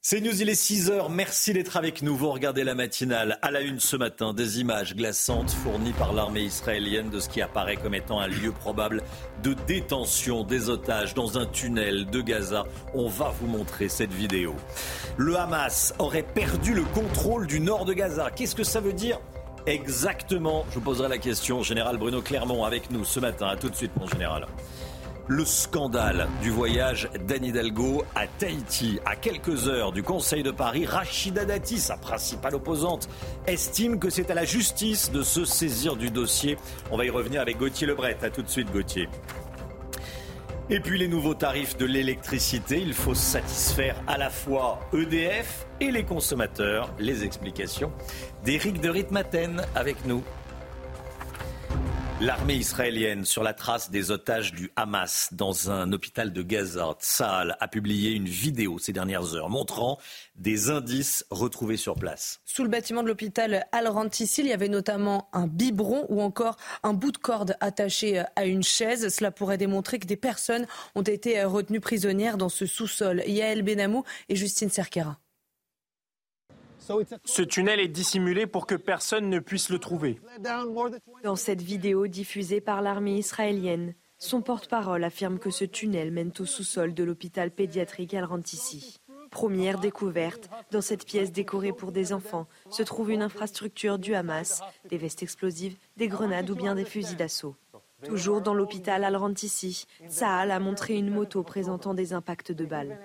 C'est News, il est 6h. Merci d'être avec nous. Vous regardez la matinale. À la une ce matin, des images glaçantes fournies par l'armée israélienne de ce qui apparaît comme étant un lieu probable de détention des otages dans un tunnel de Gaza. On va vous montrer cette vidéo. Le Hamas aurait perdu le contrôle du nord de Gaza. Qu'est-ce que ça veut dire exactement? Je vous poserai la question. Général Bruno Clermont avec nous ce matin. A tout de suite, mon général le scandale du voyage d'Anne Hidalgo à Tahiti. À quelques heures du Conseil de Paris, Rachida Dati, sa principale opposante, estime que c'est à la justice de se saisir du dossier. On va y revenir avec Gauthier Lebret. A tout de suite, Gauthier. Et puis les nouveaux tarifs de l'électricité, il faut satisfaire à la fois EDF et les consommateurs. Les explications d'Éric de Ritmaten avec nous. L'armée israélienne sur la trace des otages du Hamas dans un hôpital de Gaza, Tsahal, a publié une vidéo ces dernières heures montrant des indices retrouvés sur place. Sous le bâtiment de l'hôpital Al-Rantissi, il y avait notamment un biberon ou encore un bout de corde attaché à une chaise. Cela pourrait démontrer que des personnes ont été retenues prisonnières dans ce sous-sol. Yael Benamou et Justine Cerquera. Ce tunnel est dissimulé pour que personne ne puisse le trouver. Dans cette vidéo diffusée par l'armée israélienne, son porte-parole affirme que ce tunnel mène au sous-sol de l'hôpital pédiatrique Al-Rantissi. Première découverte, dans cette pièce décorée pour des enfants, se trouve une infrastructure du Hamas, des vestes explosives, des grenades ou bien des fusils d'assaut. Toujours dans l'hôpital Al-Rantissi, Saal a montré une moto présentant des impacts de balles.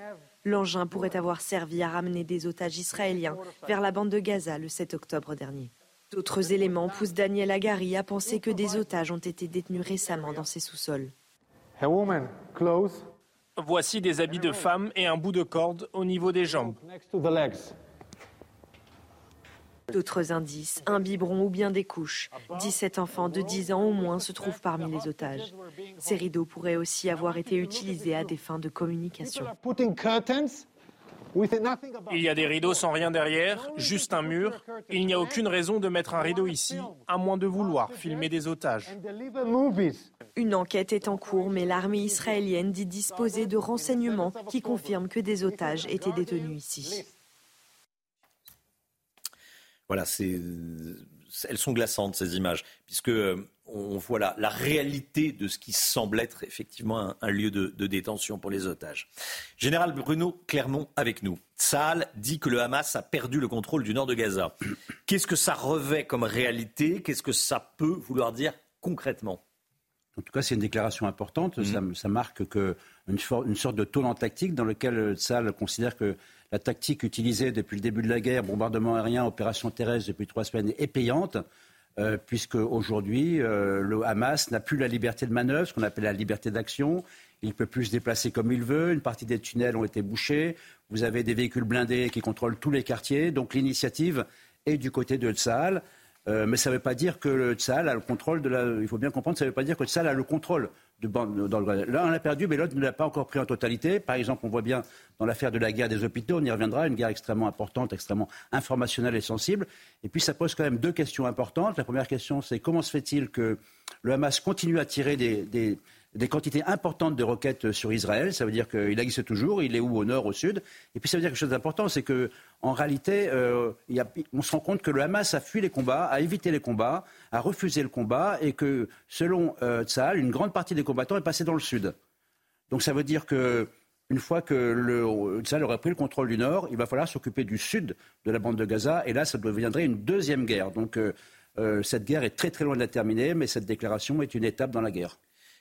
L'engin pourrait avoir servi à ramener des otages israéliens vers la bande de Gaza le 7 octobre dernier. D'autres éléments poussent Daniel Agari à penser que des otages ont été détenus récemment dans ces sous-sols. Voici des habits de femme et un bout de corde au niveau des jambes. D'autres indices, un biberon ou bien des couches. 17 enfants de 10 ans au moins se trouvent parmi les otages. Ces rideaux pourraient aussi avoir été utilisés à des fins de communication. Il y a des rideaux sans rien derrière, juste un mur. Il n'y a aucune raison de mettre un rideau ici, à moins de vouloir filmer des otages. Une enquête est en cours, mais l'armée israélienne dit disposer de renseignements qui confirment que des otages étaient détenus ici. Voilà, elles sont glaçantes ces images, puisque euh, on voit la, réalité de ce qui semble être effectivement un, lieu de, détention pour les otages. Général Bruno Clermont avec nous. Saal dit que le Hamas a perdu le contrôle du nord de Gaza. Qu'est-ce que ça revêt comme réalité? Qu'est-ce que ça peut vouloir dire concrètement? En tout cas, c'est une déclaration importante. Mm. Ça, marque que une, une, sorte de tournant tactique dans lequel Saal considère que la tactique utilisée depuis le début de la guerre, bombardement aérien, opération terrestre depuis trois semaines, est payante. Euh, puisque aujourd'hui, euh, le Hamas n'a plus la liberté de manœuvre, ce qu'on appelle la liberté d'action. Il ne peut plus se déplacer comme il veut. Une partie des tunnels ont été bouchés. Vous avez des véhicules blindés qui contrôlent tous les quartiers. Donc l'initiative est du côté de Tsahal. Euh, mais ça ne veut pas dire que le Tsahal a le contrôle. Il faut bien comprendre, ça ne veut pas dire que le Tsahal a le contrôle de dans le. L'un l'a perdu, mais l'autre ne l'a pas encore pris en totalité. Par exemple, on voit bien dans l'affaire de la guerre des hôpitaux, on y reviendra, une guerre extrêmement importante, extrêmement informationnelle et sensible. Et puis ça pose quand même deux questions importantes. La première question, c'est comment se fait-il que le Hamas continue à tirer des quantités importantes de roquettes sur Israël. Ça veut dire qu'il existe toujours. Il est où Au nord, au sud. Et puis ça veut dire quelque chose d'important, c'est que en réalité, euh, on se rend compte que le Hamas a fui les combats, a évité les combats, a refusé le combat, et que selon euh, une grande partie des combattants est passée dans le sud. Donc ça veut dire que une fois que le Tsahal aura pris le contrôle du nord, il va falloir s'occuper du sud de la bande de Gaza, et là, ça deviendrait une deuxième guerre. Donc euh, euh, cette guerre est très très loin de la terminer, mais cette déclaration est une étape dans la guerre.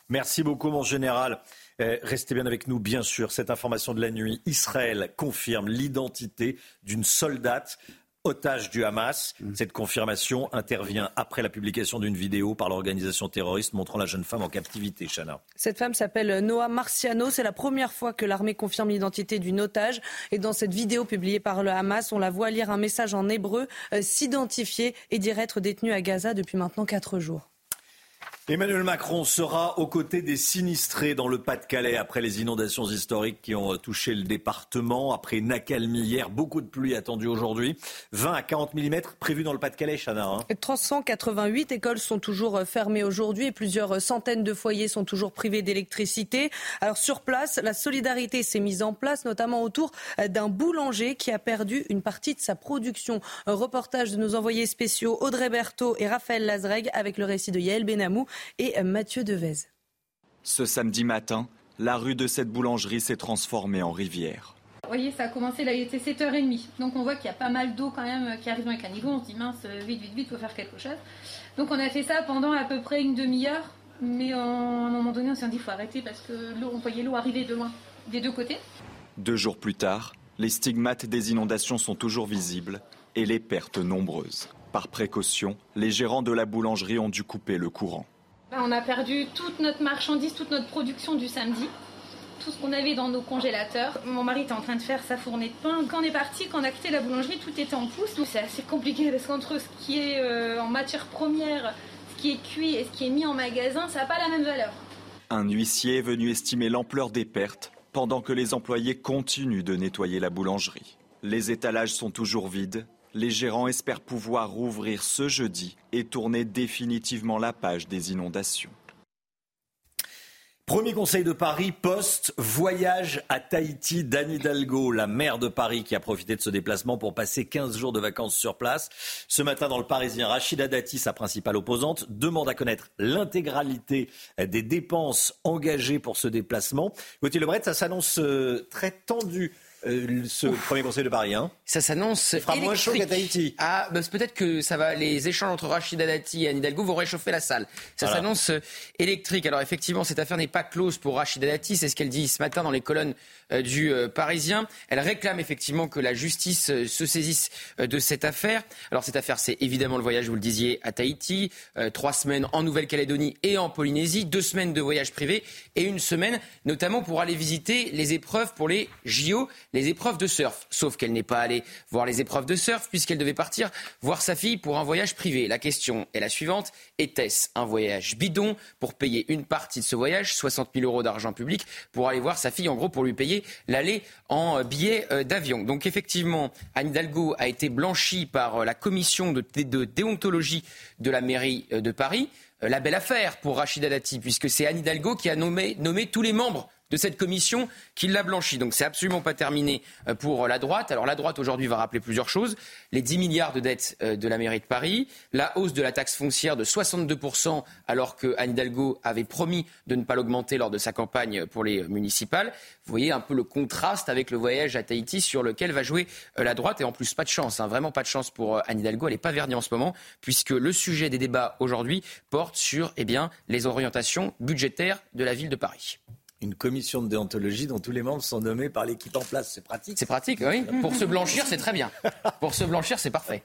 Merci beaucoup, mon général. Eh, restez bien avec nous, bien sûr. Cette information de la nuit, Israël confirme l'identité d'une soldate otage du Hamas. Mm. Cette confirmation intervient après la publication d'une vidéo par l'organisation terroriste montrant la jeune femme en captivité, Chana. Cette femme s'appelle Noah Marciano. C'est la première fois que l'armée confirme l'identité d'une otage. Et dans cette vidéo publiée par le Hamas, on la voit lire un message en hébreu, euh, s'identifier et dire être détenue à Gaza depuis maintenant quatre jours. Emmanuel Macron sera aux côtés des sinistrés dans le Pas-de-Calais après les inondations historiques qui ont touché le département. Après une accalmie hier, beaucoup de pluie attendue aujourd'hui. 20 à 40 mm prévus dans le Pas-de-Calais, Chana. Hein. 388 écoles sont toujours fermées aujourd'hui et plusieurs centaines de foyers sont toujours privés d'électricité. Alors sur place, la solidarité s'est mise en place, notamment autour d'un boulanger qui a perdu une partie de sa production. Reportage de nos envoyés spéciaux Audrey Berthaud et Raphaël Lazreg avec le récit de Yael Benamou et Mathieu Devez. Ce samedi matin, la rue de cette boulangerie s'est transformée en rivière. Vous voyez, ça a commencé, là, il était 7h30. Donc on voit qu'il y a pas mal d'eau quand même qui arrive dans les caniveaux. On se dit, mince, vite, vite, vite, il faut faire quelque chose. Donc on a fait ça pendant à peu près une demi-heure. Mais à un moment donné, on s'est dit, il faut arrêter parce que l'eau, on voyait l'eau arriver de loin, des deux côtés. Deux jours plus tard, les stigmates des inondations sont toujours visibles et les pertes nombreuses. Par précaution, les gérants de la boulangerie ont dû couper le courant. On a perdu toute notre marchandise, toute notre production du samedi, tout ce qu'on avait dans nos congélateurs. Mon mari était en train de faire sa fournée de pain. Quand on est parti, quand on a quitté la boulangerie, tout était en. Donc c'est assez compliqué parce qu'entre ce qui est euh, en matière première, ce qui est cuit et ce qui est mis en magasin, ça n'a pas la même valeur. Un huissier est venu estimer l'ampleur des pertes pendant que les employés continuent de nettoyer la boulangerie. Les étalages sont toujours vides les gérants espèrent pouvoir rouvrir ce jeudi et tourner définitivement la page des inondations. Premier conseil de Paris, post-voyage à Tahiti d'Anne Hidalgo, la maire de Paris qui a profité de ce déplacement pour passer 15 jours de vacances sur place. Ce matin, dans le Parisien, Rachida Dati, sa principale opposante, demande à connaître l'intégralité des dépenses engagées pour ce déplacement. Gauthier Lebret, ça s'annonce euh, très tendu euh, ce premier conseil de Paris. Hein. Ça s'annonce. fera moins chaud qu'à Tahiti. Ah, bah, peut-être que ça va. Les échanges entre Rachida Dati et Anne Hidalgo vont réchauffer la salle. Ça s'annonce euh, électrique. Alors effectivement, cette affaire n'est pas close pour Rachida Dati. C'est ce qu'elle dit ce matin dans les colonnes euh, du Parisien. Elle réclame effectivement que la justice se saisisse de cette affaire. Alors cette affaire, c'est évidemment le voyage, vous le disiez, à Tahiti, trois semaines en Nouvelle-Calédonie et en Polynésie, deux semaines de voyage privé et une semaine notamment pour aller visiter les épreuves pour les JO les épreuves de surf. Sauf qu'elle n'est pas allée voir les épreuves de surf puisqu'elle devait partir voir sa fille pour un voyage privé. La question est la suivante. Était-ce un voyage bidon pour payer une partie de ce voyage, 60 000 euros d'argent public, pour aller voir sa fille, en gros, pour lui payer l'aller en billet euh, d'avion? Donc effectivement, Anne Hidalgo a été blanchie par euh, la commission de, déontologie de la mairie euh, de Paris. La belle affaire pour Rachida Dati, puisque c'est Anne Hidalgo qui a nommé, nommé tous les membres de cette commission qui l'a blanchi. Donc c'est absolument pas terminé euh, pour la droite. Alors la droite aujourd'hui va rappeler plusieurs choses. Les 10 milliards de dettes euh, de la mairie de Paris, la hausse de la taxe foncière de 62% alors que Anne Hidalgo avait promis de ne pas l'augmenter lors de sa campagne pour les municipales. Vous voyez un peu le contraste avec le voyage à Tahiti sur lequel va jouer euh, la droite. Et en plus, pas de chance, hein, vraiment pas de chance pour Anne Hidalgo. Elle n'est pas vernie en ce moment puisque le sujet des débats aujourd'hui porte sur eh les orientations budgétaires de la ville de Paris une commission de déontologie dont tous les membres sont nommés par l'équipe en place. C'est pratique. C'est pratique, oui. Pour se blanchir, c'est très bien. Pour se blanchir, c'est parfait.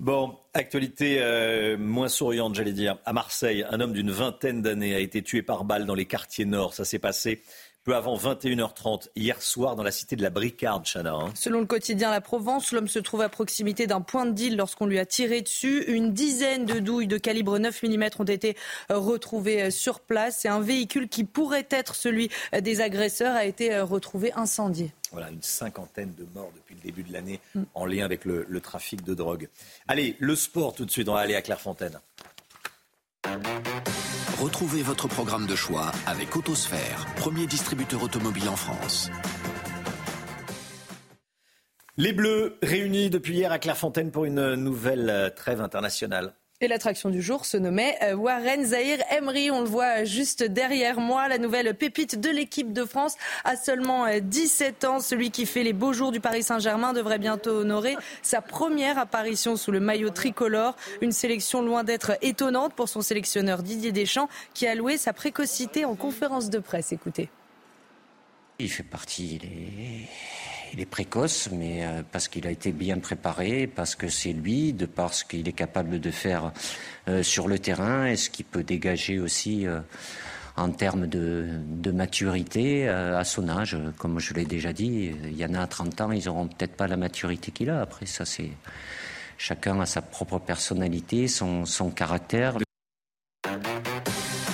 Bon, actualité euh, moins souriante, j'allais dire. À Marseille, un homme d'une vingtaine d'années a été tué par balle dans les quartiers nord. Ça s'est passé peu avant 21h30 hier soir dans la cité de la Bricarde, Chana. Hein. Selon le quotidien La Provence, l'homme se trouve à proximité d'un point de deal lorsqu'on lui a tiré dessus. Une dizaine de douilles de calibre 9 mm ont été euh, retrouvées euh, sur place et un véhicule qui pourrait être celui euh, des agresseurs a été retrouvé incendié. Voilà, une cinquantaine de morts depuis le début de l'année mm. en lien avec le, le, trafic de drogue. Allez, le sport tout de suite, on va aller à Clairefontaine. Retrouvez votre programme de choix avec Autosphère, premier distributeur automobile en France. Les Bleus réunis depuis hier à Clairefontaine pour une nouvelle trêve internationale. Et l'attraction du jour se nommait euh, Warren Zahir Emery. On le voit juste derrière moi. La nouvelle pépite de l'équipe de France a seulement 17 euh, ans. Celui qui fait les beaux jours du Paris Saint-Germain devrait bientôt honorer sa première apparition sous le maillot tricolore. Une sélection loin d'être étonnante pour son sélectionneur Didier Deschamps qui a loué sa précocité en conférence de presse. Écoutez. Il fait partie des il est précoce, mais euh, parce qu'il a été bien préparé, parce que c'est lui, de par ce qu'il est capable de faire euh, sur le terrain et ce qu'il peut dégager aussi euh, en termes de, maturité à son âge. Comme je l'ai déjà dit, il y en a à 30 ans, ils n'auront peut-être pas la maturité qu'il a. Après, ça, c'est chacun a sa propre personnalité, son, son caractère.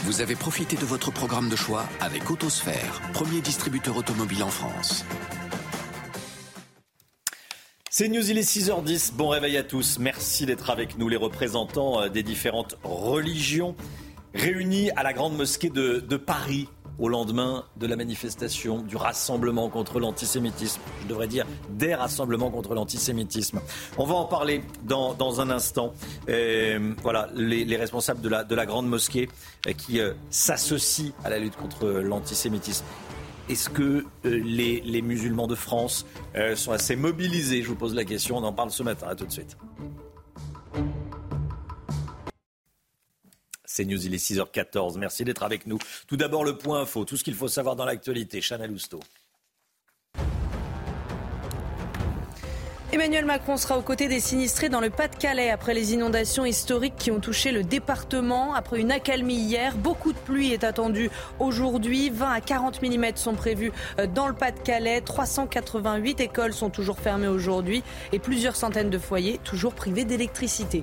Vous avez profité de votre programme de choix avec Autosphère, premier distributeur automobile en France. C'est News, il est 6h10. Bon réveil à tous. Merci d'être avec nous, les représentants euh, des différentes religions réunis à la Grande Mosquée de, Paris au lendemain de la manifestation, du rassemblement contre l'antisémitisme. Je devrais dire des rassemblements contre l'antisémitisme. On va en parler dans, un instant. Euh, voilà, les, les, responsables de la, de la Grande Mosquée euh, qui s'associent à la lutte contre l'antisémitisme. Est-ce que euh, les, musulmans de France euh, sont assez mobilisés? Je vous pose la question. On en parle ce matin. À tout de suite. C'est News, il est 6h14. Merci d'être avec nous. Tout d'abord, le point info, tout ce qu'il faut savoir dans l'actualité. Chanel Housteau. Emmanuel Macron sera aux côtés des sinistrés dans le Pas-de-Calais après les inondations historiques qui ont touché le département. Après une accalmie hier, beaucoup de pluie est attendue aujourd'hui. 20 à 40 mm sont prévus euh, dans le Pas-de-Calais. 388 écoles sont toujours fermées aujourd'hui et plusieurs centaines de foyers toujours privés d'électricité.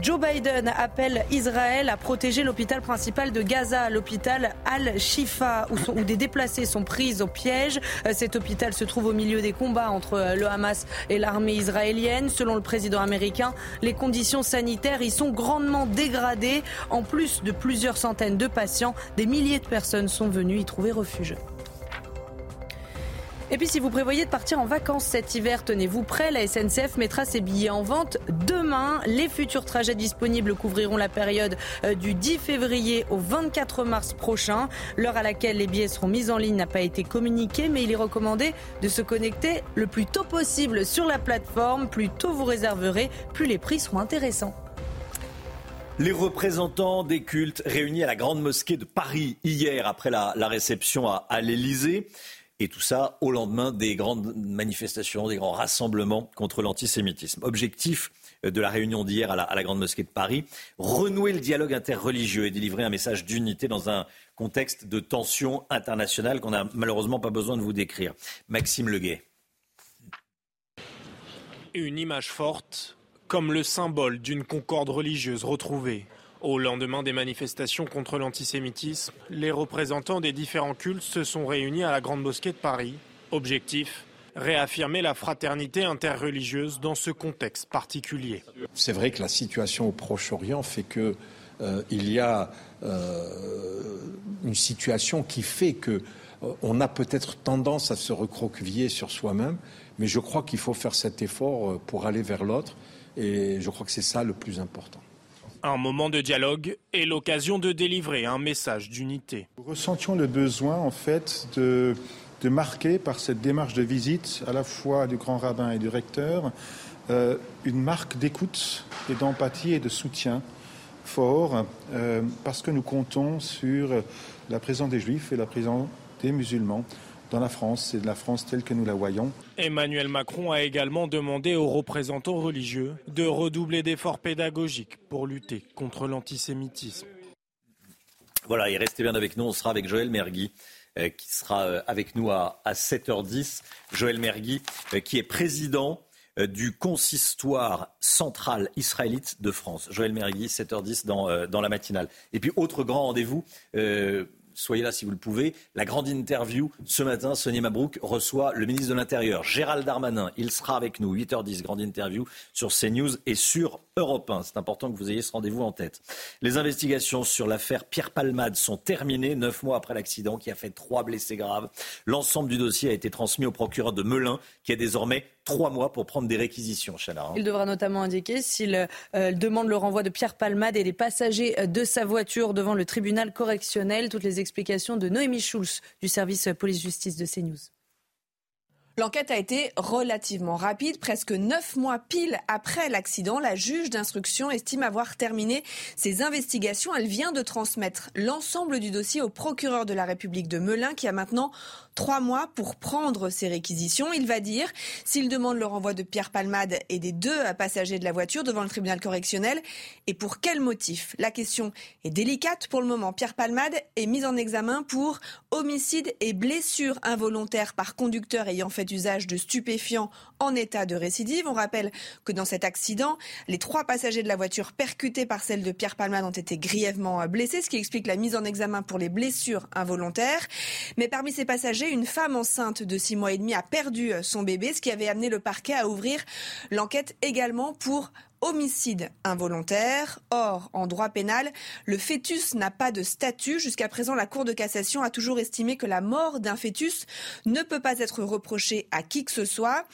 Joe Biden appelle Israël à protéger l'hôpital principal de Gaza, l'hôpital Al-Shifa, où, où, des déplacés sont pris au piège. Euh, cet hôpital se trouve au milieu des combats entre euh, le Hamas et l'armée israélienne. Selon le président américain, les conditions sanitaires y sont grandement dégradées. En plus de plusieurs centaines de patients, des milliers de personnes sont venues y trouver refuge. Et puis si vous prévoyez de partir en vacances cet hiver, tenez-vous prêt, la SNCF mettra ses billets en vente demain. Les futurs trajets disponibles couvriront la période euh, du 10 février au 24 mars prochain. L'heure à laquelle les billets seront mis en ligne n'a pas été communiquée, mais il est recommandé de se connecter le plus tôt possible sur la plateforme. Plus tôt vous réserverez, plus les prix seront intéressants. Les représentants des cultes réunis à la Grande Mosquée de Paris hier après la, réception à, à l'Élysée. Et tout ça au lendemain des grandes manifestations, des grands rassemblements contre l'antisémitisme. Objectif de la réunion d'hier à la, à la, Grande Mosquée de Paris, renouer le dialogue interreligieux et délivrer un message d'unité dans un contexte de tension internationale qu'on n'a malheureusement pas besoin de vous décrire. Maxime Leguet. Une image forte, comme le symbole d'une concorde religieuse retrouvée. Au lendemain des manifestations contre l'antisémitisme, les représentants des différents cultes se sont réunis à la Grande Mosquée de Paris. Objectif réaffirmer la fraternité interreligieuse dans ce contexte particulier. C'est vrai que la situation au Proche-Orient fait que euh, y a euh, une situation qui fait que euh, on a peut-être tendance à se recroqueviller sur soi-même, mais je crois qu'il faut faire cet effort pour aller vers l'autre, et je crois que c'est ça le plus important. Un moment de dialogue et l'occasion de délivrer un message d'unité. Nous ressentions le besoin, en fait, de, de, marquer par cette démarche de visite, à la fois du grand rabbin et du recteur, euh, une marque d'écoute et d'empathie et de soutien fort, euh, parce que nous comptons sur la présence des juifs et la présence des musulmans dans la France et de la France telle que nous la voyons. Emmanuel Macron a également demandé aux représentants religieux de redoubler d'efforts pédagogiques pour lutter contre l'antisémitisme. Voilà, et restez bien avec nous, on sera avec Joël Mergui. Euh, qui sera euh, avec nous à, à 7h10. Joël Mergui, euh, qui est président du consistoire central israélite de France. Joël Mergui, 7h10 dans, dans la matinale. Et puis, autre grand rendez-vous, euh, soyez là si vous le pouvez. La grande interview ce matin, Sonia Mabrouk reçoit le ministre de l'Intérieur, Gérald Darmanin. Il sera avec nous, 8h10, grande interview sur CNews et sur Europe 1. C'est important que vous ayez ce rendez-vous en tête. Les investigations sur l'affaire Pierre Palmade sont terminées, neuf mois après l'accident qui a fait trois blessés graves. L'ensemble du dossier a été transmis au procureur de Melun, qui a désormais trois mois pour prendre des réquisitions, Chana. Il devra notamment indiquer s'il euh, demande le renvoi de Pierre Palmade et des passagers de sa voiture devant le tribunal correctionnel. Toutes les explications de Noémie Schulz du service police-justice de CNews. L'enquête a été relativement rapide. Presque neuf mois pile après l'accident, la juge d'instruction estime avoir terminé ses investigations. Elle vient de transmettre l'ensemble du dossier au procureur de la République de Melun qui a maintenant trois mois pour prendre ses réquisitions. Il va dire s'il demande le renvoi de Pierre Palmade et des deux passagers de la voiture devant le tribunal correctionnel et pour quel motif? La question est délicate pour le moment. Pierre Palmade est mis en examen pour homicide et blessure involontaire par conducteur ayant fait fait usage de stupéfiants en état de récidive. On rappelle que dans cet accident, les trois passagers de la voiture percutés par celle de Pierre Palman ont été grièvement blessés, ce qui explique la mise en examen pour les blessures involontaires. Mais parmi ces passagers, une femme enceinte de six mois et demi a perdu son bébé, ce qui avait amené le parquet à ouvrir l'enquête également pour homicide involontaire. Or, en droit pénal, le fœtus n'a pas de statut. Jusqu'à présent, la Cour de cassation a toujours estimé que la mort d'un fœtus ne peut pas être reprochée à qui que ce soit.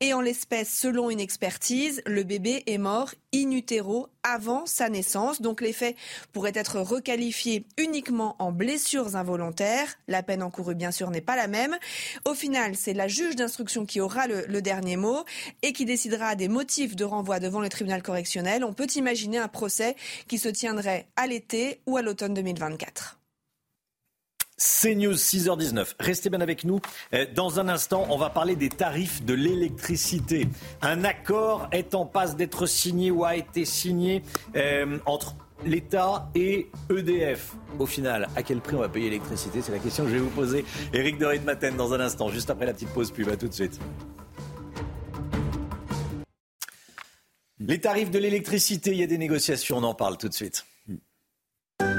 Et en l'espèce, selon une expertise, le bébé est mort in utero avant sa naissance. Donc les faits pourraient être requalifiés uniquement en blessures involontaires. La peine encourue, bien sûr, n'est pas la même. Au final, c'est la juge d'instruction qui aura le, le, dernier mot et qui décidera des motifs de renvoi devant le tribunal correctionnel. On peut imaginer un procès qui se tiendrait à l'été ou à l'automne 2024. CNews 6h19. Restez bien avec nous. Euh, dans un instant, on va parler des tarifs de l'électricité. Un accord est en passe d'être signé ou a été signé euh, entre l'État et EDF. Au final, à quel prix on va payer l'électricité? C'est la question que je vais vous poser. Éric de Matin dans un instant, juste après la petite pause pub. À tout de suite. Les tarifs de l'électricité, il y a des négociations, on en parle tout de suite.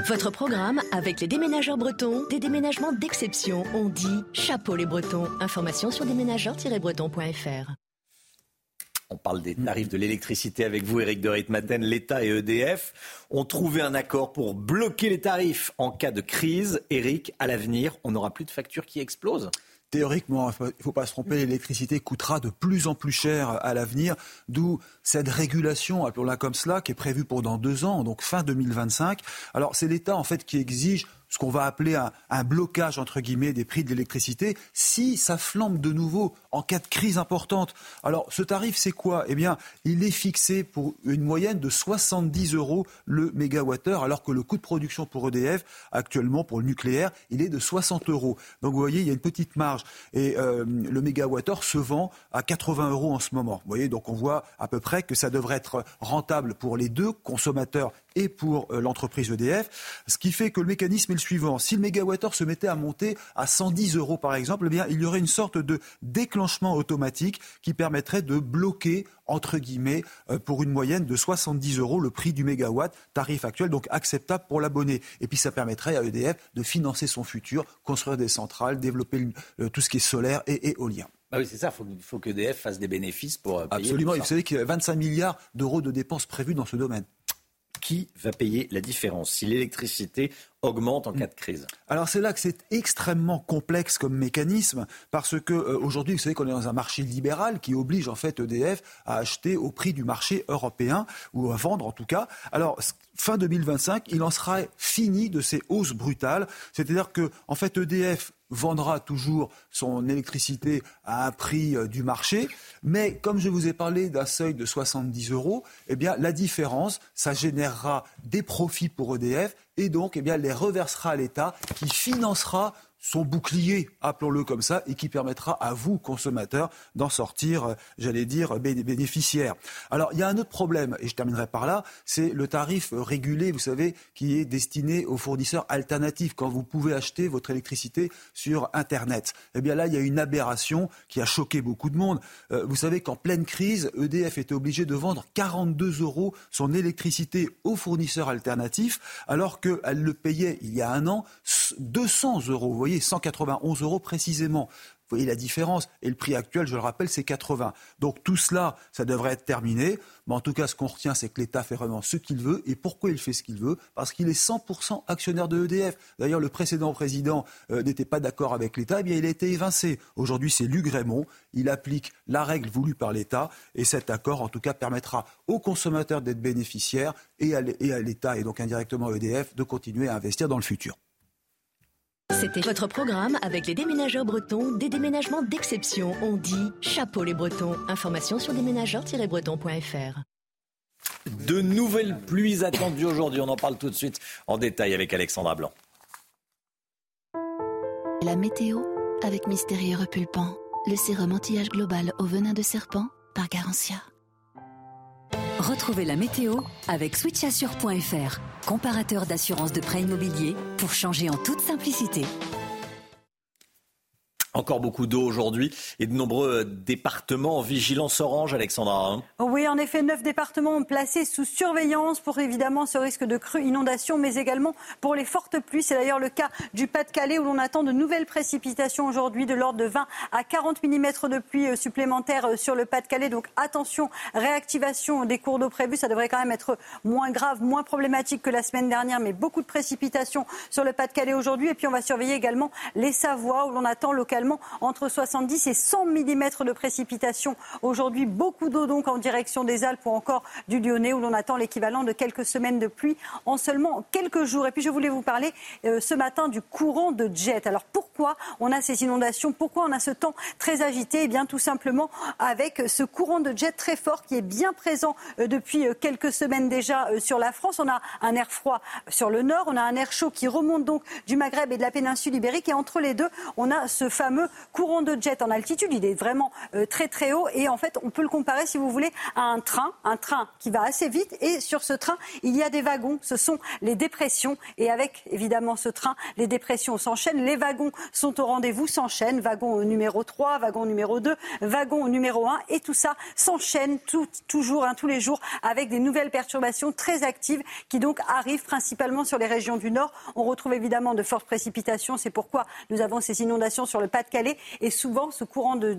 Votre programme avec les déménageurs bretons, des déménagements d'exception. On dit chapeau les bretons. Information sur déménageurs-bretons.fr. On parle des tarifs de l'électricité avec vous, Eric de Ritmaten. L'État et EDF ont trouvé un accord pour bloquer les tarifs en cas de crise. Eric, à l'avenir, on n'aura plus de factures qui explosent théoriquement, il ne faut pas se tromper, l'électricité coûtera de plus en plus cher à l'avenir, d'où cette régulation, appelons-la comme cela, qui est prévue pour dans deux ans, donc fin 2025. Alors c'est l'État en fait qui exige ce qu'on va appeler un, blocage entre guillemets des prix de l'électricité si ça flambe de nouveau en cas de crise importante. Alors ce tarif c'est quoi? Eh bien il est fixé pour une moyenne de 70 euros le mégawattheure alors que le coût de production pour EDF actuellement pour le nucléaire il est de 60 euros. Donc vous voyez il y a une petite marge et euh, le mégawattheure se vend à 80 euros en ce moment. Vous voyez donc on voit à peu près que ça devrait être rentable pour les deux consommateurs et pour euh, l'entreprise EDF, ce qui fait que le mécanisme est le suivant. Si le mégawattheure se mettait à monter à 110 euros par exemple, eh bien, il y aurait une sorte de déclenchement automatique qui permettrait de bloquer entre guillemets, euh, pour une moyenne de 70 euros le prix du mégawatt, tarif actuel, donc acceptable pour l'abonné. Et puis ça permettrait à EDF de financer son futur, construire des centrales, développer tout ce qui est solaire et éolien. Ah oui, c'est ça. Il faut, qu'EDF fasse des bénéfices pour euh, payer Absolument. Vous savez qu'il y a 25 milliards d'euros de dépenses prévues dans ce domaine qui va payer la différence si l'électricité augmente en cas de crise? Alors c'est là que c'est extrêmement complexe comme mécanisme parce que euh, aujourd'hui vous savez qu'on est dans un marché libéral qui oblige en fait EDF à acheter au prix du marché européen ou à vendre en tout cas. Alors fin 2025, il en sera fini de ces hausses brutales, c'est-à-dire que en fait EDF vendra toujours son électricité à un prix euh, du marché. Mais comme je vous ai parlé d'un seuil de 70 euros, eh la différence, ça générera des profits pour EDF et donc eh les reversera à l'État qui financera son bouclier, appelons-le comme ça, et qui permettra à vous, consommateurs, d'en sortir, euh, j'allais dire, bénéficiaires. Alors, il y a un autre problème, et je terminerai par là, c'est le tarif régulé, vous savez, qui est destiné aux fournisseurs alternatifs, quand vous pouvez acheter votre électricité sur Internet. Eh bien là, il y a une aberration qui a choqué beaucoup de monde. Euh, vous savez qu'en pleine crise, EDF était obligé de vendre 42 euros son électricité aux fournisseurs alternatifs, alors qu'elle le payait il y a un an 200 euros. Vous voyez 191 euros précisément. Vous voyez la différence. Et le prix actuel, je le rappelle, c'est 80. Donc tout cela, ça devrait être terminé. Mais en tout cas, ce qu'on retient, c'est que l'État fait vraiment ce qu'il veut. Et pourquoi il fait ce qu'il veut? Parce qu'il est 100% actionnaire de EDF. D'ailleurs, le précédent président euh, n'était pas d'accord avec l'État. Eh bien, il a été évincé. Aujourd'hui, c'est Luc Raymond. Il applique la règle voulue par l'État. Et cet accord, en tout cas, permettra aux consommateurs d'être bénéficiaires et à l'État, et donc indirectement à EDF, de continuer à investir dans le futur. C'était votre programme avec les déménageurs bretons, des déménagements d'exception. On dit chapeau les bretons. Information sur déménageurs-bretons.fr. De nouvelles pluies attendues aujourd'hui. On en parle tout de suite en détail avec Alexandra Blanc. La météo avec Mystérieux Repulpant, le sérum anti-âge global au venin de serpent par Garantia. Retrouvez la météo avec switchassure.fr, comparateur d'assurance de prêt immobilier pour changer en toute simplicité. Encore beaucoup d'eau aujourd'hui et de nombreux départements en vigilance orange, Alexandra. Hein. oui, en effet, neuf départements placés sous surveillance pour évidemment ce risque de crue, inondation, mais également pour les fortes pluies. C'est d'ailleurs le cas du Pas-de-Calais où l'on attend de nouvelles précipitations aujourd'hui de l'ordre de 20 à 40 mm de pluie euh, supplémentaires euh, sur le Pas-de-Calais. Donc attention, réactivation des cours d'eau prévus. Ça devrait quand même être moins grave, moins problématique que la semaine dernière, mais beaucoup de précipitations sur le Pas-de-Calais aujourd'hui. Et puis on va surveiller également les Savoies où l'on attend localement entre 70 et 100 mm de précipitations. Aujourd'hui, beaucoup d'eau donc en direction des Alpes ou encore du Lyonnais où l'on attend l'équivalent de quelques semaines de pluie en seulement quelques jours. Et puis je voulais vous parler euh, ce matin du courant de jet. Alors pourquoi on a ces inondations? Pourquoi on a ce temps très agité? Eh bien tout simplement avec ce courant de jet très fort qui est bien présent euh, depuis euh, quelques semaines déjà sur la France. On a un air froid sur le nord, on a un air chaud qui remonte donc du Maghreb et de la péninsule ibérique et entre les deux, on a ce fameux courant de jet en altitude. Il est vraiment euh, très très haut et en fait on peut le comparer si vous voulez à un train, un train qui va assez vite et sur ce train il y a des wagons. Ce sont les dépressions et avec évidemment ce train les dépressions s'enchaînent. Les wagons sont au rendez-vous, s'enchaînent. Wagon numéro 3, wagon numéro 2, wagon numéro 1 et tout ça s'enchaîne toujours, hein, tous les jours avec des nouvelles perturbations très actives qui donc arrivent principalement sur les régions du nord. On retrouve évidemment de fortes précipitations. C'est pourquoi nous avons ces inondations sur le pas de calais Et souvent, ce courant de,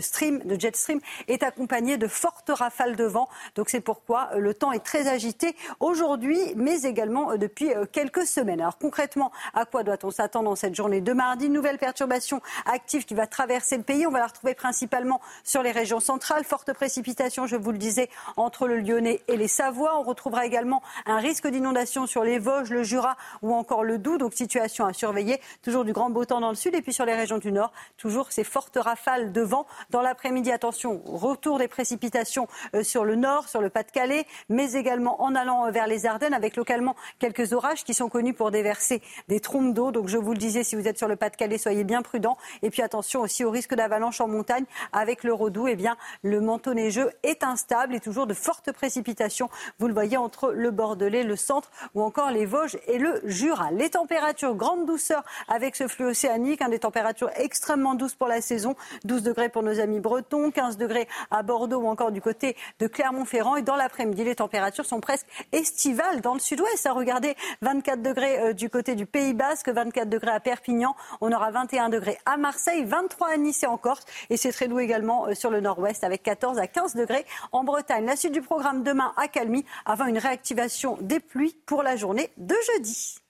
stream, de jet stream, est accompagné de fortes rafales de vent. Donc c'est pourquoi euh, le temps est très agité aujourd'hui, mais également euh, depuis euh, quelques semaines. Alors concrètement, à quoi doit-on s'attendre dans cette journée de mardi? Nouvelle perturbation active qui va traverser le pays. On va la retrouver principalement sur les régions centrales. Fortes précipitations, je vous le disais, entre le Lyonnais et les Savoies. On retrouvera également un risque d'inondation sur les Vosges, le Jura ou encore le Doubs. Donc situation à surveiller. Toujours du grand beau temps dans le sud et puis sur les régions du nord toujours ces fortes rafales de vent. Dans l'après-midi, attention, retour des précipitations euh, sur le nord, sur le Pas-de-Calais, mais également en allant vers les Ardennes, avec localement quelques orages qui sont connus pour déverser des trompes d'eau. Donc je vous le disais, si vous êtes sur le Pas-de-Calais, soyez bien prudents. Et puis attention aussi au risque d'avalanche en montagne avec le Rodou. Eh bien, le manteau neigeux est instable et toujours de fortes précipitations. Vous le voyez entre le Bordelais, le centre ou encore les Vosges et le Jura. Les températures, grande douceur avec ce flux océanique, hein, des températures extrêmement douce pour la saison. 12 degrés pour nos amis bretons, 15 degrés à Bordeaux ou encore du côté de Clermont-Ferrand. Et dans l'après-midi, les températures sont presque estivales dans le sud-ouest. Regardez, 24 degrés euh, du côté du Pays Basque, 24 degrés à Perpignan. On aura 21 degrés à Marseille, 23 à Nice et en Corse. Et c'est très doux également euh, sur le nord-ouest avec 14 à 15 degrés en Bretagne. La suite du programme demain à Calmy avant une réactivation des pluies pour la journée de jeudi.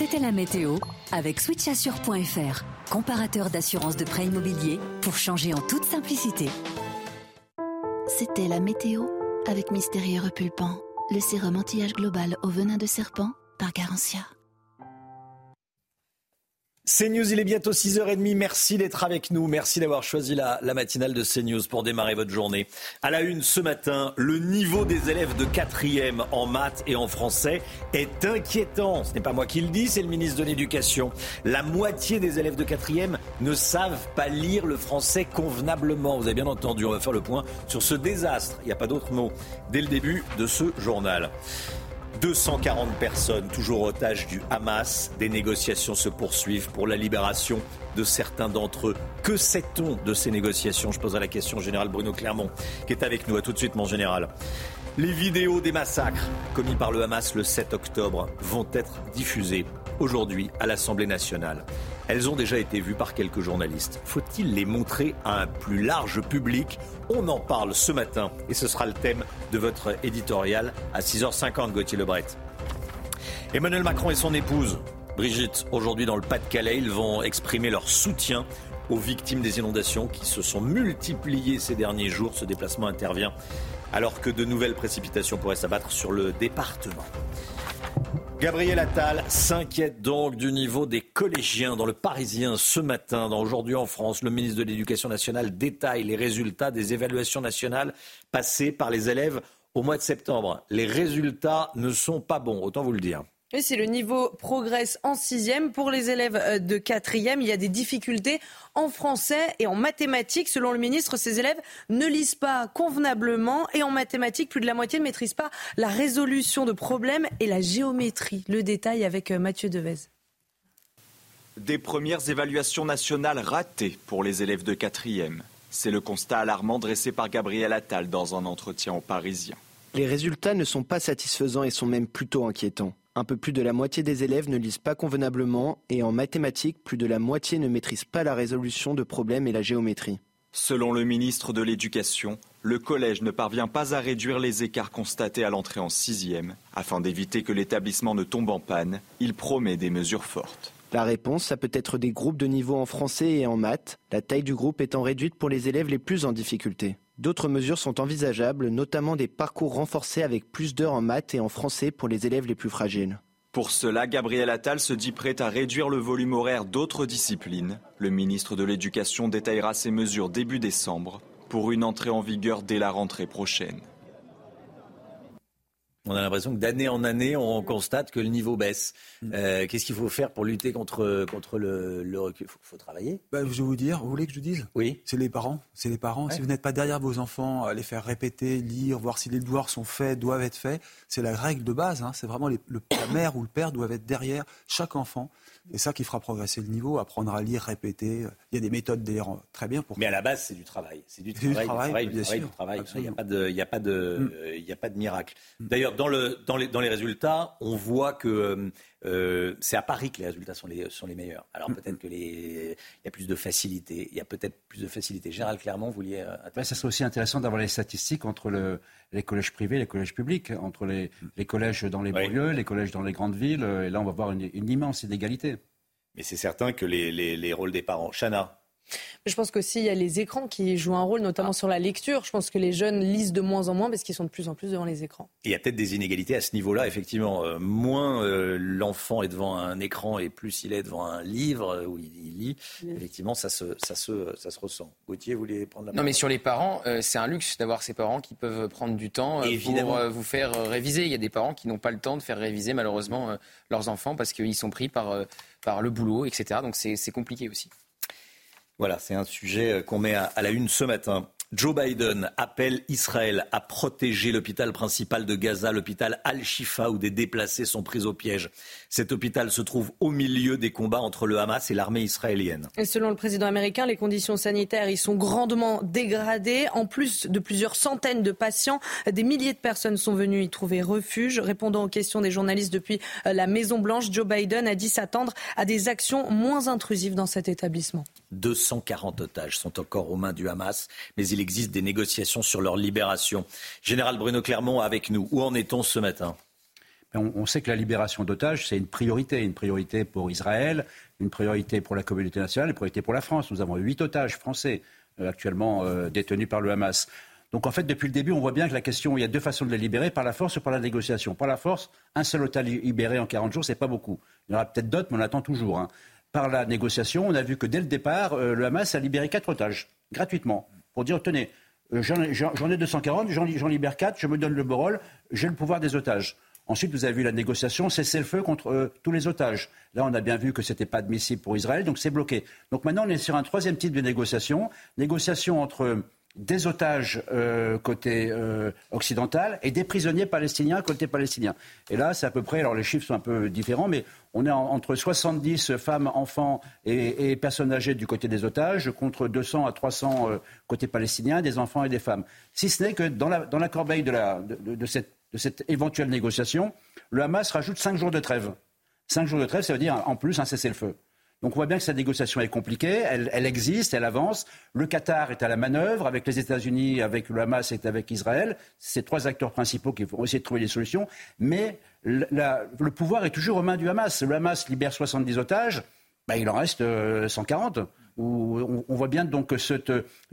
C'était la météo avec switchassure.fr, comparateur d'assurance de prêt immobilier pour changer en toute simplicité. C'était la météo avec Mystérieux Repulpant, le sérum anti-âge global au venin de serpent par Garantia. CNews, il est bientôt 6h30. Merci d'être avec nous. Merci d'avoir choisi la, matinale de CNews pour démarrer votre journée. À la une ce matin, le niveau des élèves de 4e en maths et en français est inquiétant. Ce n'est pas moi qui le dis, c'est le ministre de l'Éducation. La moitié des élèves de 4e ne savent pas lire le français convenablement. Vous avez bien entendu, on va faire le point sur ce désastre. Il n'y a pas d'autre mot dès le début de ce journal. 240 personnes toujours otages du Hamas. Des négociations se poursuivent pour la libération de certains d'entre eux. Que sait-on de ces négociations? Je poserai la question au général Bruno Clermont, qui est avec nous. À tout de suite, mon général. Les vidéos des massacres commis par le Hamas le 7 octobre vont être diffusées aujourd'hui à l'Assemblée nationale. Elles ont déjà été vues par quelques journalistes. Faut-il les montrer à un plus large public? On en parle ce matin et ce sera le thème de votre éditorial à 6h50, Gauthier Lebret. Emmanuel Macron et son épouse, Brigitte, aujourd'hui dans le Pas-de-Calais, ils vont exprimer leur soutien aux victimes des inondations qui se sont multipliées ces derniers jours. Ce déplacement intervient alors que de nouvelles précipitations pourraient s'abattre sur le département. Gabriel Attal s'inquiète donc du niveau des collégiens dans le Parisien ce matin. Dans Aujourd'hui en France, le ministre de l'Éducation nationale détaille les résultats des évaluations nationales passées par les élèves au mois de septembre. Les résultats ne sont pas bons, autant vous le dire. Oui, si le niveau progresse en sixième, pour les élèves euh, de quatrième, il y a des difficultés en français et en mathématiques. Selon le ministre, ces élèves ne lisent pas convenablement et en mathématiques, plus de la moitié ne maîtrisent pas la résolution de problèmes et la géométrie. Le détail avec euh, Mathieu Devez. Des premières évaluations nationales ratées pour les élèves de quatrième. C'est le constat alarmant dressé par Gabriel Attal dans un entretien aux Parisiens. Les résultats ne sont pas satisfaisants et sont même plutôt inquiétants. Un peu plus de la moitié des élèves ne lisent pas convenablement et en mathématiques, plus de la moitié ne maîtrisent pas la résolution de problèmes et la géométrie. Selon le ministre de l'Éducation, le collège ne parvient pas à réduire les écarts constatés à l'entrée en sixième. Afin d'éviter que l'établissement ne tombe en panne, il promet des mesures fortes. La réponse, ça peut être des groupes de niveau en français et en maths, la taille du groupe étant réduite pour les élèves les plus en difficulté. D'autres mesures sont envisageables, notamment des parcours renforcés avec plus d'heures en maths et en français pour les élèves les plus fragiles. Pour cela, Gabriel Attal se dit prêt à réduire le volume horaire d'autres disciplines. Le ministre de l'Éducation détaillera ces mesures début décembre pour une entrée en vigueur dès la rentrée prochaine. On a l'impression que d'année en année, on constate que le niveau baisse. Mm. Euh, qu'est-ce qu'il faut faire pour lutter contre, contre le, recul? Il faut, travailler. Bah, je vais vous dire, vous voulez que je dise? Oui. C'est les parents. C'est les parents. Si vous n'êtes pas derrière vos enfants, à les faire répéter, lire, voir si les devoirs sont faits, doivent être faits, c'est la règle de base. Hein. C'est vraiment le, la mère ou le père doivent être derrière chaque enfant c'est ça qui fera progresser le niveau, apprendre à lire, répéter. Il y a des méthodes d'ailleurs très bien pour. Mais à la base, c'est du travail. C'est du travail, du travail, du travail, du travail. Il n'y a pas de, il y a pas de, mm. il a pas de miracle. Mm. D'ailleurs, dans le, dans les, dans les résultats, on voit que euh, c'est à Paris que les résultats sont les, sont les meilleurs. Alors mm. peut-être que les, il y a plus de facilité. Il y a peut-être plus de facilité. Gérald Clermont, vous vouliez. Euh, ça serait aussi intéressant d'avoir les statistiques entre le, les collèges privés, les collèges publics, entre les, les collèges dans les banlieues, les collèges dans les grandes villes. Et là, on va voir une, une immense inégalité. Mais c'est certain que les, les, les rôles des parents. Chana je pense qu'aussi, il y a les écrans qui jouent un rôle, notamment sur la lecture. Je pense que les jeunes lisent de moins en moins parce qu'ils sont de plus en plus devant les écrans. il y a peut-être des inégalités à ce niveau-là, effectivement. Euh, moins euh, l'enfant est devant un écran et plus il est devant un livre euh, où il, lit, effectivement, ça se, ça, se, ça se ressent. Gauthier, vous voulez prendre la parole Non, mais sur les parents, c'est un luxe d'avoir ces parents qui peuvent prendre du temps pour vous faire réviser. Il y a des parents qui n'ont pas le temps de faire réviser, malheureusement, leurs enfants parce qu'ils sont pris par, par le boulot, etc. Donc c'est compliqué aussi. Voilà, c'est un sujet euh, qu'on met à, la une ce matin. Joe Biden appelle Israël à protéger l'hôpital principal de Gaza, l'hôpital Al-Shifa, où des déplacés sont pris au piège. Cet hôpital se trouve au milieu des combats entre le Hamas et l'armée israélienne. Et selon le président américain, les conditions sanitaires y sont grandement dégradées. En plus de plusieurs centaines de patients, des milliers de personnes sont venues y trouver refuge. Répondant aux questions des journalistes depuis euh, la Maison-Blanche, Joe Biden a dit s'attendre à des actions moins intrusives dans cet établissement. 240 otages sont encore aux mains du Hamas, mais il existe des négociations sur leur libération. Général Bruno Clermont avec nous. Où en est-on ce matin? On, sait que la libération d'otages, c'est une priorité, une priorité pour Israël, une priorité pour la communauté nationale, une priorité pour la France. Nous avons huit otages français euh, actuellement euh, détenus par le Hamas. Donc en fait, depuis le début, on voit bien que la question, il y a deux façons de les libérer, par la force ou par la négociation. Par la force, un seul otage libéré en 40 jours, c'est pas beaucoup. Il y en aura peut-être d'autres, mais on attend toujours. Hein. Par la négociation, on a vu que dès le départ, euh, le Hamas a libéré quatre otages, gratuitement pour dire tenez, euh, j'en ai 240, j'en libère 4, je me donne le borol, j'ai le pouvoir des otages. Ensuite, vous avez vu la négociation, cessez le feu contre euh, tous les otages. Là, on a bien vu que ce n'était pas admissible pour Israël, donc c'est bloqué. Donc maintenant, on est sur un troisième type de négociation, négociation entre des otages euh, côté euh, occidental et des prisonniers palestiniens côté palestinien. Et là, c'est à peu près, alors les chiffres sont un peu différents, mais on est entre 70 femmes, enfants et, personnes âgées du côté des otages contre 200 à 300 euh, côté palestinien, des enfants et des femmes. Si ce n'est que dans la, corbeille de, cette, de cette éventuelle négociation, le Hamas rajoute 5 jours de trêve. 5 jours de trêve, ça veut dire en plus un cessez-le-feu. Donc on voit bien que cette négociation est compliquée, elle, existe, elle avance. Le Qatar est à la manœuvre avec les États-Unis, avec le Hamas et avec Israël. C'est trois acteurs principaux qui vont essayer de trouver des solutions. Mais le pouvoir est toujours aux mains du Hamas. Le Hamas libère 70 otages, bah, il en reste 140. Euh, on, voit bien donc que ce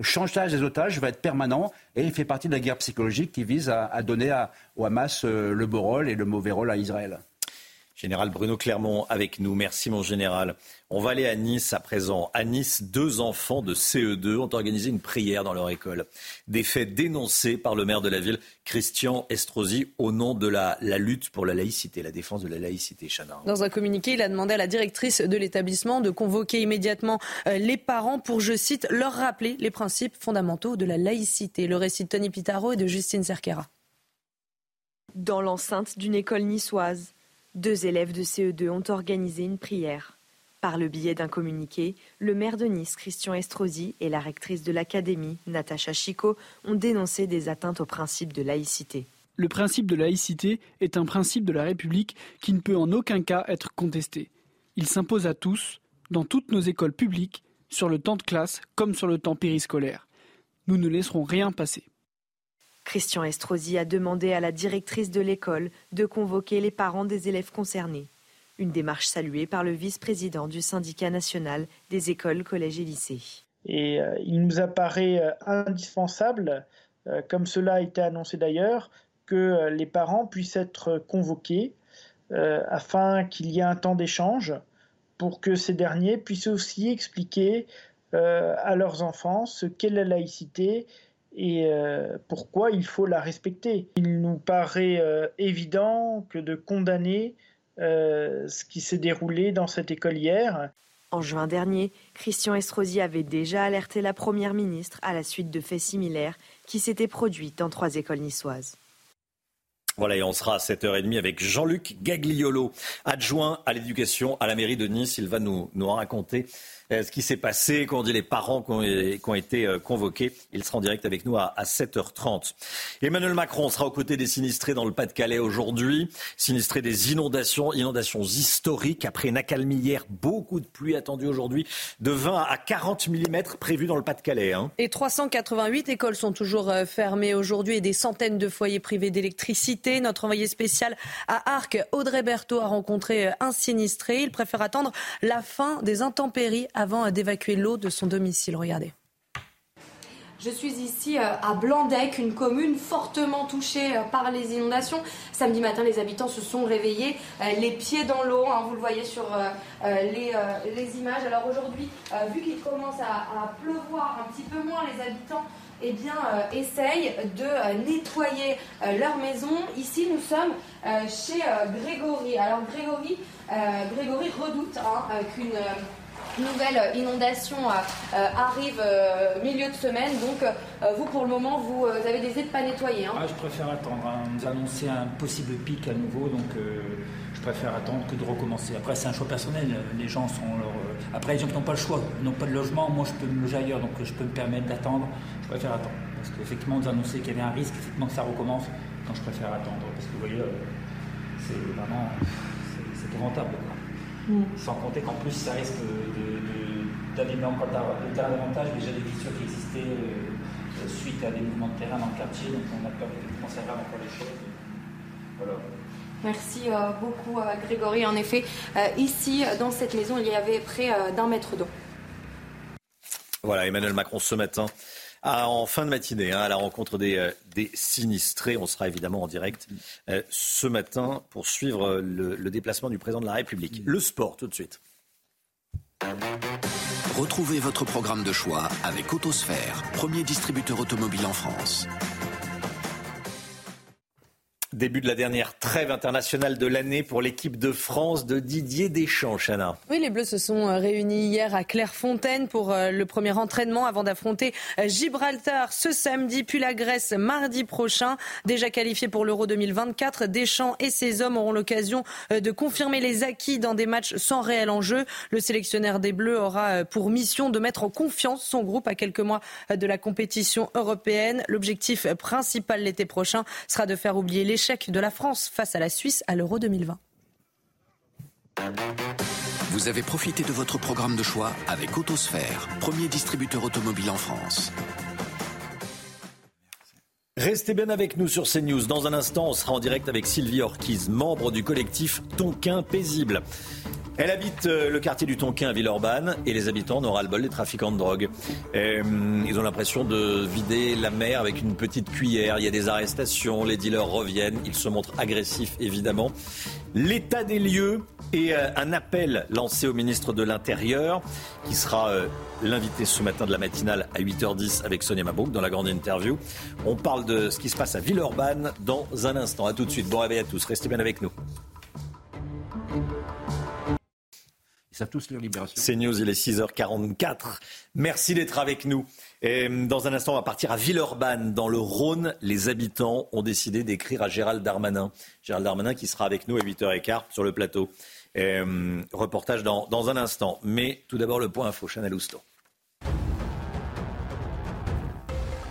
chantage des otages va être permanent et il fait partie de la guerre psychologique qui vise à, donner au Hamas euh, le beau rôle et le mauvais rôle à Israël. Général Bruno Clermont avec nous. Merci mon général. On va aller à Nice à présent. À Nice, deux enfants de CE2 ont organisé une prière dans leur école. Des faits dénoncés par le maire de la ville, Christian Estrosi, au nom de la, lutte pour la laïcité, la défense de la laïcité. Chana. Dans un communiqué, il a demandé à la directrice de l'établissement de convoquer immédiatement euh, les parents pour, je cite, leur rappeler les principes fondamentaux de la laïcité. Le récit de Tony Pitaro et de Justine Cerquera. Dans l'enceinte d'une école niçoise, deux élèves de CE2 ont organisé une prière. Par le biais d'un communiqué, le maire de Nice, Christian Estrosi, et la rectrice de l'académie, Natacha Chico, ont dénoncé des atteintes au principe de laïcité. Le principe de laïcité est un principe de la République qui ne peut en aucun cas être contesté. Il s'impose à tous, dans toutes nos écoles publiques, sur le temps de classe comme sur le temps périscolaire. Nous ne laisserons rien passer. Christian Estrosi a demandé à la directrice de l'école de convoquer les parents des élèves concernés. Une démarche saluée par le vice-président du syndicat national des écoles, collèges et lycées. Et euh, il nous apparaît euh, indispensable, euh, comme cela a été annoncé d'ailleurs, que les parents puissent être convoqués afin qu'il y ait un temps d'échange pour que ces derniers puissent aussi expliquer à leurs enfants ce qu'est la laïcité et pourquoi il faut la respecter? Il nous paraît évident que de condamner euh, ce qui s'est déroulé dans cette école hier. En juin dernier, Christian Estrosi avait déjà alerté la Première ministre à la suite de faits similaires qui s'étaient produits dans trois écoles niçoises. Voilà, et on sera à 7h30 avec Jean-Luc Gagliolo, adjoint à l'éducation à la mairie de Nice. Il va nous, nous raconter euh, ce qui s'est passé, qu'on dit les parents qui ont, été euh, convoqués. Il sera en direct avec nous à, 7h30. Emmanuel Macron sera aux côtés des sinistrés dans le Pas-de-Calais aujourd'hui. Sinistrés des inondations, inondations historiques. Après une accalmie hier, beaucoup de pluie attendue aujourd'hui, de 20 à 40 mm prévus dans le Pas-de-Calais. Hein. Et 388 écoles sont toujours euh, fermées aujourd'hui et des centaines de foyers privés d'électricité. Notre envoyé spécial à Arc, Audrey Berthaud, a rencontré un sinistré. Il préfère attendre la fin des intempéries avant d'évacuer l'eau de son domicile. Regardez. Je suis ici euh, à Blandec, une commune fortement touchée euh, par les inondations. Samedi matin, les habitants se sont réveillés, euh, les pieds dans l'eau, hein, vous le voyez sur les, images. Alors aujourd'hui, vu qu'il commence à, pleuvoir un petit peu moins, les habitants eh bien, essayent de nettoyer leur maison. Ici, nous sommes chez Grégory. Alors Grégory, Grégory redoute hein, qu'une nouvelle inondation euh, euh, arrive euh, milieu de semaine. Donc, vous, pour le moment, vous avez des aides pas nettoyées. Hein. Ah, je préfère attendre. Hein. On nous annoncer un possible pic à nouveau, donc je préfère attendre que de recommencer. Après, c'est un choix personnel. Les gens sont leur. Après, les gens qui n'ont pas le choix, n'ont pas de logement. Moi, je peux me loger ailleurs, donc je peux me permettre d'attendre. Je préfère attendre. Parce qu'effectivement, on nous annonçait qu'il y avait un risque, effectivement, que ça recommence. Donc, je préfère attendre. Parce que vous voyez, c'est vraiment. C'est épouvantable. Mm. Sans compter qu'en plus, ça risque d'abîmer encore davantage déjà des fissures qui existaient euh, suite à des mouvements de terrain dans le quartier. Donc on a peur ça aggrave encore les choses. Voilà. Merci euh, beaucoup, euh, Grégory. En effet, ici, dans cette maison, il y avait près d'un mètre d'eau. Voilà, Emmanuel Macron ce matin en fin de matinée hein, à la rencontre des, des, sinistrés. On sera évidemment en direct ce matin pour suivre le, le, déplacement du président de la République. Le sport tout de suite. Retrouvez votre programme de choix avec Autosphère, premier distributeur automobile en France. Début de la dernière trêve internationale de l'année pour l'équipe de France de Didier Deschamps, Chana. Oui, les Bleus se sont euh, réunis hier à Clairefontaine pour euh, le premier entraînement avant d'affronter euh, Gibraltar ce samedi, puis la Grèce mardi prochain. Déjà qualifiés pour l'Euro 2024, Deschamps et ses hommes auront l'occasion de confirmer les acquis dans des matchs sans réel enjeu. Le sélectionneur des Bleus aura pour mission de mettre en confiance son groupe à quelques mois de la compétition européenne. L'objectif principal l'été prochain sera de faire oublier les l'échec de la France face à la Suisse à l'Euro 2020. Vous avez profité de votre programme de choix avec Autosphère, premier distributeur automobile en France. Restez bien avec nous sur CNews. Dans un instant, on sera en direct avec Sylvie Orquiz, membre du collectif Tonquin Paisible. Elle habite euh, le quartier du Tonquin à Villeurbanne et les habitants n'auront le bol des trafiquants de drogue. Euh, ils ont l'impression de vider la mer avec une petite cuillère. Il y a des arrestations, les dealers reviennent, ils se montrent agressifs évidemment. L'état des lieux et euh, un appel lancé au ministre de l'Intérieur qui sera l'invité ce matin de la matinale à 8h10 avec Sonia Mabouk dans la grande interview. On parle de ce qui se passe à Villeurbanne dans un instant. A tout de suite. Bon réveil à tous. Restez bien avec nous. Savent tous. C'est News, il est 6h44. Merci d'être avec nous. Et dans un instant, on va partir à Villeurbanne, dans le Rhône. Les habitants ont décidé d'écrire à Gérald Darmanin. Gérald Darmanin qui sera avec nous à 8h15 sur le plateau. Euh, reportage dans, dans, un instant. Mais tout d'abord le point info, Chanel Housteau.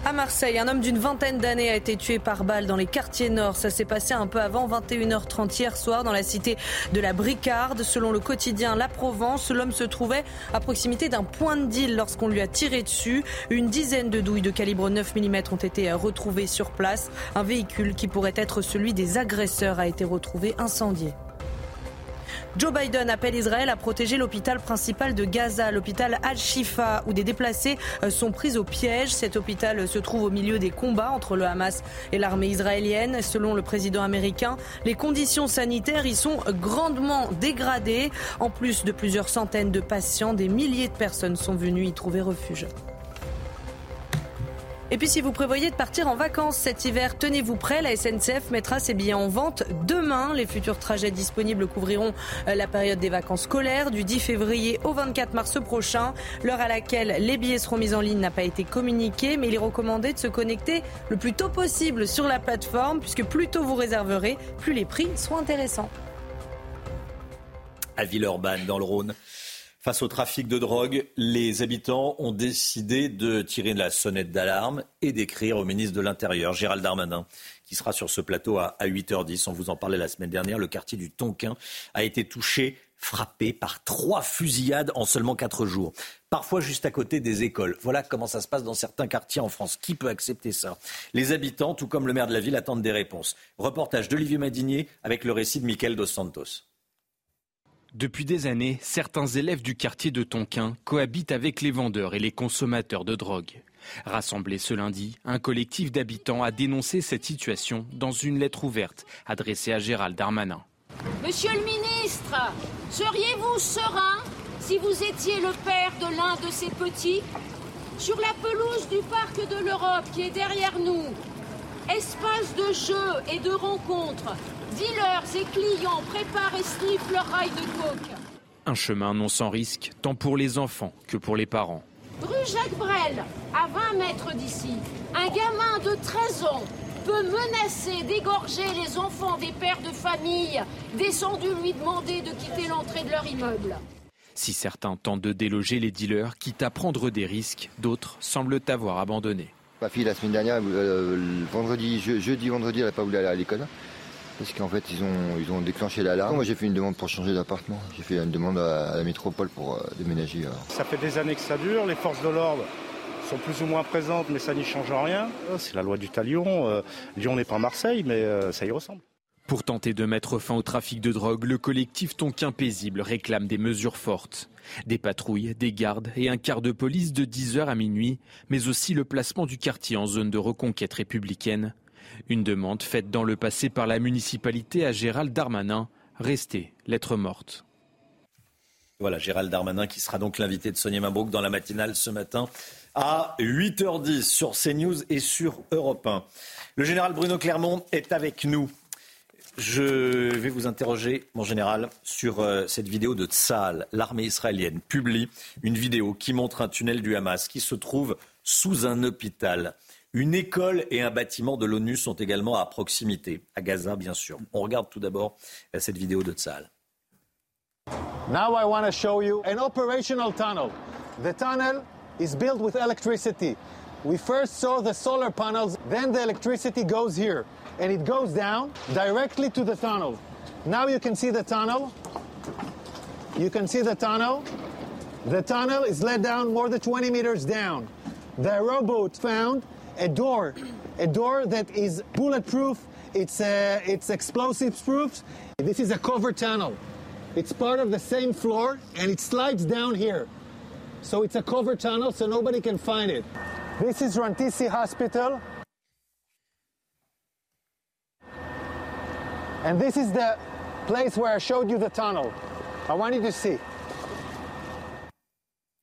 À Marseille, un homme d'une vingtaine d'années a été tué par balle dans les quartiers nord. Ça s'est passé un peu avant 21h30 hier soir dans la cité de la Bricarde. Selon le quotidien La Provence, l'homme se trouvait à proximité d'un point de deal lorsqu'on lui a tiré dessus. Une dizaine de douilles de calibre 9 mm ont été retrouvées sur place. Un véhicule qui pourrait être celui des agresseurs a été retrouvé incendié. Joe Biden appelle Israël à protéger l'hôpital principal de Gaza, l'hôpital Al-Shifa, où des déplacés euh, sont pris au piège. Cet hôpital se trouve au milieu des combats entre le Hamas et l'armée israélienne. Selon le président américain, les conditions sanitaires y sont grandement dégradées. En plus de plusieurs centaines de patients, des milliers de personnes sont venues y trouver refuge. Et puis si vous prévoyez de partir en vacances cet hiver, tenez-vous prêt, la SNCF mettra ses billets en vente demain. Les futurs trajets disponibles couvriront euh, la période des vacances scolaires du 10 février au 24 mars prochain. L'heure à laquelle les billets seront mis en ligne n'a pas été communiquée, mais il est recommandé de se connecter le plus tôt possible sur la plateforme, puisque plus tôt vous réserverez, plus les prix seront intéressants. À Villeurbanne, dans le Rhône, Face au trafic de drogue, les habitants ont décidé de tirer la sonnette d'alarme et d'écrire au ministre de l'Intérieur, Gérald Darmanin, qui sera sur ce plateau à 8h10. On vous en parlait la semaine dernière. Le quartier du Tonkin a été touché, frappé par trois fusillades en seulement quatre jours. Parfois juste à côté des écoles. Voilà comment ça se passe dans certains quartiers en France. Qui peut accepter ça? Les habitants, tout comme le maire de la ville, attendent des réponses. Reportage d'Olivier Madinier avec le récit de Michael Dos Santos. Depuis des années, certains élèves du quartier de Tonkin cohabitent avec les vendeurs et les consommateurs de drogue. Rassemblé ce lundi, un collectif d'habitants a dénoncé cette situation dans une lettre ouverte adressée à Gérald Darmanin. Monsieur le ministre, seriez-vous serein si vous étiez le père de l'un de ces petits Sur la pelouse du parc de l'Europe qui est derrière nous, espace de jeu et de rencontres, Dealers et clients préparent et sniffent leur rail de coke. Un chemin non sans risque, tant pour les enfants que pour les parents. Rue Jacques Brel, à 20 mètres d'ici, un gamin de 13 ans peut menacer d'égorger les enfants des pères de famille descendus lui demander de quitter l'entrée de leur immeuble. Si certains tentent de déloger les dealers, quitte à prendre des risques, d'autres semblent avoir abandonné. Ma fille, la semaine dernière, euh, vendredi, jeudi, vendredi, elle n'a pas voulu aller à l'école. Parce qu'en fait, ils ont, ils ont déclenché l'alarme. Moi, j'ai fait une demande pour changer d'appartement. J'ai fait une demande à, la métropole pour euh, déménager. Euh. Ça fait des années que ça dure. Les forces de l'ordre sont plus ou moins présentes, mais ça n'y change rien. C'est la loi du talion. Euh, Lyon n'est pas Marseille, mais ça y ressemble. Pour tenter de mettre fin au trafic de drogue, le collectif Tonkin Paisible réclame des mesures fortes. Des patrouilles, des gardes et un quart de police de 10h à minuit, mais aussi le placement du quartier en zone de reconquête républicaine une demande faite dans le passé par la municipalité à Gérald Darmanin, restée lettre morte. Voilà, Gérald Darmanin qui sera donc l'invité de Sonia Mabrouk dans la matinale ce matin à 8h10 sur CNews et sur Europe 1. Le général Bruno Clermont est avec nous. Je vais vous interroger, mon général, sur euh, cette vidéo de Tsahal. L'armée israélienne publie une vidéo qui montre un tunnel du Hamas qui se trouve sous un hôpital. Une école et un bâtiment de l'ONU sont également à proximité, à Gaza bien sûr. On regarde tout d'abord euh, cette vidéo de Tzal. Now I want to show you an operational tunnel. The tunnel is built with electricity. We first saw the solar panels, then the electricity goes here and it goes down directly to the tunnel. Now you can see the tunnel. You can see the tunnel. The tunnel is let down more than 20 meters down. The rowboat found a door, a door that is bulletproof, it's, uh, it's explosives proof. This is a cover tunnel. It's part of the same floor and it slides down here. So it's a cover tunnel so nobody can find it. This is Rantisi Hospital. And this is the place where I showed you the tunnel. I want you to see.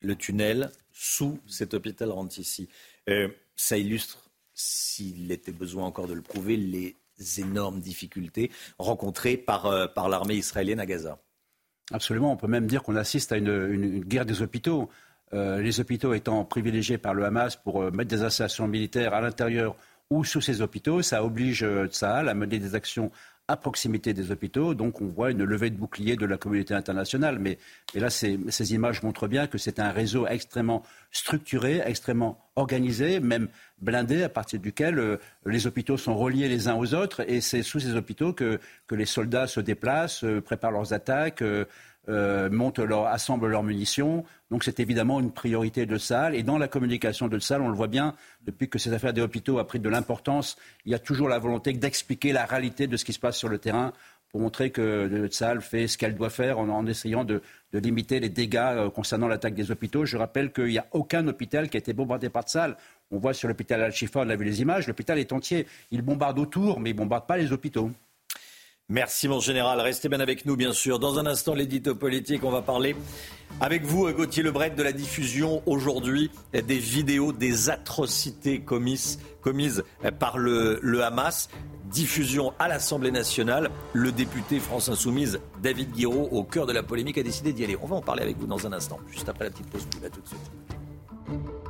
Le tunnel sous cet hôpital Rantisi. Euh, ça illustre, s'il était besoin encore de le prouver, les énormes difficultés rencontrées par, euh, par l'armée israélienne à Gaza. Absolument, on peut même dire qu'on assiste à une, guerre des hôpitaux. Euh, les hôpitaux étant privilégiés par le Hamas pour euh, mettre des installations militaires à l'intérieur ou sous ces hôpitaux, ça oblige Tsahal à mener des actions à proximité des hôpitaux. Donc on voit une levée de bouclier de la communauté internationale. Mais, là, ces, images montrent bien que c'est un réseau extrêmement structuré, extrêmement organisé, même blindé, à partir duquel euh, les hôpitaux sont reliés les uns aux autres. Et c'est sous ces hôpitaux que, les soldats se déplacent, euh, préparent leurs attaques. Euh, montent leur, assemblent leurs munitions. Donc c'est évidemment une priorité de salle. Et dans la communication de salle, on le voit bien, depuis que cette affaire des hôpitaux a pris de l'importance, il y a toujours la volonté d'expliquer la réalité de ce qui se passe sur le terrain pour montrer que le salle fait ce qu'elle doit faire en, essayant de, limiter les dégâts euh, concernant l'attaque des hôpitaux. Je rappelle qu'il n'y a aucun hôpital qui a été bombardé par salle. On voit sur l'hôpital Al-Shifa, on a vu les images, l'hôpital est entier. Il bombarde autour, mais il ne bombarde pas les hôpitaux. Merci mon général. Restez bien avec nous, bien sûr. Dans un instant, l'édito politique, on va parler avec vous, Gauthier Lebret, de la diffusion aujourd'hui des vidéos des atrocités commises, commises par le, Hamas. Diffusion à l'Assemblée nationale. Le député France Insoumise, David Guiraud, au cœur de la polémique, a décidé d'y aller. On va en parler avec vous dans un instant, juste après la petite pause. À tout de suite.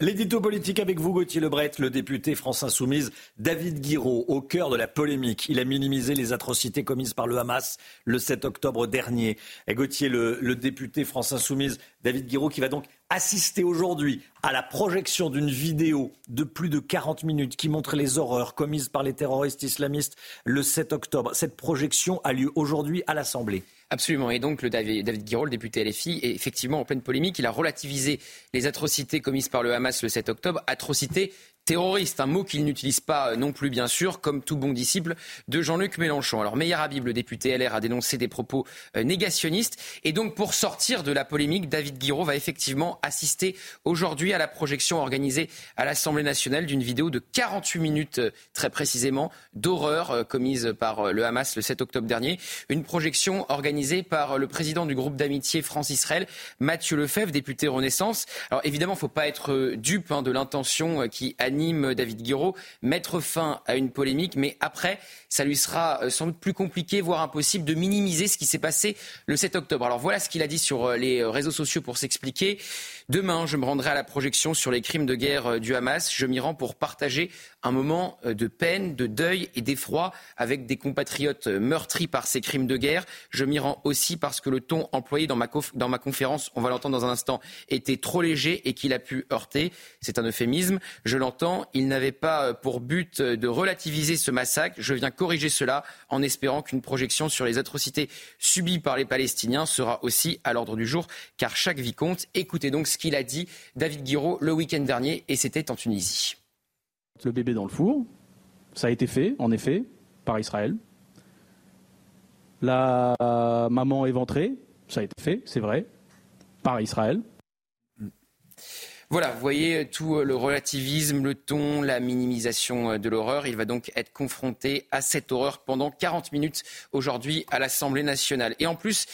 L'édito politique avec vous, Gauthier Lebret, le député France Insoumise, David Guiraud, au cœur de la polémique. Il a minimisé les atrocités commises par le Hamas le 7 octobre dernier. Et Gauthier, le, député France Insoumise, David Guiraud, qui va donc assister aujourd'hui à la projection d'une vidéo de plus de 40 minutes qui montre les horreurs commises par les terroristes islamistes le 7 octobre. Cette projection a lieu aujourd'hui à l'Assemblée. Absolument. Et donc, le David, David Guiraud, député LFI, est effectivement en pleine polémique. Il a relativisé les atrocités commises par le Hamas le 7 octobre, atrocités terroriste, un mot qu'il n'utilise pas euh, non plus, bien sûr, comme tout bon disciple de Jean-Luc Mélenchon. Alors, Meyer Habib, le député LR, a dénoncé des propos euh, négationnistes. Et donc, pour sortir de la polémique, David Guiraud va effectivement assister aujourd'hui à la projection organisée à l'Assemblée nationale d'une vidéo de 48 minutes, euh, très précisément, d'horreur commise par le Hamas le 7 octobre dernier. Une projection organisée par le président du groupe d'amitié France-Israël, Mathieu Lefebvre, député Renaissance. Alors, évidemment, il ne faut pas être dupe hein, de l'intention qui a anime David Guiraud, mettre fin à une polémique, mais après, ça lui sera euh, sans doute plus compliqué, voire impossible, de minimiser ce qui s'est passé le 7 octobre. Alors voilà ce qu'il a dit sur euh, les euh, réseaux sociaux pour s'expliquer. Demain, je me rendrai à la projection sur les crimes de guerre du Hamas. Je m'y rends pour partager un moment de peine, de deuil et d'effroi avec des compatriotes meurtris par ces crimes de guerre. Je m'y rends aussi parce que le ton employé dans ma, dans ma conférence, on va l'entendre dans un instant, était trop léger et qu'il a pu heurter. C'est un euphémisme. Je l'entends. Il n'avait pas pour but de relativiser ce massacre. Je viens corriger cela en espérant qu'une projection sur les atrocités subies par les Palestiniens sera aussi à l'ordre du jour, car chaque vie compte. Écoutez donc ce qu'il a dit David Guiraud le week-end dernier, et c'était en Tunisie. Le bébé dans le four, ça a été fait, en effet, par Israël. La maman éventrée, ça a été fait, c'est vrai, par Israël. Voilà, vous voyez tout euh, le relativisme, le ton, la minimisation euh, de l'horreur. Il va donc être confronté à cette horreur pendant 40 minutes aujourd'hui à l'Assemblée nationale. Et en plus,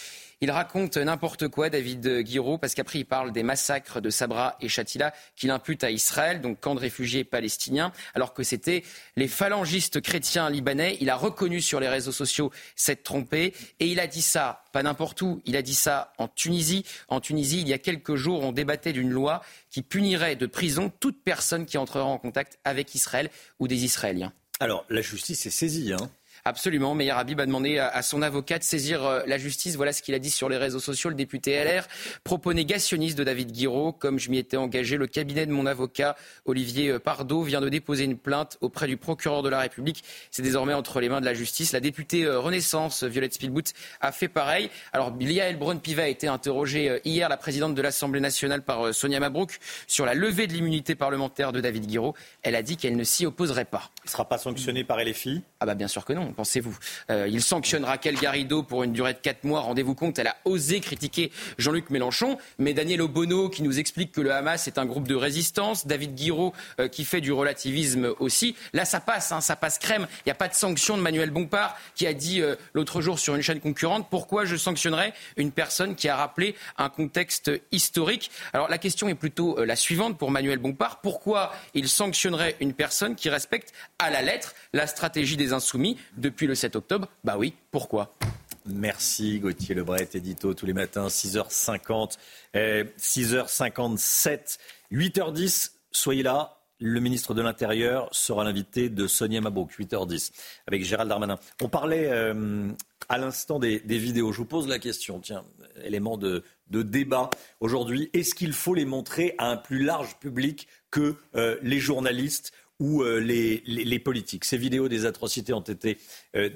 il raconte n'importe quoi, David Guiraud, parce qu'après il parle des massacres de Sabra et Shatila qu'il impute à Israël, donc camp de réfugiés palestiniens, alors que c'était les phalangistes chrétiens libanais. Il a reconnu sur les réseaux sociaux s'être trompé et il a dit ça, pas n'importe où, il a dit ça en Tunisie. En Tunisie, il y a quelques jours, on débattait d'une loi qui punirait de prison toute personne qui entrera en contact avec Israël ou des Israéliens. Alors, la justice est saisie, hein Absolument. Meyer Habib a demandé à, son avocat de saisir euh, la justice. Voilà ce qu'il a dit sur les réseaux sociaux. Le député LR, propos négationniste de David Guiraud. Comme je m'y étais engagé, le cabinet de mon avocat, Olivier euh, Pardo, vient de déposer une plainte auprès du procureur de la République. C'est désormais entre les mains de la justice. La députée euh, Renaissance, Violette Spielbout, a fait pareil. Alors, Liael Braun-Pivet a été interrogée hier, la présidente de l'Assemblée nationale, par Sonia Mabrouk, sur la levée de l'immunité parlementaire de David Guiraud. Elle a dit qu'elle ne s'y opposerait pas. Il ne sera pas sanctionné par LFI Ah bah bien sûr que non pensez-vous euh, Il sanctionne Raquel Garrido pour une durée de 4 mois. Rendez-vous compte, elle a osé critiquer Jean-Luc Mélenchon. Mais Daniel Obono qui nous explique que le Hamas est un groupe de résistance. David Guiraud euh, qui fait du relativisme aussi. Là, ça passe, hein, ça passe crème. Il n'y a pas de sanction de Manuel Bompard qui a dit euh, l'autre jour sur une chaîne concurrente pourquoi je sanctionnerais une personne qui a rappelé un contexte historique. Alors la question est plutôt la suivante pour Manuel Bompard. Pourquoi il sanctionnerait une personne qui respecte à la lettre la stratégie des insoumis depuis le 7 octobre Bah oui, pourquoi? Merci Gauthier Lebret, édito tous les matins, 6h50, 6h57, 8h10, soyez là. le ministre de l'Intérieur sera l'invité de Sonia Mabrouk, 8h10, avec Gérald Darmanin. On parlait euh, à l'instant des, vidéos. Je vous pose la question, tiens, élément de, débat aujourd'hui. Est-ce qu'il faut les montrer à un plus large public que euh, les journalistes? Ou euh, les, politiques Ces vidéos des atrocités ont été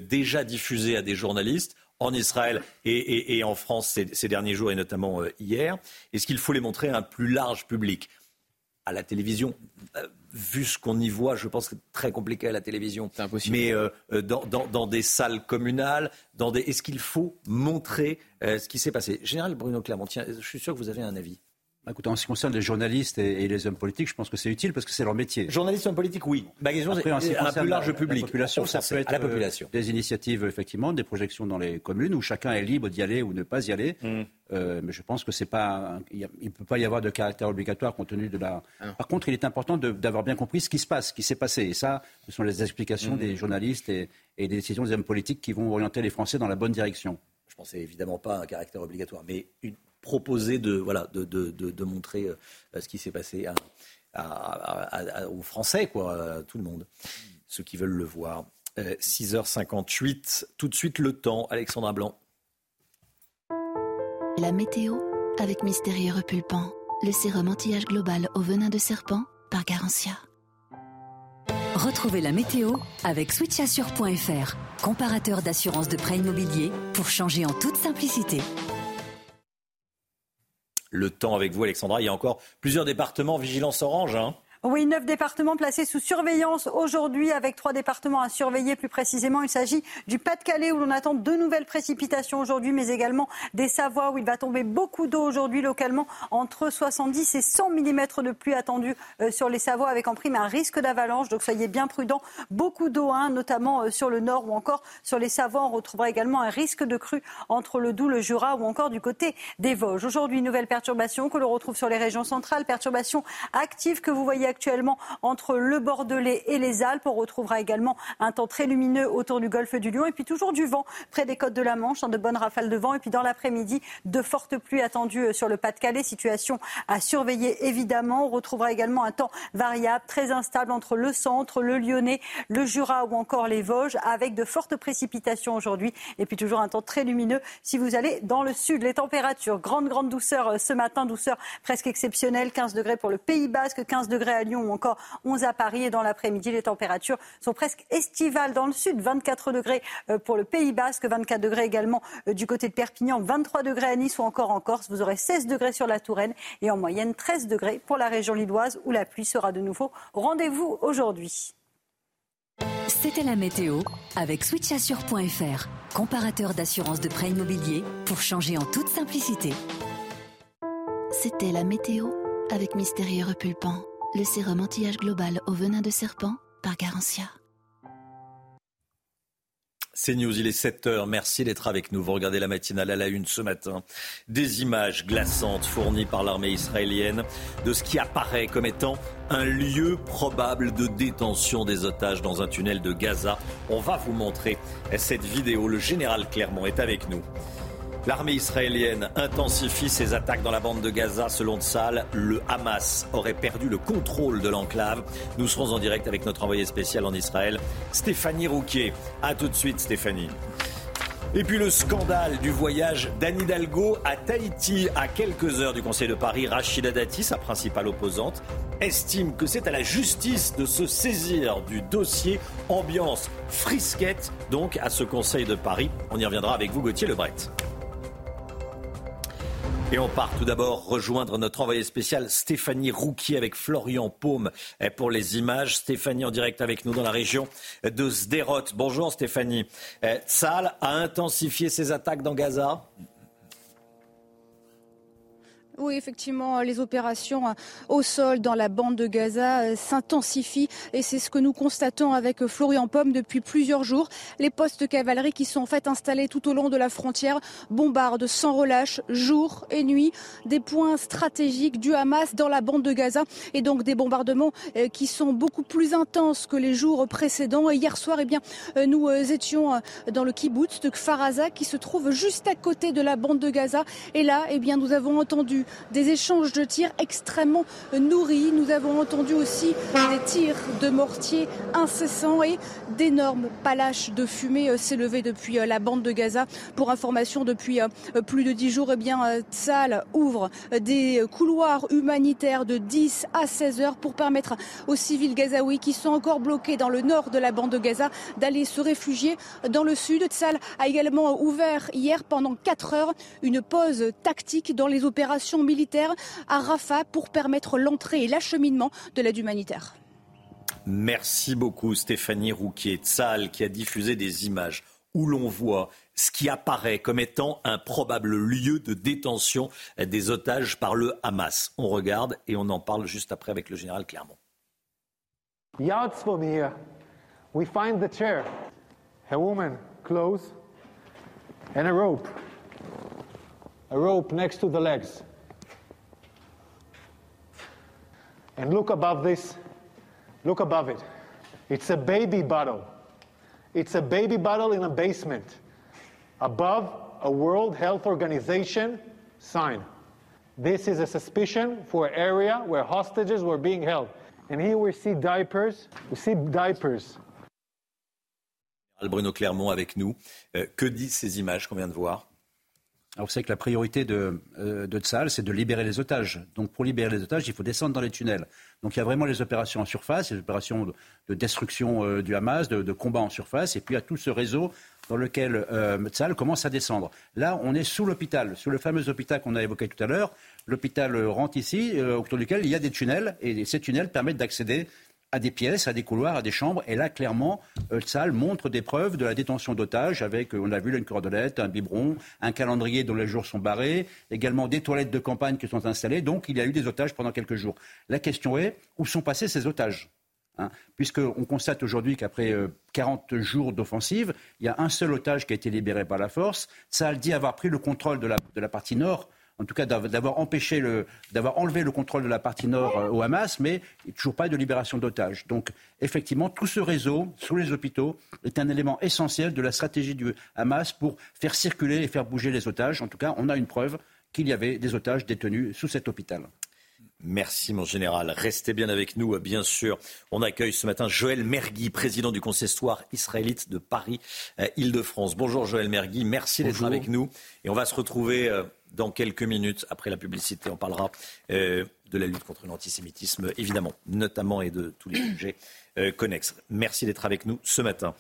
déjà diffusées à des journalistes en Israël et, en France ces, ces, derniers jours et notamment hier. Est-ce qu'il faut les montrer à un plus large public à la télévision. Euh, vu ce qu'on y voit, je pense que c'est très compliqué à la télévision. C'est impossible. Mais euh, euh, dans, des salles communales, dans des... est-ce qu'il faut montrer ce qui s'est passé? Général Bruno Clermont, tiens, je suis sûr que vous avez un avis. Bah, en ce qui concerne les journalistes et, les hommes politiques, je pense que c'est utile parce que c'est leur métier. Journalistes hommes politiques, oui. Question, Après, un plus large public. La population, ça peut être la population. des initiatives, effectivement, des projections dans les communes où chacun est libre d'y aller ou ne pas y aller. Mm. Euh, mais je pense que c'est pas, il ne peut pas y avoir de caractère obligatoire compte tenu de la. Ah Par contre, il est important d'avoir bien compris ce qui se passe, ce qui s'est passé. Et ça, ce sont les explications mm. des journalistes et, des décisions des hommes politiques qui vont orienter les Français dans la bonne direction. Je pensais évidemment pas à un caractère obligatoire, mais une, proposer de, voilà, de, de, de, montrer euh, ce qui s'est passé à, aux Français, quoi, à tout le monde, ceux qui veulent le voir. 6h58, euh, tout de suite le temps, Alexandra Blanc. La météo avec Mystérieux Repulpant, le sérum anti-âge global au venin de serpent par Garantia. Retrouvez la météo avec switchassure.fr, comparateur d'assurance de prêt immobilier pour changer en toute simplicité le temps avec vous, Alexandra. Il y a encore plusieurs départements vigilance orange. Hein. Oui, neuf départements placés sous surveillance aujourd'hui, avec trois départements à surveiller plus précisément. Il s'agit du Pas-de-Calais où l'on attend de nouvelles précipitations aujourd'hui, mais également des Savoies où il va tomber beaucoup d'eau aujourd'hui localement, entre 70 et 100 mm de pluie attendue euh, sur les Savoies, avec en prime un risque d'avalanche. Donc soyez bien prudents. Beaucoup d'eau, hein, notamment euh, sur le nord ou encore sur les Savoies. On retrouvera également un risque de crue entre le Doubs, le Jura ou encore du côté des Vosges. Aujourd'hui, nouvelle perturbation que l'on retrouve sur les régions centrales, perturbation active que vous voyez actuellement entre le Bordelais et les Alpes. On retrouvera également un temps très lumineux autour du golfe du Lion et puis toujours du vent près des côtes de la Manche, de bonnes rafales de vent. Et puis dans l'après-midi, de fortes pluies attendues euh, sur le Pas-de-Calais. Situation à surveiller évidemment. On retrouvera également un temps variable, très instable entre le centre, le Lyonnais, le Jura ou encore les Vosges, avec de fortes précipitations aujourd'hui. Et puis toujours un temps très lumineux si vous allez dans le sud. Les températures, grande, grande douceur euh, ce matin, douceur presque exceptionnelle. 15 degrés pour le Pays Basque, 15 degrés à Lyon ou encore 11 à Paris. Et dans l'après-midi, les températures sont presque estivales dans le sud. 24 degrés euh, pour le Pays Basque, 24 degrés également euh, du côté de Perpignan, 23 degrés à Nice ou encore en Corse. Vous aurez 16 degrés sur la Touraine et en moyenne 13 degrés pour la région lilloise où la pluie sera de nouveau rendez-vous aujourd'hui. C'était la météo avec switchassure.fr, comparateur d'assurance de prêt immobilier pour changer en toute simplicité. C'était la météo avec Mystérieux Repulpant le sérum anti-âge global au venin de serpent par Garantia. C'est News, il est 7h. Merci d'être avec nous. Vous regardez la matinale à la une ce matin. Des images glaçantes fournies par l'armée israélienne de ce qui apparaît comme étant un lieu probable de détention des otages dans un tunnel de Gaza. On va vous montrer cette vidéo. Le général Clermont est avec nous. L'armée israélienne intensifie ses attaques dans la bande de Gaza. Selon Tsal, le Hamas aurait perdu le contrôle de l'enclave. Nous serons en direct avec notre envoyé spécial en Israël, Stéphanie Rouquier. A tout de suite, Stéphanie. Et puis le scandale du voyage d'Anne Hidalgo à Tahiti. À quelques heures du Conseil de Paris, Rachida Dati, sa principale opposante, estime que c'est à la justice de se saisir du dossier. Ambiance frisquette donc à ce Conseil de Paris. On y reviendra avec vous, Gauthier Lebret. Et on part tout d'abord rejoindre notre envoyé spécial Stéphanie Rouquier avec Florian Paume pour les images. Stéphanie en direct avec nous dans la région de Sderot. Bonjour Stéphanie. Tsal a intensifié ses attaques dans Gaza? Oui, effectivement, les opérations euh, au sol dans la bande de Gaza euh, s'intensifient et c'est ce que nous constatons avec euh, Florian Pomme depuis plusieurs jours. Les postes de cavalerie qui sont en fait installés tout au long de la frontière bombardent sans relâche jour et nuit des points stratégiques du Hamas dans la bande de Gaza et donc des bombardements qui sont beaucoup plus intenses que les jours précédents. Hier soir, eh bien, nous étions dans le kibbutz de Kfaraza qui se trouve juste à côté de la bande de Gaza et là, eh bien, nous avons entendu des échanges de tirs extrêmement nourris. Nous avons entendu aussi des tirs de mortier incessants et d'énormes palaches de fumée s'élever depuis la bande de Gaza. Pour information, depuis plus de dix jours, eh bien, Tsal ouvre des couloirs humanitaires de 10 à 16 heures pour permettre aux civils gazaouis qui sont encore bloqués dans le nord de la bande de Gaza d'aller se réfugier dans le sud. Tsal a également ouvert hier pendant 4 heures une pause tactique dans les opérations militaires à Rafah pour permettre l'entrée et l'acheminement de l'aide humanitaire. Merci beaucoup Stéphanie Rouquier-Tsal qui a diffusé des images où l'on voit ce qui apparaît comme étant un probable lieu de détention des otages par le Hamas. On regarde et on en parle juste après avec le général Clermont. Yards from here, we find the chair, a woman clothes, and a rope. A rope next to the legs. And look above this, look above it. It's a baby bottle. It's a baby bottle in a basement above a World Health Organization sign. This is a suspicion for an area where hostages were being held. And here we see diapers. We see diapers. Bruno Clermont avec nous. Euh, que disent ces images qu'on vient de voir alors, vous savez que la priorité de, euh, de Tsahal, c'est de libérer les otages. Donc, pour libérer les otages, il faut descendre dans les tunnels. Donc, il y a vraiment les opérations en surface, les opérations de, destruction euh, du Hamas, de, de, combat en surface, et puis il y a tout ce réseau dans lequel euh, Tsahal commence à descendre. Là, on est sous l'hôpital, sous le fameux hôpital qu'on a évoqué tout à l'heure. L'hôpital euh, rentre ici, euh, autour duquel il y a des tunnels, et ces tunnels permettent d'accéder à des pièces, à des couloirs, à des chambres. Et là, clairement, le salle montre des preuves de la détention d'otages avec, on a vu, une cordelette, un biberon, un calendrier dont les jours sont barrés, également des toilettes de campagne qui sont installées. Donc, il y a eu des otages pendant quelques jours. La question est, où sont passés ces otages hein? Puisqu'on constate aujourd'hui qu'après 40 jours d'offensive, il y a un seul otage qui a été libéré par la force. Saal dit avoir pris le contrôle de la partie nord en tout cas d'avoir empêché le, d'avoir enlevé le contrôle de la partie nord euh, au Hamas, mais il n'y a toujours pas de libération d'otages. Donc effectivement, tout ce réseau sous les hôpitaux est un élément essentiel de la stratégie du Hamas pour faire circuler et faire bouger les otages. En tout cas, on a une preuve qu'il y avait des otages détenus sous cet hôpital. Merci mon général. Restez bien avec nous, bien sûr. On accueille ce matin Joël Mergui, président du consistoire israélite de Paris, euh, Île-de-France. Bonjour Joël Mergui, merci d'être avec nous. Et on va se retrouver euh, dans quelques minutes, après la publicité, on parlera euh, de la lutte contre l'antisémitisme, évidemment, notamment et de tous les sujets connexes. Merci d'être avec nous ce matin.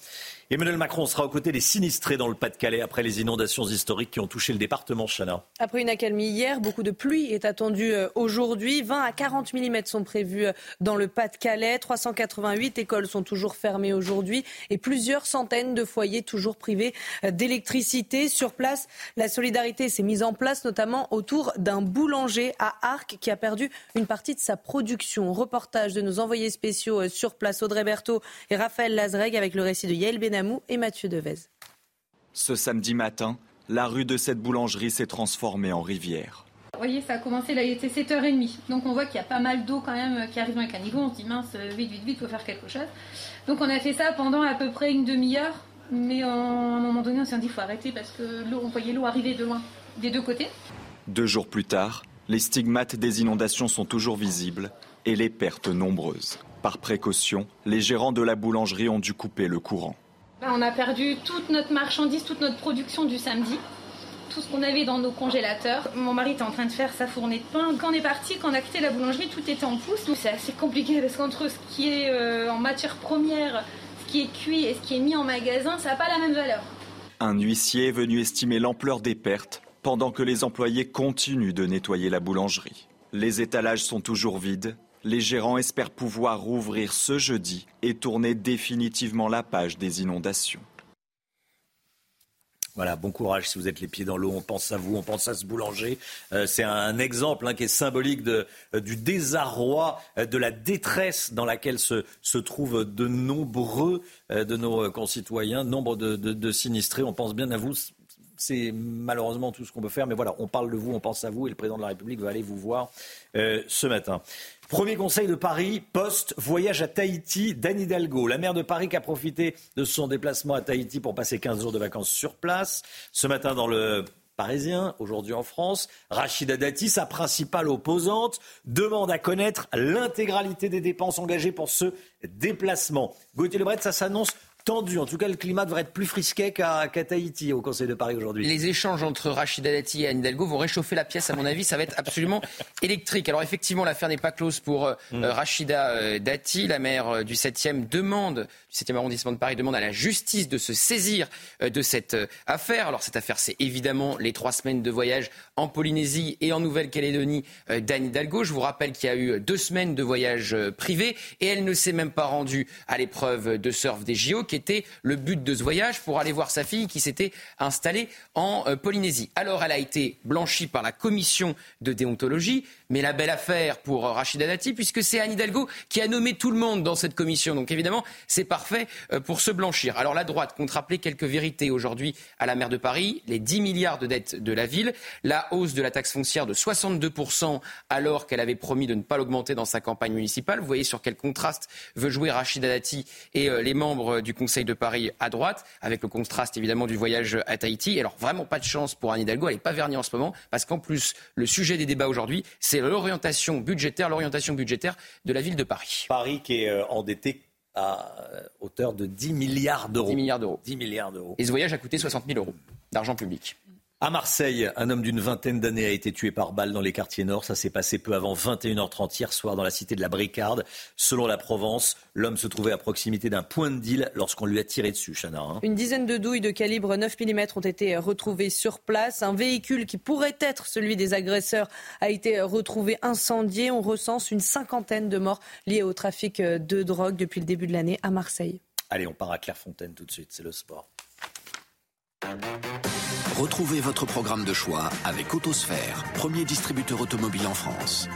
Emmanuel Macron sera aux côtés des sinistrés dans le Pas-de-Calais après les inondations historiques qui ont touché le département Chana. Après une accalmie hier, beaucoup de pluie est attendue euh, aujourd'hui. 20 à 40 mm sont prévus euh, dans le Pas-de-Calais. 388 écoles sont toujours fermées aujourd'hui et plusieurs centaines de foyers toujours privés d'électricité. Sur place, la solidarité s'est mise en place notamment autour d'un boulanger à Arc qui a perdu une partie de sa production. Reportage de nos envoyés spéciaux euh, sur place, Audrey Berthaud et Raphaël Lazreg, avec le récit de Yael Benamou et Mathieu Devez. Ce samedi matin, la rue de cette boulangerie s'est transformée en rivière. Vous voyez, ça a commencé, là, il était 7h30. Donc on voit qu'il y a pas mal d'eau quand même qui arrive dans les caniveaux. On se dit, mince, euh, vite, vite, vite, il faut faire quelque chose. Donc on a fait ça pendant à peu près une demi-heure. Mais à un moment donné, on s'est dit, il faut arrêter parce que l'eau, on voyait l'eau arriver de loin, des deux côtés. Deux jours plus tard, les stigmates des inondations sont toujours visibles et les pertes nombreuses. Par précaution, les gérants de la boulangerie ont dû couper le courant. On a perdu toute notre marchandise, toute notre production du samedi, tout ce qu'on avait dans nos congélateurs. Mon mari était en train de faire sa fournée de pain. Quand on est parti, quand on a quitté la boulangerie, tout était en. Donc c'est assez compliqué parce qu'entre ce qui est euh, en matière première, ce qui est cuit et ce qui est mis en magasin, ça n'a pas la même valeur. Un huissier est venu estimer l'ampleur des pertes pendant que les employés continuent de nettoyer la boulangerie. Les étalages sont toujours vides. Les gérants espèrent pouvoir rouvrir ce jeudi et tourner définitivement la page des inondations. Voilà, bon courage si vous êtes les pieds dans l'eau. On pense à vous, on pense à ce boulanger. Euh, c'est un exemple hein, qui est symbolique euh, du désarroi, euh, de la détresse dans laquelle se, trouvent de nombreux de nos concitoyens, nombre de, sinistrés. On pense bien à vous c'est malheureusement tout ce qu'on peut faire. Mais voilà, on parle de vous, on pense à vous et le président de la République va aller vous voir ce matin. Premier conseil de Paris, post-voyage à Tahiti d'Anne Hidalgo. La maire de Paris qui a profité de son déplacement à Tahiti pour passer 15 jours de vacances sur place. Ce matin, dans le parisien, aujourd'hui en France. Rachida Dati, sa principale opposante, demande à connaître l'intégralité des dépenses engagées pour ce déplacement. Gauthier Lebret, ça s'annonce tendu. En tout cas, le climat devrait être plus frisquet qu'à Tahiti au Conseil de Paris aujourd'hui. Les échanges entre Rachida Dati et Anne Hidalgo vont réchauffer la pièce, à mon avis. Ça va être absolument électrique. Alors effectivement, l'affaire n'est pas close pour euh, mm. Rachida euh, Dati. La maire euh, du 7e demande, du 7e arrondissement de Paris, demande à la justice de se saisir de cette affaire. Alors cette affaire, c'est évidemment les trois semaines de voyage en Polynésie et en Nouvelle-Calédonie d'Anne Hidalgo. Je vous rappelle qu'il y a eu deux semaines de voyage privé et elle ne s'est même pas rendue à l'épreuve de surf des JO était le but de ce voyage pour aller voir sa fille qui s'était installée en euh, Polynésie. Alors elle a été blanchie par la commission de déontologie, mais la belle affaire pour euh, Rachida Dati, puisque c'est Anne Hidalgo qui a nommé tout le monde dans cette commission. Donc évidemment, c'est parfait euh, pour se blanchir. Alors la droite compte rappeler quelques vérités aujourd'hui à la maire de Paris, les 10 milliards de dettes de la ville, la hausse de la taxe foncière de 62% alors qu'elle avait promis de ne pas l'augmenter dans sa campagne municipale. Vous voyez sur quel contraste veut jouer Rachida Dati et les membres du Conseil de Paris à droite, avec le contraste évidemment du voyage à Tahiti. Alors vraiment pas de chance pour Anne Hidalgo, elle n'est pas vernie en ce moment, parce qu'en plus, le sujet des débats aujourd'hui, c'est l'orientation budgétaire, l'orientation budgétaire de la ville de Paris. Paris qui est euh, endetté à euh, hauteur de 10 milliards d'euros. 10 milliards d'euros. 10 milliards d'euros. Et ce voyage a coûté 60 000 euros d'argent public. À Marseille, un homme d'une vingtaine d'années a été tué par balle dans les quartiers nord. Ça s'est passé peu avant 21h30 hier soir dans la cité de la Bricarde. Selon la Provence, l'homme se trouvait à proximité d'un point de deal lorsqu'on lui a tiré dessus, Chana. Hein. Une dizaine de douilles de calibre 9 mm ont été retrouvées sur place. Un véhicule qui pourrait être celui des agresseurs a été retrouvé incendié. On recense une cinquantaine de morts liées au trafic de drogue depuis le début de l'année à Marseille. Allez, on part à Clairefontaine tout de suite, c'est le sport. Retrouvez votre programme de choix avec Autosphère, premier distributeur automobile en France.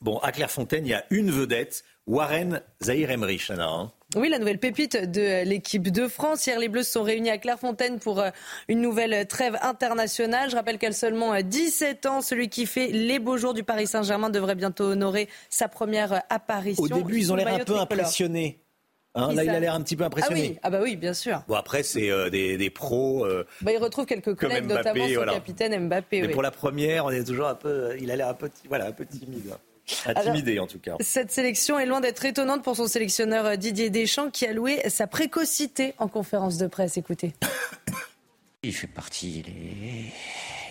Bon, à Clairefontaine, il y a une vedette, Warren Zahir Emery, hein? Oui, la nouvelle pépite de l'équipe de France. Hier, les Bleus se sont réunis à Clairefontaine pour euh, une nouvelle trêve internationale. Je rappelle qu'elle a seulement 17 euh, ans. Celui qui fait les beaux jours du Paris Saint-Germain devrait bientôt honorer sa première euh, apparition. Au début, ils ont l'air un peu impressionnés. Hein, là, il a l'air un petit peu impressionné. Ah oui, ah bah oui bien sûr. Bon, après, c'est euh, des, des, pros. Euh, bah, il retrouve quelques collègues, notamment son capitaine Mbappé. Mais pour la première, on est toujours un peu. Il a l'air un peu, voilà, un peu timide. Intimidé en tout cas. Cette sélection est loin d'être étonnante pour son sélectionneur euh, Didier Deschamps qui a loué sa précocité en conférence de presse. Écoutez. Il fait partie,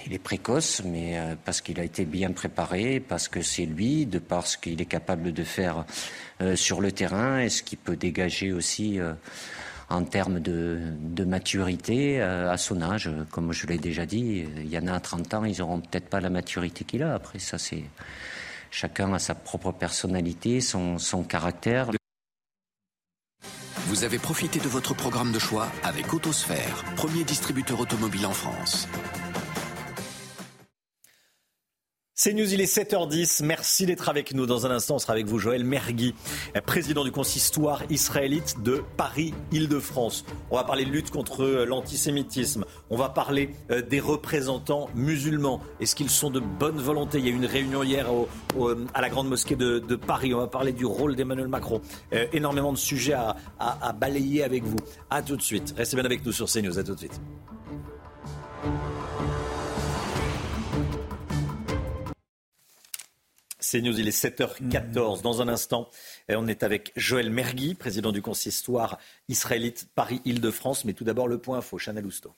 il est précoce, mais euh, parce qu'il a été bien préparé, parce que c'est lui, de parce qu'il est capable de faire euh, sur le terrain et ce qu'il peut dégager aussi euh, en termes de, maturité à son âge. Comme je l'ai déjà dit, il y en a à 30 ans, ils n'auront peut-être pas la maturité qu'il a. Après, ça, c'est chacun a sa propre personnalité, son, son caractère. Vous avez profité de votre programme de choix avec Autosphère, premier distributeur automobile en France. C'est News, il est 7h10. Merci d'être avec nous. Dans un instant, on sera avec vous, Joël Mergui, président du consistoire israélite de Paris-Île-de-France. On va parler de lutte contre l'antisémitisme. On va parler euh, des représentants musulmans. Est-ce qu'ils sont de bonne volonté? Il y a eu une réunion hier à la Grande Mosquée de, Paris. On va parler du rôle d'Emmanuel Macron. Euh, énormément de sujets à, à balayer avec vous. À tout de suite. Restez bien avec nous sur CNews. À tout de suite. C'est News, il est 7h14. Dans un instant, on est avec Joël Mergui, président du consistoire israélite Paris-Île-de-France. Mais tout d'abord, le point info, Chanel Housteau.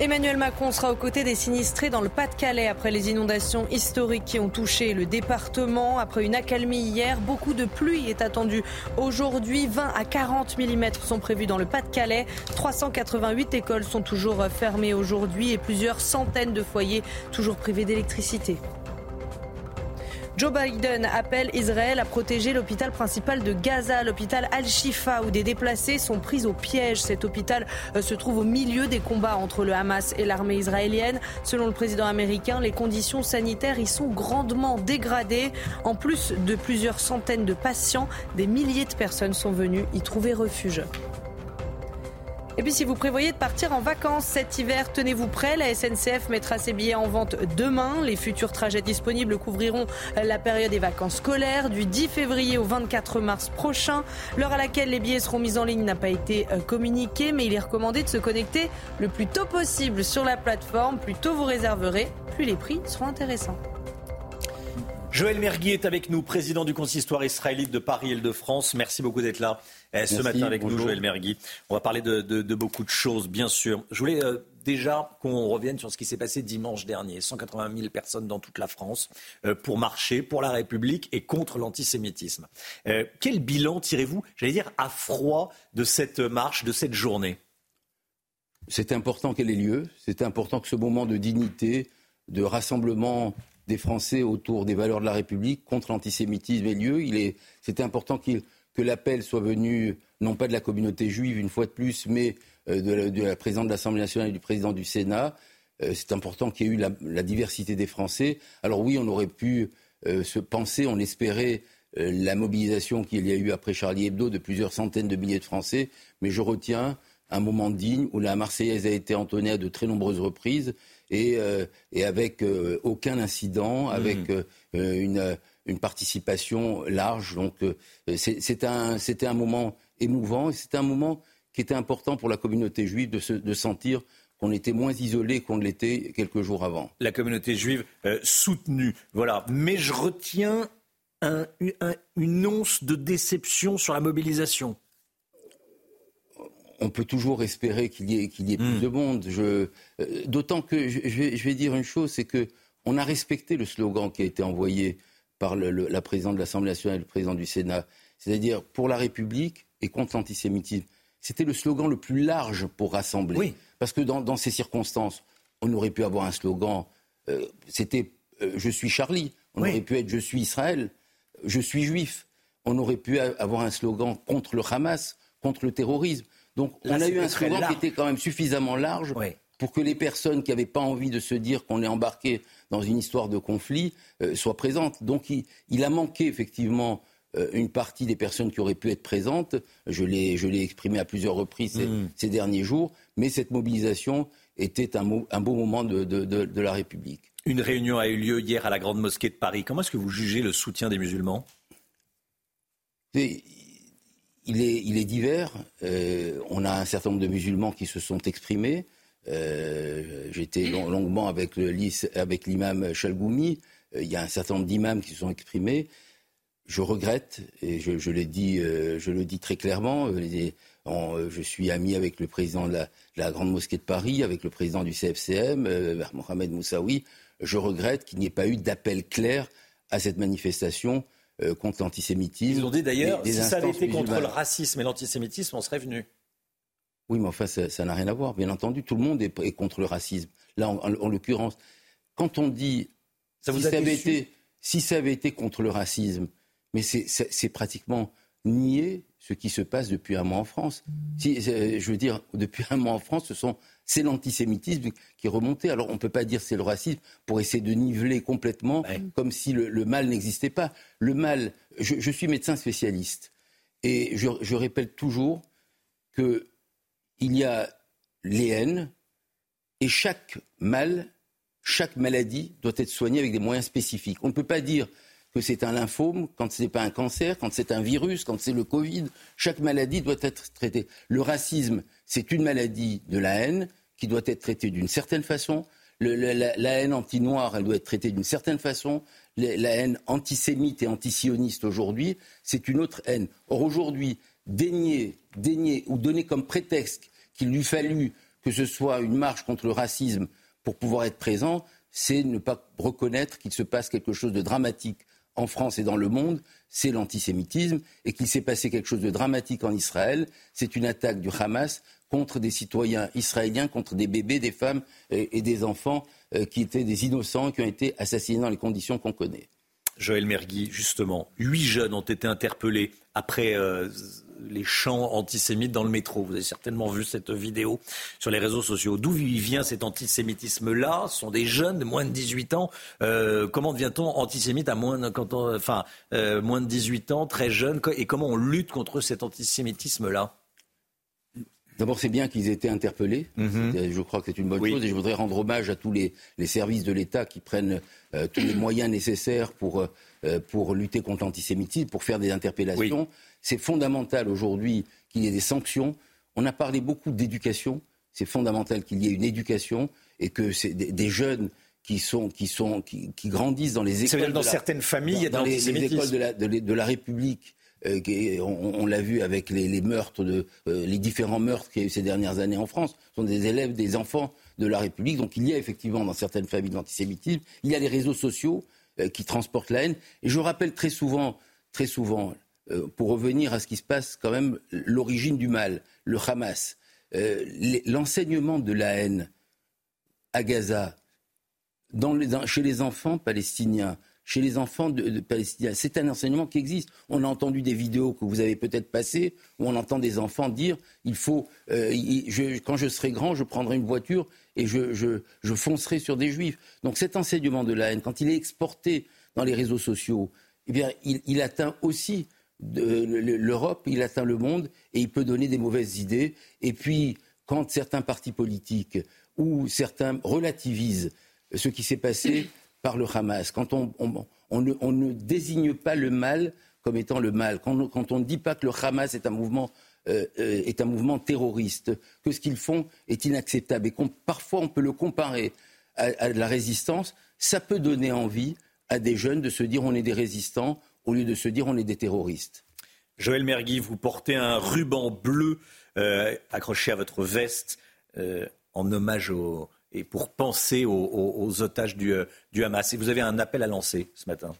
Emmanuel Macron sera aux côtés des sinistrés dans le Pas-de-Calais après les inondations historiques qui ont touché le département. Après une accalmie hier, beaucoup de pluie est attendue aujourd'hui. 20 à 40 mm sont prévus dans le Pas-de-Calais. 388 écoles sont toujours fermées aujourd'hui et plusieurs centaines de foyers toujours privés d'électricité. Joe Biden appelle Israël à protéger l'hôpital principal de Gaza, l'hôpital Al-Shifa, où des déplacés sont pris au piège. Cet hôpital euh, se trouve au milieu des combats entre le Hamas et l'armée israélienne. Selon le président américain, les conditions sanitaires y sont grandement dégradées. En plus de plusieurs centaines de patients, des milliers de personnes sont venues y trouver refuge. Et puis si vous prévoyez de partir en vacances cet hiver, tenez-vous prêt. La SNCF mettra ses billets en vente demain. Les futurs trajets disponibles couvriront la période des vacances scolaires du 10 février au 24 mars prochain. L'heure à laquelle les billets seront mis en ligne n'a pas été euh, communiquée, mais il est recommandé de se connecter le plus tôt possible sur la plateforme. Plus tôt vous réserverez, plus les prix seront intéressants. Joël Mergui est avec nous, président du consistoire israélite de Paris-Île-de-France. Merci beaucoup d'être là eh, ce matin avec nous, Joël Mergui. On va parler de, beaucoup de choses, bien sûr. Je voulais euh, déjà qu'on revienne sur ce qui s'est passé dimanche dernier. 180 000 personnes dans toute la France euh, pour marcher pour la République et contre l'antisémitisme. Euh, quel bilan tirez-vous, j'allais dire, à froid de cette marche, de cette journée? C'est important qu'elle ait lieu. C'est important que ce moment de dignité, de rassemblement des Français autour des valeurs de la République contre l'antisémitisme ait lieu. Il est, c'était important que l'appel soit venu non pas de la communauté juive une fois de plus, mais euh, de, la, présidente de l'Assemblée nationale et du président du Sénat. Euh, c'est important qu'il y ait eu la, diversité des Français. Alors oui, on aurait pu euh, se penser, on espérait la mobilisation qu'il y a eu après Charlie Hebdo de plusieurs centaines de milliers de Français, mais je retiens un moment digne où la Marseillaise a été entonnée à de très nombreuses reprises et, euh, avec euh, aucun incident, avec mmh. euh, une, participation large. Donc c'était un, moment émouvant et c'était un moment qui était important pour la communauté juive de, sentir qu'on était moins isolé qu'on l'était quelques jours avant. La communauté juive soutenue, voilà. Mais je retiens une once de déception sur la mobilisation on peut toujours espérer qu'il y ait, qu'il y ait plus hmm. de monde. Euh, d'autant que je, vais, dire une chose, c'est que on a respecté le slogan qui a été envoyé par la présidente de l'Assemblée nationale et le président du Sénat, c'est-à-dire pour la République et contre l'antisémitisme. C'était le slogan le plus large pour rassembler. Parce que dans, ces circonstances, on aurait pu avoir un slogan, euh, c'était euh, Je suis Charlie, on aurait pu être Je suis Israël, je suis juif. On aurait pu avoir un slogan contre le Hamas, contre le terrorisme. Donc on a eu un slogan qui était quand même suffisamment large pour que les personnes qui n'avaient pas envie de se dire qu'on est embarqué dans une histoire de conflit euh, soient présentes. Donc il, a manqué effectivement euh, une partie des personnes qui auraient pu être présentes. Je l'ai exprimé à plusieurs reprises ces, mm. derniers jours. Mais cette mobilisation était un, beau moment de, la République. Une réunion a eu lieu hier à la Grande Mosquée de Paris. Comment est-ce que vous jugez le soutien des musulmans? Il est, divers. Euh, on a un certain nombre de musulmans qui se sont exprimés. Euh, j'étais longuement avec, l'imam Chalgoumi. Euh, il y a un certain nombre d'imams qui se sont exprimés. Je regrette, et je, je le dis très clairement, je suis ami avec le président de la, Grande Mosquée de Paris, avec le président du CFCM, Mohamed Moussaoui. Je regrette qu'il n'y ait pas eu d'appel clair à cette manifestation euh, contre l'antisémitisme. Ils ont dit d'ailleurs, si ça avait été contre le racisme et l'antisémitisme, on serait venu. Oui, mais enfin, ça n'a rien à voir. Bien entendu, tout le monde est, contre le racisme. Là, en, l'occurrence, quand on dit ça vous si, ça avait été, si ça avait été contre le racisme, mais c'est pratiquement nier ce qui se passe depuis un mois en France. Si, euh, je veux dire, depuis un mois en France, ce sont c'est l'antisémitisme qui est remonté. Alors on ne peut pas dire c'est le racisme pour essayer de niveler complètement comme si le, mal n'existait pas. Le mal, je, suis médecin spécialiste et je, répète toujours qu'il y a les haines et chaque mal, chaque maladie doit être soignée avec des moyens spécifiques. On ne peut pas dire que c'est un lymphome, quand ce n'est pas un cancer, quand c'est un virus, quand c'est le Covid. Chaque maladie doit être traitée. Le racisme, c'est une maladie de la haine qui doit être traitée d'une certaine façon. la, haine anti-noire, elle doit être traitée d'une certaine façon. la haine antisémite et antisioniste aujourd'hui, c'est une autre haine. Or aujourd'hui, daigner, daigner ou donner comme prétexte qu'il lui fallut que ce soit une marche contre le racisme pour pouvoir être présent, c'est ne pas reconnaître qu'il se passe quelque chose de dramatique en France et dans le monde, c'est l'antisémitisme, et qu'il s'est passé quelque chose de dramatique en Israël, c'est une attaque du Hamas contre des citoyens israéliens, contre des bébés, des femmes et, des enfants euh, qui étaient des innocents, qui ont été assassinés dans les conditions qu'on connaît. Joël Mergui, justement, huit jeunes ont été interpellés après euh, les chants antisémites dans le métro. Vous avez certainement vu cette vidéo sur les réseaux sociaux. D'où vient cet antisémitisme-là? Ce sont des jeunes de moins de 18 ans. Euh, comment devient-on antisémite à moins de, quand enfin, euh, moins de 18 ans, très jeune? Et comment on lutte contre cet antisémitisme-là? D'abord, c'est bien qu'ils aient été interpellés. Mhm. Je crois que c'est une bonne chose. Et je voudrais rendre hommage à tous les, les services de l'État qui prennent euh, tous les moyens nécessaires pour, euh, pour lutter contre l'antisémitisme, pour faire des interpellations. C'est fondamental aujourd'hui qu'il y ait des sanctions. On a parlé beaucoup d'éducation. C'est fondamental qu'il y ait une éducation et que des, des jeunes qui, sont, qui, sont, qui, qui grandissent dans les écoles. Ça veut dire dans la- certaines familles, a de dans les, écoles de la, de, les- de la République. Euh, on l'a vu avec les, meurtres, euh, les différents meurtres qu'il y a eu ces dernières années en France. Ce sont des élèves, des enfants de la République. Donc il y a effectivement dans certaines familles de l'antisémitisme. Il y a les réseaux sociaux euh, qui transportent la haine. Et je rappelle très souvent, très souvent, pour revenir à ce qui se passe quand même, l'origine du mal, le Hamas, l'enseignement de la haine à Gaza, chez les enfants palestiniens, chez les enfants de, palestiniens, c'est un enseignement qui existe. On a entendu des vidéos que vous avez peut-être passées où on entend des enfants dire il faut, euh, quand je serai grand, je prendrai une voiture et je, foncerai sur des juifs. Donc cet enseignement de la haine, quand il est exporté dans les réseaux sociaux, eh bien, il, atteint aussi l'Europe, il atteint le monde et il peut donner des mauvaises idées. Et puis, quand certains partis politiques ou certains relativisent ce qui s'est passé par le Hamas, quand on, ne, on ne désigne pas le mal comme étant le mal, quand, on- ne dit pas que le Hamas est un mouvement euh, euh, est un mouvement terroriste, que ce qu'ils font est inacceptable et qu'on parfois on peut le comparer à, la résistance, ça peut donner envie à des jeunes de se dire on est des résistants au lieu de se dire on est des terroristes. Joël Mergui, vous portez un ruban bleu euh, accroché à votre veste en hommage au, et pour penser aux, aux- aux otages du, euh, du Hamas. Et vous avez un appel à lancer ce matin.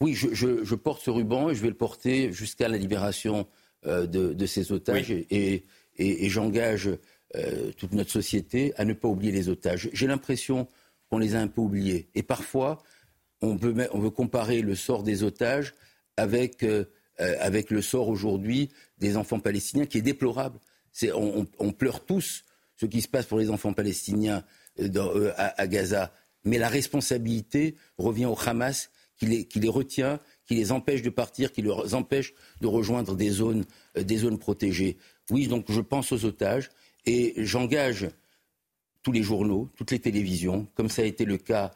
Oui, je, je- je porte ce ruban et je vais le porter jusqu'à la libération euh, de, de ces otages et, et- et j'engage euh, toute notre société à ne pas oublier les otages. J'ai l'impression qu'on les a un peu oubliés. Et parfois, on on veut comparer le sort des otages avec, euh, avec le sort aujourd'hui des enfants palestiniens qui est déplorable. On pleure tous ce qui se passe pour les enfants palestiniens euh, euh, à, Gaza. Mais la responsabilité revient au Hamas qui les, retient, qui les empêche de partir, qui les empêche de rejoindre des zones, euh, des zones protégées. Oui, donc je pense aux otages et j'engage tous les journaux, toutes les télévisions, comme ça a été le cas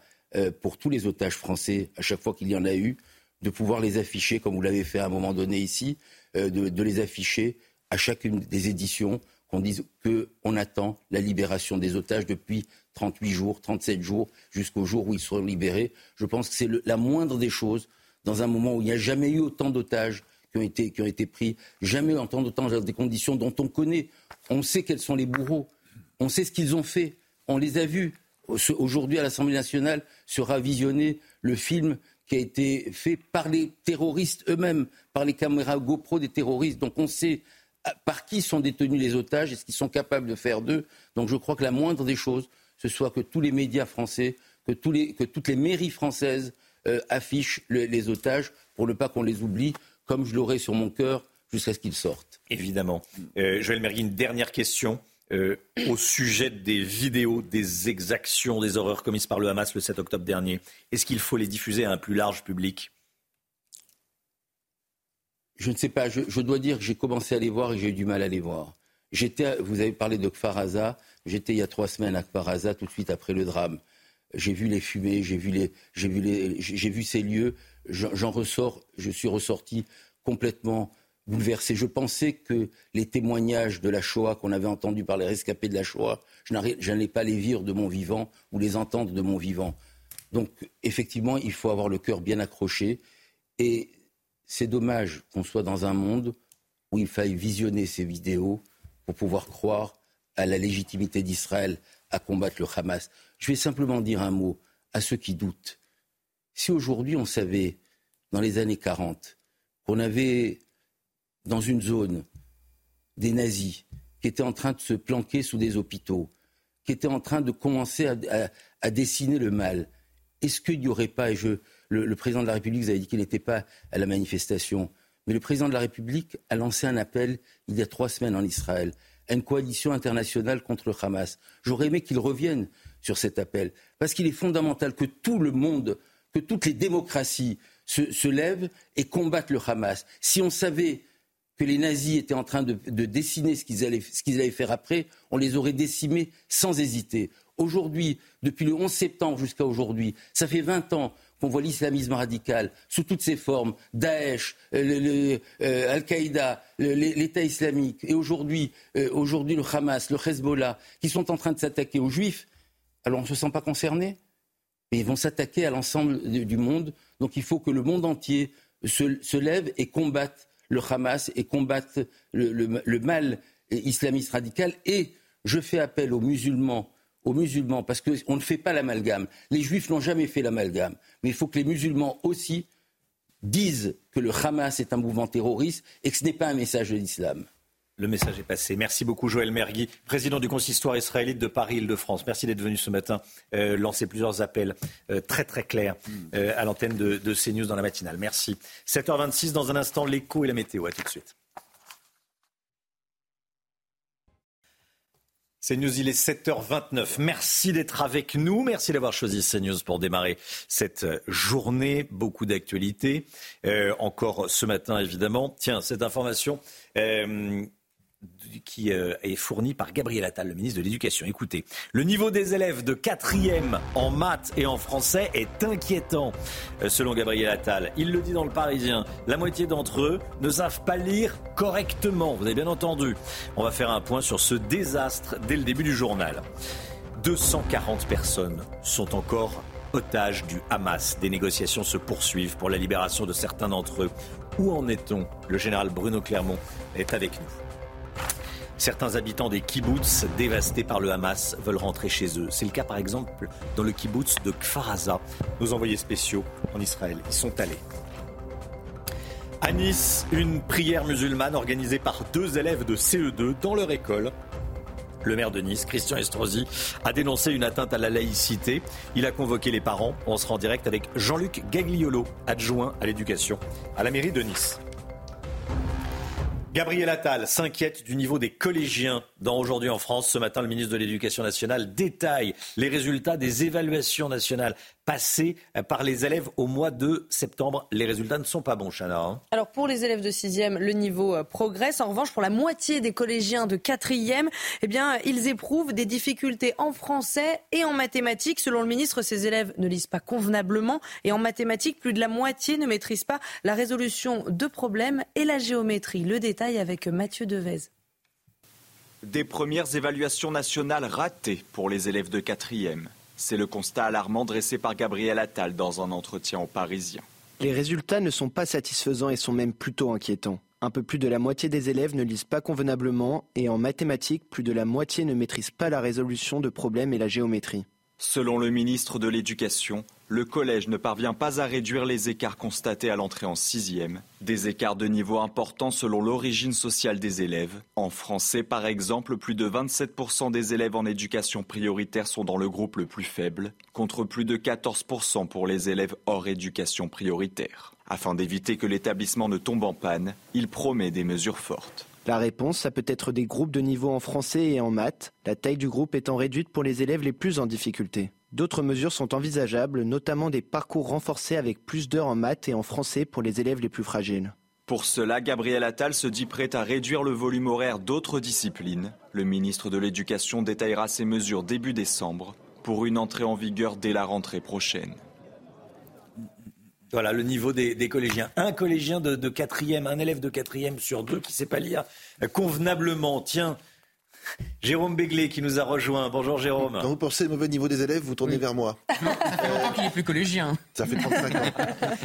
pour tous les otages français à chaque fois qu'il y en a eu, de pouvoir les afficher, comme vous l'avez fait à un moment donné ici, de les afficher à chacune des éditions, qu'on dise qu'on attend la libération des otages depuis 38 jours, 37 jours, jusqu'au jour où ils seront libérés. Je pense que c'est la moindre des choses dans un moment où il n'y a jamais eu autant d'otages qui ont été, qui ont été pris, jamais autant d'otages dans des conditions dont on connaît. On sait quels sont les bourreaux, on sait ce qu'ils ont fait, on les a vus. Aujourd'hui, à l'Assemblée nationale, sera visionné le film qui a été fait par les terroristes eux-mêmes, par les caméras GoPro des terroristes. Donc on sait par qui sont détenus les otages? Et ce qu'ils sont capables de faire d'eux? Donc je crois que la moindre des choses, ce soit que tous les médias français, que, toutes les mairies françaises euh, affichent le- les otages pour ne pas qu'on les oublie, comme je l'aurai sur mon cœur jusqu'à ce qu'ils sortent. Évidemment. Euh, Joël Mergui, une dernière question euh, au sujet des vidéos, des exactions, des horreurs commises par le Hamas le 7 octobre dernier. Est-ce qu'il faut les diffuser à un plus large public? Je ne sais pas, je, dois dire que j'ai commencé à les voir et j'ai eu du mal à les voir. J'étais, vous avez parlé de Kfaraza, j'étais il y a trois semaines à Kfaraza, tout de suite après le drame. J'ai vu les fumées, j'ai vu, les, j'ai vu, les, j'ai vu ces lieux, j'en ressors, je suis ressorti complètement bouleversé. Je pensais que les témoignages de la Shoah qu'on avait entendus par les rescapés de la Shoah, je n'allais pas les vivre de mon vivant ou les entendre de mon vivant. Donc effectivement, il faut avoir le cœur bien accroché et c'est dommage qu'on soit dans un monde où il faille visionner ces vidéos pour pouvoir croire à la légitimité d'Israël à combattre le Hamas. Je vais simplement dire un mot à ceux qui doutent. Si aujourd'hui on savait, dans les années 40, qu'on avait dans une zone des nazis qui étaient en train de se planquer sous des hôpitaux, qui étaient en train de commencer à, dessiner le mal, est-ce qu'il n'y aurait pas, le, président de la République, vous avez dit qu'il n'était pas à la manifestation, mais le président de la République a lancé un appel il y a trois semaines en Israël à une coalition internationale contre le Hamas. J'aurais aimé qu'il revienne sur cet appel, parce qu'il est fondamental que tout le monde, que toutes les démocraties se, lèvent et combattent le Hamas. Si on savait que les nazis étaient en train de, dessiner ce qu'ils allaient, allaient, faire après, on les aurait décimés sans hésiter. Aujourd'hui, depuis le 11 septembre jusqu'à aujourd'hui, ça fait 20 ans qu'on voit l'islamisme radical sous toutes ses formes, Daesh, euh, euh, Al-Qaïda, l'État islamique, et aujourd'hui, euh, aujourd'hui le Hamas, le Hezbollah, qui sont en train de s'attaquer aux Juifs, alors on ne se sent pas concerné Mais ils vont s'attaquer à l'ensemble du monde. Donc il faut que le monde entier se lève et combatte le Hamas et combattre le, mal islamiste radical. Et je fais appel aux musulmans aux musulmans, parce qu'on ne fait pas l'amalgame. Les juifs n'ont jamais fait l'amalgame. Mais il faut que les musulmans aussi disent que le Hamas est un mouvement terroriste et que ce n'est pas un message de l'islam. Le message est passé. Merci beaucoup, Joël Mergui, président du consistoire israélite de Paris-Île-de-France. Merci d'être venu ce matin euh, lancer plusieurs appels euh, très très clairs euh, à l'antenne de, CNews dans la matinale. Merci. 7h26, dans un instant, l'écho et la météo. À tout de suite. CNews, il est 7h29. Merci d'être avec nous. Merci d'avoir choisi CNews pour démarrer cette journée. Beaucoup d'actualités. encore ce matin, évidemment. Tiens, cette information qui euh, est fourni par Gabriel Attal, le ministre de l'Éducation. Écoutez, le niveau des élèves de quatrième en maths et en français est inquiétant, euh, selon Gabriel Attal. Il le dit dans le Parisien. La moitié d'entre eux ne savent pas lire correctement. Vous avez bien entendu. On va faire un point sur ce désastre dès le début du journal. 240 personnes sont encore otages du Hamas. Des négociations se poursuivent pour la libération de certains d'entre eux. Où en est-on? Le général Bruno Clermont est avec nous. Certains habitants des kibbutz dévastés par le Hamas veulent rentrer chez eux. C'est le cas par exemple dans le kibbutz de Kfaraza. Nos envoyés spéciaux en Israël y sont allés. À Nice, une prière musulmane organisée par deux élèves de CE2 dans leur école. Le maire de Nice, Christian Estrosi, a dénoncé une atteinte à la laïcité. Il a convoqué les parents. On se rend direct avec Jean-Luc Gagliolo, adjoint à l'éducation à la mairie de Nice. Gabriel Attal s'inquiète du niveau des collégiens dans Aujourd'hui en France. Ce matin, le ministre de l'Éducation nationale détaille les résultats des évaluations nationales passées par les élèves au mois de septembre. Les résultats ne sont pas bons, Chana. Hein. Alors pour les élèves de 6e, le niveau euh, progresse. En revanche, pour la moitié des collégiens de 4e, eh bien, ils éprouvent des difficultés en français et en mathématiques. Selon le ministre, ces élèves ne lisent pas convenablement et en mathématiques, plus de la moitié ne maîtrisent pas la résolution de problèmes et la géométrie. Le détail avec Mathieu Devez. Des premières évaluations nationales ratées pour les élèves de 4e. C'est le constat alarmant dressé par Gabriel Attal dans un entretien au Parisien. Les résultats ne sont pas satisfaisants et sont même plutôt inquiétants. Un peu plus de la moitié des élèves ne lisent pas convenablement et en mathématiques, plus de la moitié ne maîtrisent pas la résolution de problèmes et la géométrie. Selon le ministre de l'Éducation, le collège ne parvient pas à réduire les écarts constatés à l'entrée en sixième, des écarts de niveau importants selon l'origine sociale des élèves. En français, par exemple, plus de 27% des élèves en éducation prioritaire sont dans le groupe le plus faible, contre plus de 14% pour les élèves hors éducation prioritaire. Afin d'éviter que l'établissement ne tombe en panne, il promet des mesures fortes. La réponse, ça peut être des groupes de niveau en français et en maths, la taille du groupe étant réduite pour les élèves les plus en difficulté. D'autres mesures sont envisageables, notamment des parcours renforcés avec plus d'heures en maths et en français pour les élèves les plus fragiles. Pour cela, Gabriel Attal se dit prêt à réduire le volume horaire d'autres disciplines. Le ministre de l'Éducation détaillera ces mesures début décembre pour une entrée en vigueur dès la rentrée prochaine. Voilà le niveau des, collégiens. Un collégien de, quatrième, un élève de quatrième sur deux qui ne sait pas lire convenablement. Tiens, Jérôme Béglé qui nous a rejoint. Bonjour Jérôme. Quand vous pensez au mauvais niveau des élèves, vous tournez vers moi. Longtemps qu'il n'est plus collégien. Ça fait 35 ans.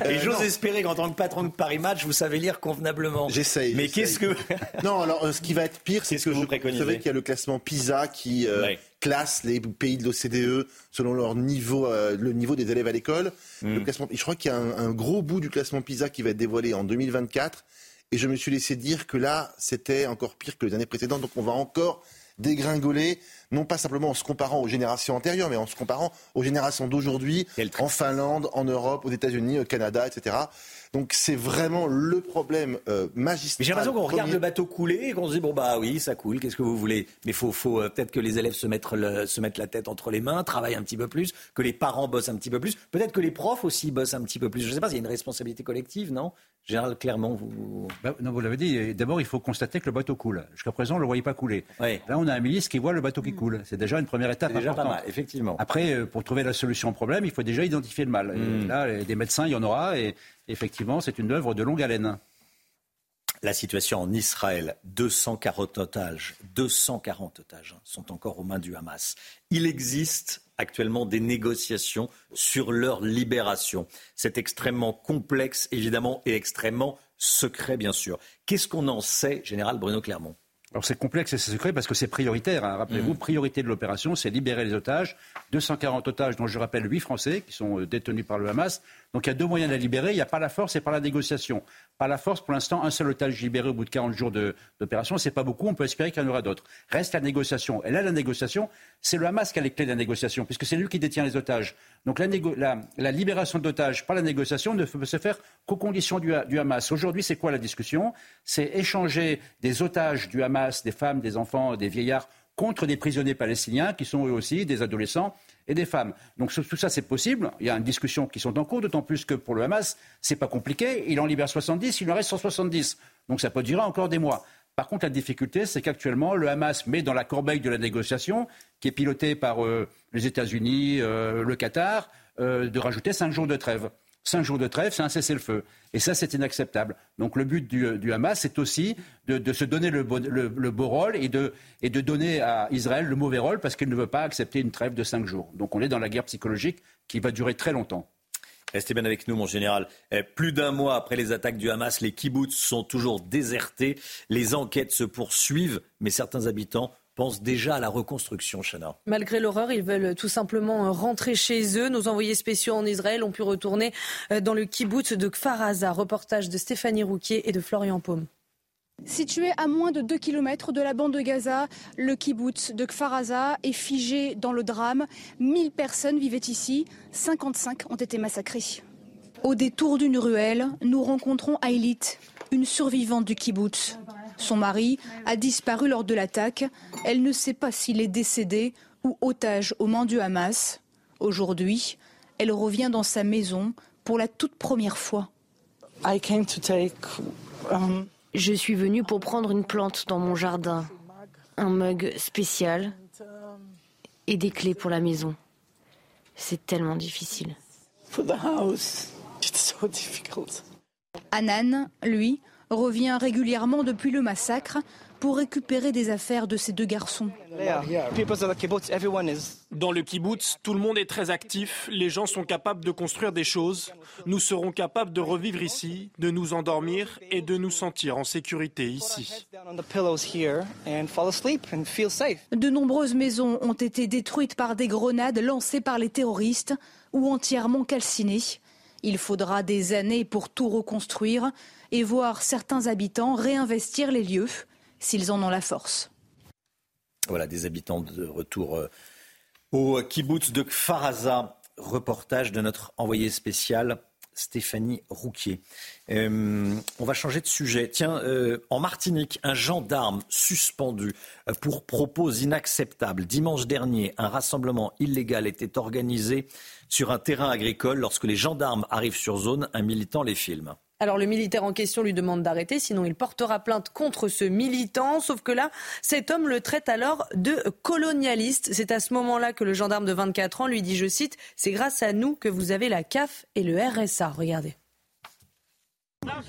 Et euh, j'ose espérer qu'en tant que patron de Paris Match, vous savez lire convenablement. J'essaye. Mais qu'est-ce que. non, alors euh, ce qui va être pire, c'est que, vous, savez qu'il y a le classement PISA qui euh, classe les pays de l'OCDE selon leur niveau, le niveau des élèves à l'école. Hmm. Je crois qu'il y a un, gros bout du classement PISA qui va être dévoilé en 2024. Et je me suis laissé dire que là, c'était encore pire que les années précédentes. Donc on va encore dégringoler, non pas simplement en se comparant aux générations antérieures, mais en se comparant aux générations d'aujourd'hui, en Finlande, en Europe, aux États-Unis, au Canada, etc. Donc c'est vraiment le problème euh, magistral. J'ai l'impression qu'on regarde le bateau couler et qu'on se dit bon bah oui ça coule, qu'est-ce que vous voulez? Mais faut, faut euh, peut-être que les élèves se mettent, se mettent la tête entre les mains, travaillent un petit peu plus, que les parents bossent un petit peu plus, peut-être que les profs aussi bossent un petit peu plus. Je ne sais pas, il y a une responsabilité collective, non? Général Clermont, vous... Bah, non, vous l'avez dit, d'abord il faut constater que le bateau coule. Jusqu'à présent, on ne le voyait pas couler. Là, on a un ministre qui voit le bateau qui coule. C'est déjà une première étape déjà importante. Pas mal, effectivement. Après, euh, pour trouver la solution au problème, il faut déjà identifier le mal. Et Hmm. là, des médecins, il y en aura. Et effectivement, c'est une œuvre de longue haleine. La situation en Israël, 240 otages, 240 otages hein, sont encore aux mains du Hamas. Il existe actuellement des négociations sur leur libération. C'est extrêmement complexe, évidemment, et extrêmement secret, bien sûr. Qu'est-ce qu'on en sait, général Bruno Clermont? Alors c'est complexe et c'est secret parce que c'est prioritaire. hein. Rappelez-vous, Mm. priorité de l'opération, c'est libérer les otages. 240 otages, dont je rappelle 8 Français qui sont euh, détenus par le Hamas. Donc il y a deux moyens de les libérer. Il n'y a pas la force et par la négociation. Par la force, pour l'instant, un seul otage libéré au bout de 40 jours d'opération. C'est pas beaucoup. On peut espérer qu'il y en aura d'autres. Reste la négociation. Et là, la négociation, c'est le Hamas qui a les clés de la négociation, puisque c'est lui qui détient les otages. Donc la, la- la libération d'otages par la négociation ne peut se faire qu'aux conditions du Hamas. Aujourd'hui, c'est quoi la discussion? C'est échanger des otages du Hamas, des femmes, des enfants, des vieillards, contre des prisonniers palestiniens qui sont eux aussi des adolescents et des femmes. Donc tout ça, c'est possible. Il y a une discussion qui sont en cours, d'autant plus que pour le Hamas, c'est pas compliqué. Il en libère 70, il en reste 170. Donc ça peut durer encore des mois. Par contre, la difficulté, c'est qu'actuellement, le Hamas met dans la corbeille de la négociation, qui est pilotée par euh, les États-Unis, euh, le Qatar, euh, de rajouter cinq jours de trêve. Cinq jours de trêve, c'est un cessez-le-feu. Et ça, c'est inacceptable. Donc le but du, Hamas, c'est aussi de, se donner le le- le beau rôle et de, et de donner à Israël le mauvais rôle parce qu'il ne veut pas accepter une trêve de cinq jours. Donc on est dans la guerre psychologique qui va durer très longtemps. Restez bien avec nous, mon général. Eh, Plus d'un mois après les attaques du Hamas, les kibbutz sont toujours désertés. Les enquêtes se poursuivent, mais certains habitants pensent déjà à la reconstruction, Chana. Malgré l'horreur, ils veulent tout simplement rentrer chez eux. Nos envoyés spéciaux en Israël ont pu retourner euh, dans le kibbutz de Kfar Aza. Reportage de Stéphanie Rouquier et de Florian Paume. Situé à moins de 2 km de la bande de Gaza, le kibbutz de Kfar Aza est figé dans le drame. 1000 personnes vivaient ici, 55 ont été massacrées. Au détour d'une ruelle, nous rencontrons Ailit, une survivante du kibbutz. Son mari a disparu lors de l'attaque. Elle ne sait pas s'il est décédé ou otage aux mains du Hamas. Aujourd'hui, elle revient dans sa maison pour la toute première fois. Je suis venue pour prendre une plante dans mon jardin, un mug spécial et des clés pour la maison. C'est tellement difficile. Anan, lui, revient régulièrement depuis le massacre pour récupérer des affaires de ses deux garçons. Dans le kibbutz, tout le monde est très actif, les gens sont capables de construire des choses, nous serons capables de revivre ici, de nous endormir et de nous sentir en sécurité ici. De nombreuses maisons ont été détruites par des grenades lancées par les terroristes ou entièrement calcinées. Il faudra des années pour tout reconstruire et voir certains habitants réinvestir les lieux s'ils en ont la force. Voilà, des habitants de retour euh, au kibbutz de Kfar Aza. Reportage de notre envoyé spécial Stéphanie Rouquier. Euh, on va changer de sujet. Tiens, euh, en Martinique, un gendarme suspendu pour propos inacceptables. Dimanche dernier, un rassemblement illégal était organisé sur un terrain agricole. Lorsque les gendarmes arrivent sur zone, un militant les filme. Alors le militaire en question lui demande d'arrêter, sinon il portera plainte contre ce militant. Sauf que là, cet homme le traite alors de colonialiste. C'est à ce moment-là que le gendarme de 24 ans lui dit, je cite, C'est grâce à nous que vous avez la CAF et le RSA. Regardez. Plainte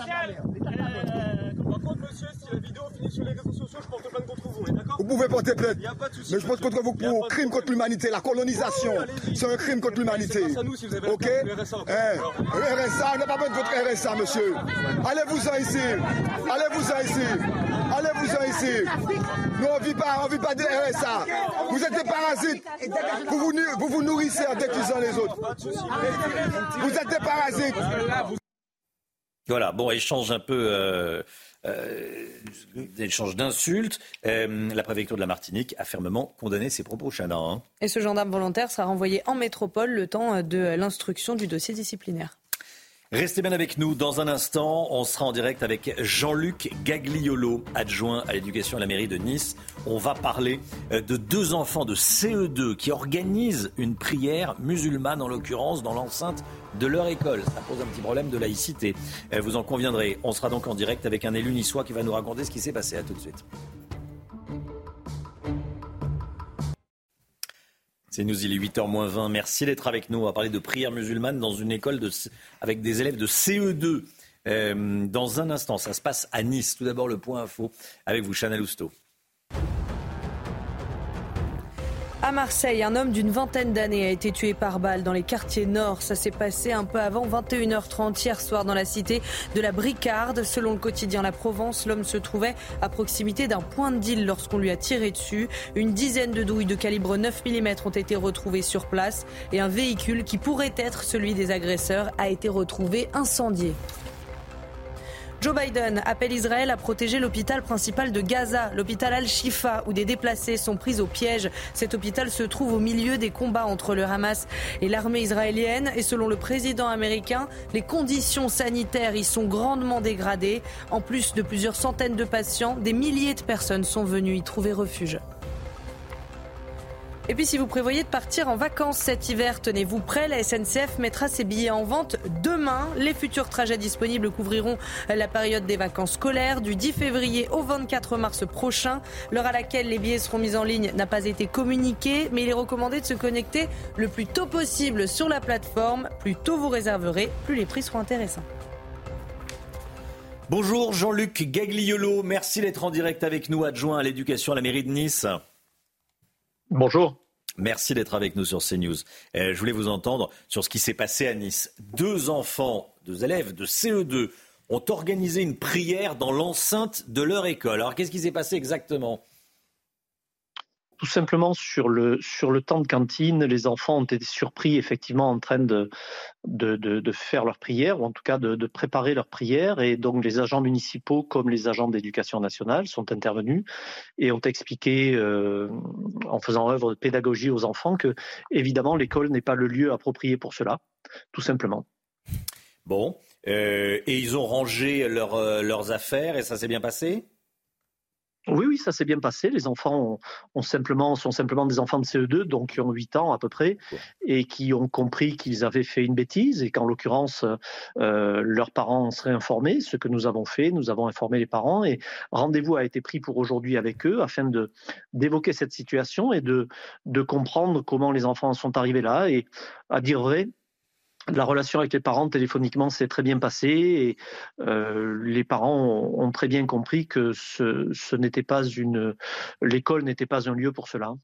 contre vous, d'accord pouvez porter plainte. Y a pas de souci. Mais je porte contre vous pour crime contre l'humanité, la colonisation. C'est un crime contre l'humanité. Ok le RSA. On n'a pas besoin de votre RSA, monsieur. Allez-vous-en ici. Allez-vous-en ici. Allez-vous-en ici. Nous, on ne vit pas, on vit pas de RSA. Vous êtes des parasites. Vous vous, nu- vous, vous nourrissez en détruisant les autres. Vous êtes des parasites. Voilà, bon, échange un peu, euh, euh, échange d'insultes. Euh, la préfecture de la Martinique a fermement condamné ces propos, Chana. hein. Et ce gendarme volontaire sera renvoyé en métropole le temps de l'instruction du dossier disciplinaire. Restez bien avec nous. Dans un instant, on sera en direct avec Jean-Luc Gagliolo, adjoint à l'éducation à la mairie de Nice. On va parler euh, de deux enfants de CE2 qui organisent une prière musulmane, en l'occurrence, dans l'enceinte de leur école. Ça pose un petit problème de laïcité. Euh, vous en conviendrez. On sera donc en direct avec un élu niçois qui va nous raconter ce qui s'est passé. À tout de suite. C'est nous, il est 8h 20. Merci d'être avec nous. On va parler de prière musulmane dans une école avec des élèves de CE2. Euh, dans un instant, ça se passe à Nice. Tout d'abord, le point info avec vous, Chanel Housteau. À Marseille, un homme d'une vingtaine d'années a été tué par balle dans les quartiers nord. Ça s'est passé un peu avant 21h30 hier soir dans la cité de la Bricarde. Selon le quotidien La Provence, l'homme se trouvait à proximité d'un point de deal lorsqu'on lui a tiré dessus. Une dizaine de douilles de calibre 9 mm ont été retrouvées sur place et un véhicule qui pourrait être celui des agresseurs a été retrouvé incendié. Joe Biden appelle Israël à protéger l'hôpital principal de Gaza, l'hôpital Al-Shifa, où des déplacés sont pris au piège. Cet hôpital se trouve au milieu des combats entre le Hamas et l'armée israélienne. Et selon le président américain, les conditions sanitaires y sont grandement dégradées. En plus de plusieurs centaines de patients, des milliers de personnes sont venues y trouver refuge. Et puis si vous prévoyez de partir en vacances cet hiver, tenez-vous prêt, la SNCF mettra ses billets en vente demain. Les futurs trajets disponibles couvriront la période des vacances scolaires du 10 février au 24 mars prochain. L'heure à laquelle les billets seront mis en ligne n'a pas été communiquée, mais il est recommandé de se connecter le plus tôt possible sur la plateforme. Plus tôt vous réserverez, plus les prix seront intéressants. Bonjour Jean-Luc Gagliolo, merci d'être en direct avec nous, adjoint à l'éducation à la mairie de Nice. Bonjour. Merci d'être avec nous sur CNews. Euh, je voulais vous entendre sur ce qui s'est passé à Nice. Deux enfants, deux élèves de CE2 ont organisé une prière dans l'enceinte de leur école. Alors qu'est-ce qui s'est passé exactement? Tout simplement sur le, sur le temps de cantine, les enfants ont été surpris effectivement en train de, de, de, faire leur prière, ou en tout cas de, de, préparer leur prière. Et donc les agents municipaux comme les agents d'éducation nationale sont intervenus et ont expliqué, euh, en faisant œuvre de pédagogie aux enfants, que évidemment l'école n'est pas le lieu approprié pour cela, tout simplement. Bon, euh, et ils ont rangé euh, leurs affaires et ça s'est bien passé? Oui, oui, ça s'est bien passé. Les enfants ont, simplement, sont simplement des enfants de CE2, donc qui ont 8 ans à peu près, et qui ont compris qu'ils avaient fait une bêtise et qu'en l'occurrence, euh, leurs parents seraient informés. Ce que nous avons fait, nous avons informé les parents et rendez-vous a été pris pour aujourd'hui avec eux afin de d'évoquer cette situation et de, de comprendre comment les enfants sont arrivés là. Et à dire vrai, la relation avec les parents téléphoniquement s'est très bien passée et euh, les parents ont, très bien compris que ce, n'était pas une l'école n'était pas un lieu pour cela.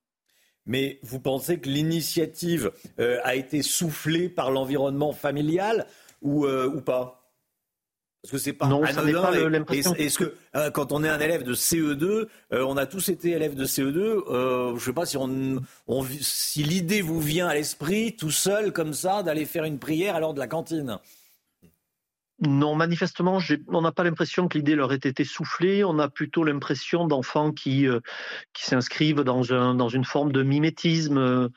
Mais vous pensez que l'initiative euh, a été soufflée par l'environnement familial ou, euh, ou pas? Parce que c'est pas non, Pas l'impression. Est-ce que euh, quand on est un élève de CE2, euh, on a tous été élèves de CE2. Euh, je sais pas si on, si l'idée vous vient à l'esprit tout seul comme ça d'aller faire une prière à l'heure de la cantine. Non, manifestement, on n'a pas l'impression que l'idée leur ait été soufflée. On a plutôt l'impression d'enfants qui, euh, qui s'inscrivent dans, un, dans une forme de mimétisme euh,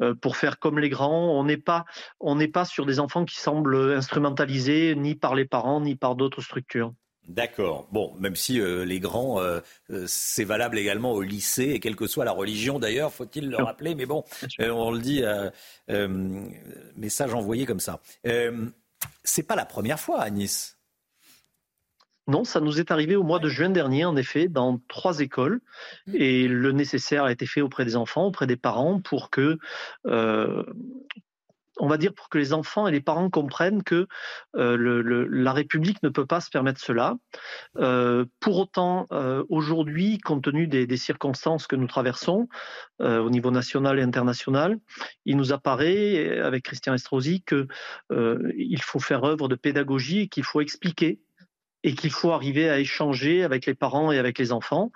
euh, pour faire comme les grands. On n'est pas, on n'est pas sur des enfants qui semblent instrumentalisés ni par les parents ni par d'autres structures. D'accord. Bon, même si les grands, c'est valable également au lycée et quelle que soit la religion d'ailleurs, faut-il le rappeler. Mais bon, on le dit, message envoyé comme ça c'est pas la première fois à Nice. Non, ça nous est arrivé au mois de juin dernier, en effet, dans trois écoles. Mmh. Et le nécessaire a été fait auprès des enfants, auprès des parents, pour que euh, on va dire pour que les enfants et les parents comprennent que euh, la République ne peut pas se permettre cela. Euh, pour autant, euh, aujourd'hui, compte tenu des, circonstances que nous traversons au niveau national et international, il nous apparaît, avec Christian Estrosi, qu'il faut faire œuvre de pédagogie et qu'il faut expliquer et qu'il faut arriver à échanger avec les parents et avec les enfants,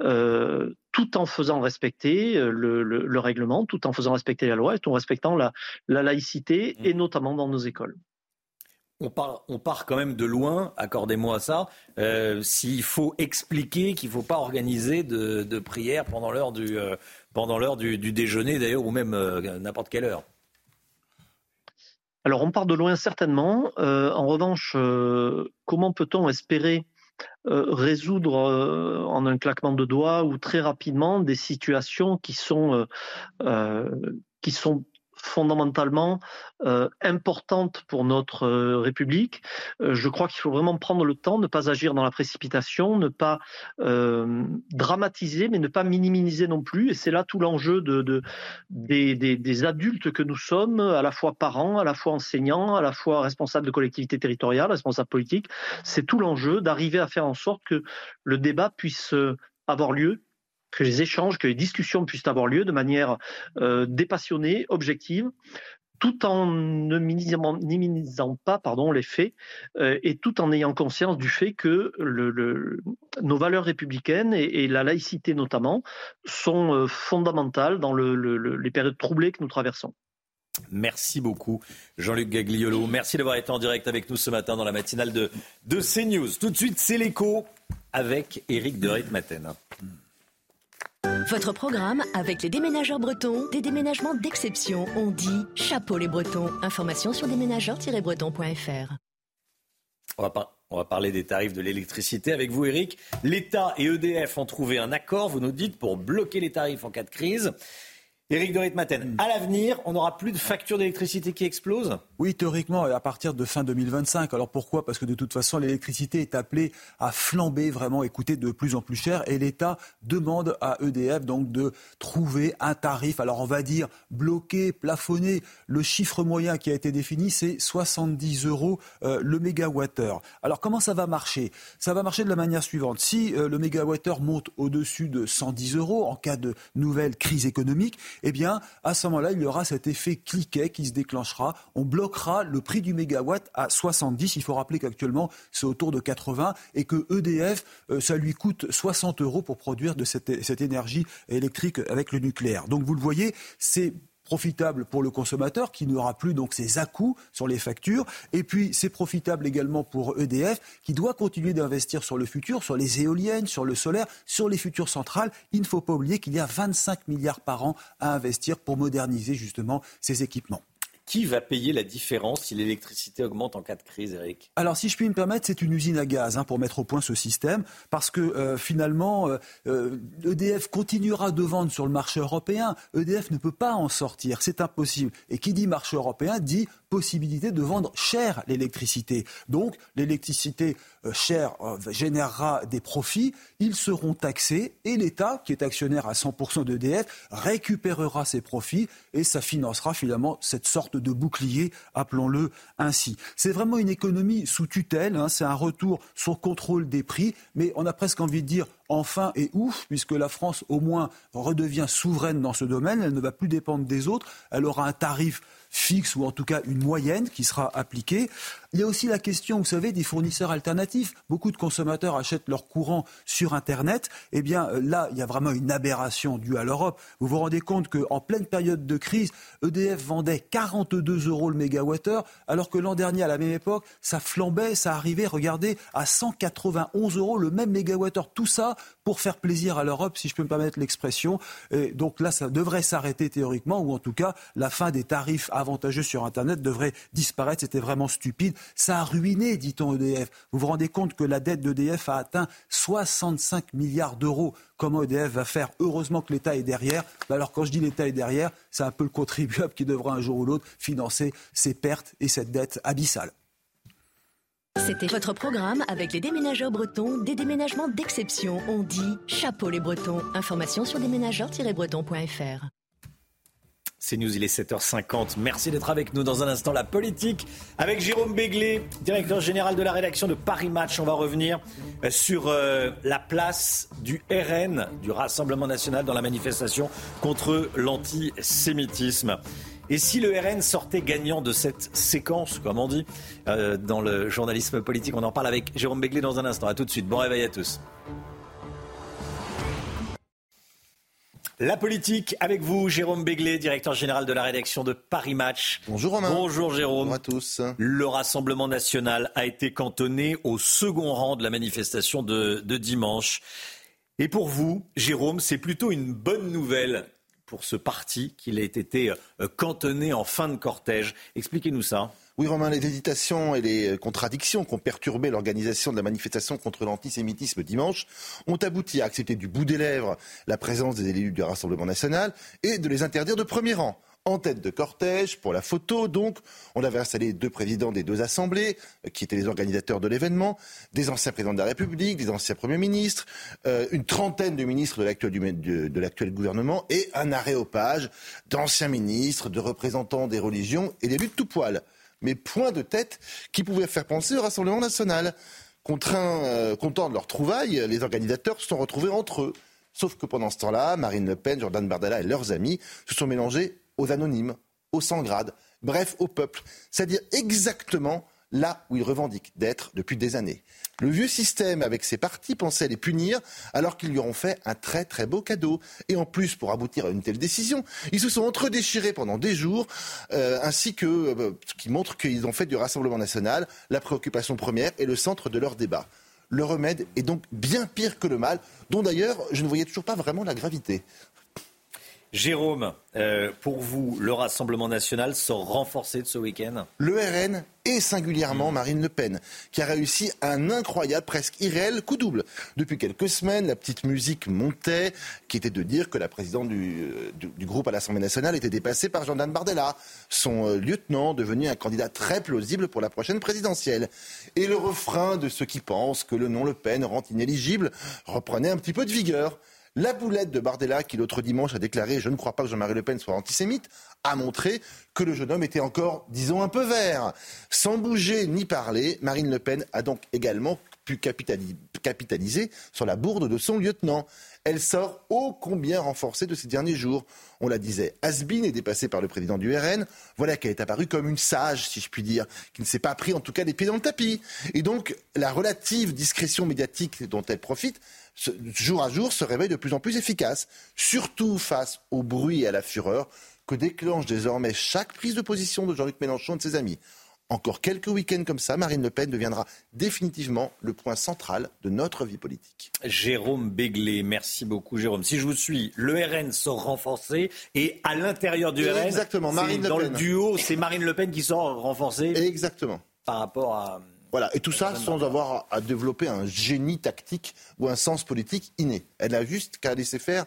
euh, tout en faisant respecter euh, le, règlement, tout en faisant respecter la loi et tout en respectant la, laïcité, mmh. et notamment dans nos écoles. On part, on part quand même de loin, accordez-moi ça, euh, s'il faut expliquer qu'il ne faut pas organiser de, de prière pendant l'heure du, pendant l'heure du, du déjeuner d'ailleurs, ou même n'importe quelle heure. Alors on part de loin certainement. en revanche, comment peut-on espérer résoudre en un claquement de doigts ou très rapidement des situations qui sont qui sont fondamentalement euh, importante pour notre euh, République. Euh, je crois qu'il faut vraiment prendre le temps, ne pas agir dans la précipitation, ne pas dramatiser, mais ne pas minimiser non plus. Et c'est là tout l'enjeu de, des, des, adultes que nous sommes, à la fois parents, à la fois enseignants, à la fois responsables de collectivités territoriales, responsables politiques. C'est tout l'enjeu d'arriver à faire en sorte que le débat puisse avoir lieu que les échanges, que les discussions puissent avoir lieu de manière euh, dépassionnée, objective, tout en ne minimisant, pas les faits euh, et tout en ayant conscience du fait que nos valeurs républicaines et, la laïcité notamment sont euh, fondamentales dans les périodes troublées que nous traversons. Merci beaucoup, Jean-Luc Gagliolo. Merci d'avoir été en direct avec nous ce matin dans la matinale de, de CNews. Tout de suite, c'est l'écho avec Éric de Maten. Votre programme avec les déménageurs bretons, des déménagements d'exception. On dit chapeau les bretons. Information sur déménageurs-bretons.fr. On va, on va parler des tarifs de l'électricité avec vous, Eric. L'État et EDF ont trouvé un accord, vous nous dites, pour bloquer les tarifs en cas de crise. Éric de Ritmaten, à l'avenir, on n'aura plus de factures d'électricité qui explosent? Oui, théoriquement, à partir de fin 2025. Alors pourquoi? Parce que de toute façon, l'électricité est appelée à flamber, vraiment, et coûter de plus en plus cher. Et l'État demande à EDF donc de trouver un tarif. Alors on va dire bloqué, plafonné. Le chiffre moyen qui a été défini, c'est 70 euros euh, le mégawattheure. Alors comment ça va marcher? Ça va marcher de la manière suivante. Si euh, le mégawattheure monte au-dessus de 110 euros en cas de nouvelle crise économique, eh bien, à ce moment-là, il y aura cet effet cliquet qui se déclenchera. On le prix du mégawatt à 70. Il faut rappeler qu'actuellement, c'est autour de 80 et que EDF, euh, ça lui coûte 60 euros pour produire de cette, énergie électrique avec le nucléaire. Donc, vous le voyez, c'est profitable pour le consommateur qui n'aura plus donc ses à sur les factures. Et puis c'est profitable également pour EDF qui doit continuer d'investir sur le futur, sur les éoliennes, sur le solaire, sur les futures centrales. Il ne faut pas oublier qu'il y a 25 milliards par an à investir pour moderniser justement ces équipements. Qui va payer la différence si l'électricité augmente en cas de crise, Eric Alors, si je puis me permettre, c'est une usine à gaz hein, pour mettre au point ce système, parce que euh, finalement, EDF euh, euh, e continuera de vendre sur le marché européen. EDF ne peut pas en sortir, c'est impossible. Et qui dit marché européen dit de vendre cher l'électricité. Donc, l'électricité chère générera des profits, ils seront taxés et l'État, qui est actionnaire à 100% d'EDF, récupérera ces profits et ça financera finalement cette sorte de bouclier, appelons-le ainsi. C'est vraiment une économie sous tutelle, hein. c'est un retour sur contrôle des prix, mais on a presque envie de dire enfin et ouf, puisque la France au moins redevient souveraine dans ce domaine, elle ne va plus dépendre des autres, elle aura un tarif fixe ou en tout cas une moyenne qui sera appliquée. Il y a aussi la question, vous savez, des fournisseurs alternatifs. Beaucoup de consommateurs achètent leur courant sur Internet. Eh bien, euh, là, il y a vraiment une aberration due à l'Europe. Vous vous rendez compte qu'en pleine période de crise, EDF vendait 42 euros le mégawattheure, alors que l'an dernier, à la même époque, ça flambait, ça arrivait, regardez, à 191 euros le même mégawattheure. Tout ça pour faire plaisir à l'Europe, si je peux me permettre l'expression. donc là, ça devrait s'arrêter théoriquement, ou en tout cas, la fin des tarifs avantageux sur Internet devrait disparaître. C'était vraiment stupide. Ça a ruiné, dit-on, EDF. Vous vous rendez compte que la dette d'EDF a atteint 65 milliards d'euros. Comment EDF va faire Heureusement que l'État est derrière. Bah alors quand je dis l'État est derrière, c'est un peu le contribuable qui devra un jour ou l'autre financer ces pertes et cette dette abyssale. C'était votre programme avec les déménageurs bretons, des déménagements d'exception. On dit chapeau les bretons. Information sur déménageurs-bretons.fr. C'est News, il est 7h50. Merci d'être avec nous dans un instant. La politique avec Jérôme Béglé, directeur général de la rédaction de Paris Match. On va revenir euh, sur euh, la place du RN, du Rassemblement national, dans la manifestation contre l'antisémitisme. Et si le RN sortait gagnant de cette séquence, comme on dit, euh, dans le journalisme politique, on en parle avec Jérôme Béglé dans un instant. A tout de suite. Bon réveil à tous. La politique avec vous, Jérôme Béglé, directeur général de la rédaction de Paris Match. Bonjour Romain. Bonjour Jérôme. Bonjour à tous. Le Rassemblement national a été cantonné au second rang de la manifestation de dimanche. Et pour vous, Jérôme, c'est plutôt une bonne nouvelle pour ce parti qu'il a été euh, cantonné en fin de cortège. Expliquez-nous ça. Oui, Romain, les hésitations et les contradictions qui ont perturbé l'organisation de la manifestation contre l'antisémitisme dimanche ont abouti à accepter du bout des lèvres la présence des élus du Rassemblement national et de les interdire de premier rang en tête de cortège pour la photo. Donc, on avait installé deux présidents des deux assemblées, euh, qui étaient les organisateurs de l'événement, des anciens présidents de la République, des anciens premiers ministres, euh, une trentaine de ministres de l'actuel gouvernement et un aréopage d'anciens ministres, de représentants des religions et d'élus de tout poil. Mais point de tête qui pouvait faire penser au Rassemblement national. Contraints, euh, contents de leur trouvaille, les organisateurs se sont retrouvés entre eux. Sauf que pendant ce temps-là, Marine Le Pen, Jordan Bardella et leurs amis se sont mélangés aux anonymes, aux sans-grades, bref au peuple. C'est-à-dire exactement là où ils revendiquent d'être depuis des années. Le vieux système, avec ses partis, pensait les punir alors qu'ils lui auront fait un très très beau cadeau. Et en plus, pour aboutir à une telle décision, ils se sont entre-déchirés pendant des jours, euh, ainsi que euh, ce qui montre qu'ils ont fait du Rassemblement national la préoccupation première et le centre de leur débat. Le remède est donc bien pire que le mal, dont d'ailleurs je ne voyais toujours pas vraiment la gravité. Jérôme, euh, pour vous, le Rassemblement national sort renforcé de ce week-end? Le RN et singulièrement Marine Le Pen, qui a réussi un incroyable, presque irréel coup double. Depuis quelques semaines, la petite musique montait, qui était de dire que la présidente du, euh, groupe à l'Assemblée nationale était dépassée par Jordan Bardella, son euh, lieutenant devenu un candidat très plausible pour la prochaine présidentielle. Et le refrain de ceux qui pensent que le nom Le Pen rend inéligible reprenait un petit peu de vigueur. La boulette de Bardella, qui l'autre dimanche a déclaré Je ne crois pas que Jean-Marie Le Pen soit antisémite, a montré que le jeune homme était encore, disons, un peu vert. Sans bouger ni parler, Marine Le Pen a donc également pu capitaliser sur la bourde de son lieutenant. Elle sort ô combien renforcée de ces derniers jours. On la disait, Asbin est dépassée par le président du RN. Voilà qu'elle est apparue comme une sage, si je puis dire, qui ne s'est pas pris en tout cas des pieds dans le tapis. Et donc, la relative discrétion médiatique dont elle profite jour à jour, se réveille de plus en plus efficace, surtout face au bruit et à la fureur que déclenche désormais chaque prise de position de Jean-Luc Mélenchon et de ses amis. Encore quelques week-ends comme ça, Marine Le Pen deviendra définitivement le point central de notre vie politique. Jérôme Béglé, merci beaucoup Jérôme. Si je vous suis, le RN sort renforcé et à l'intérieur du RN, Exactement, Marine dans le duo, c'est Marine Le Pen qui sort renforcée. Exactement. Par rapport à voilà, et tout ça sans avoir à développer un génie tactique ou un sens politique inné. Elle a juste qu'à laisser faire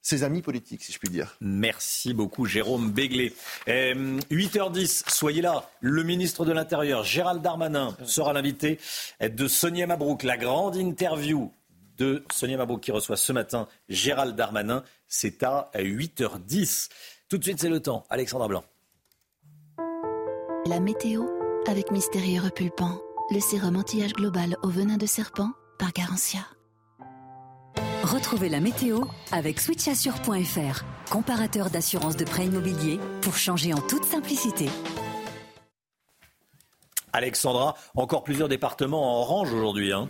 ses amis politiques, si je puis dire. Merci beaucoup, Jérôme Béglé. 8h10, euh, soyez là. Le ministre de l'Intérieur, Gérald Darmanin, sera l'invité de Sonia Mabrouk. La grande interview de Sonia Mabrouk qui reçoit ce matin Gérald Darmanin, c'est à 8h10. Tout de suite, c'est le temps. Alexandra Blanc. La météo avec Mystérieux Repulpant le sérum anti-âge global au venin de serpent par Garantia. Retrouvez la météo avec switchassure.fr, comparateur d'assurance de prêt immobilier pour changer en toute simplicité. Alexandra, encore plusieurs départements en orange aujourd'hui. Hein.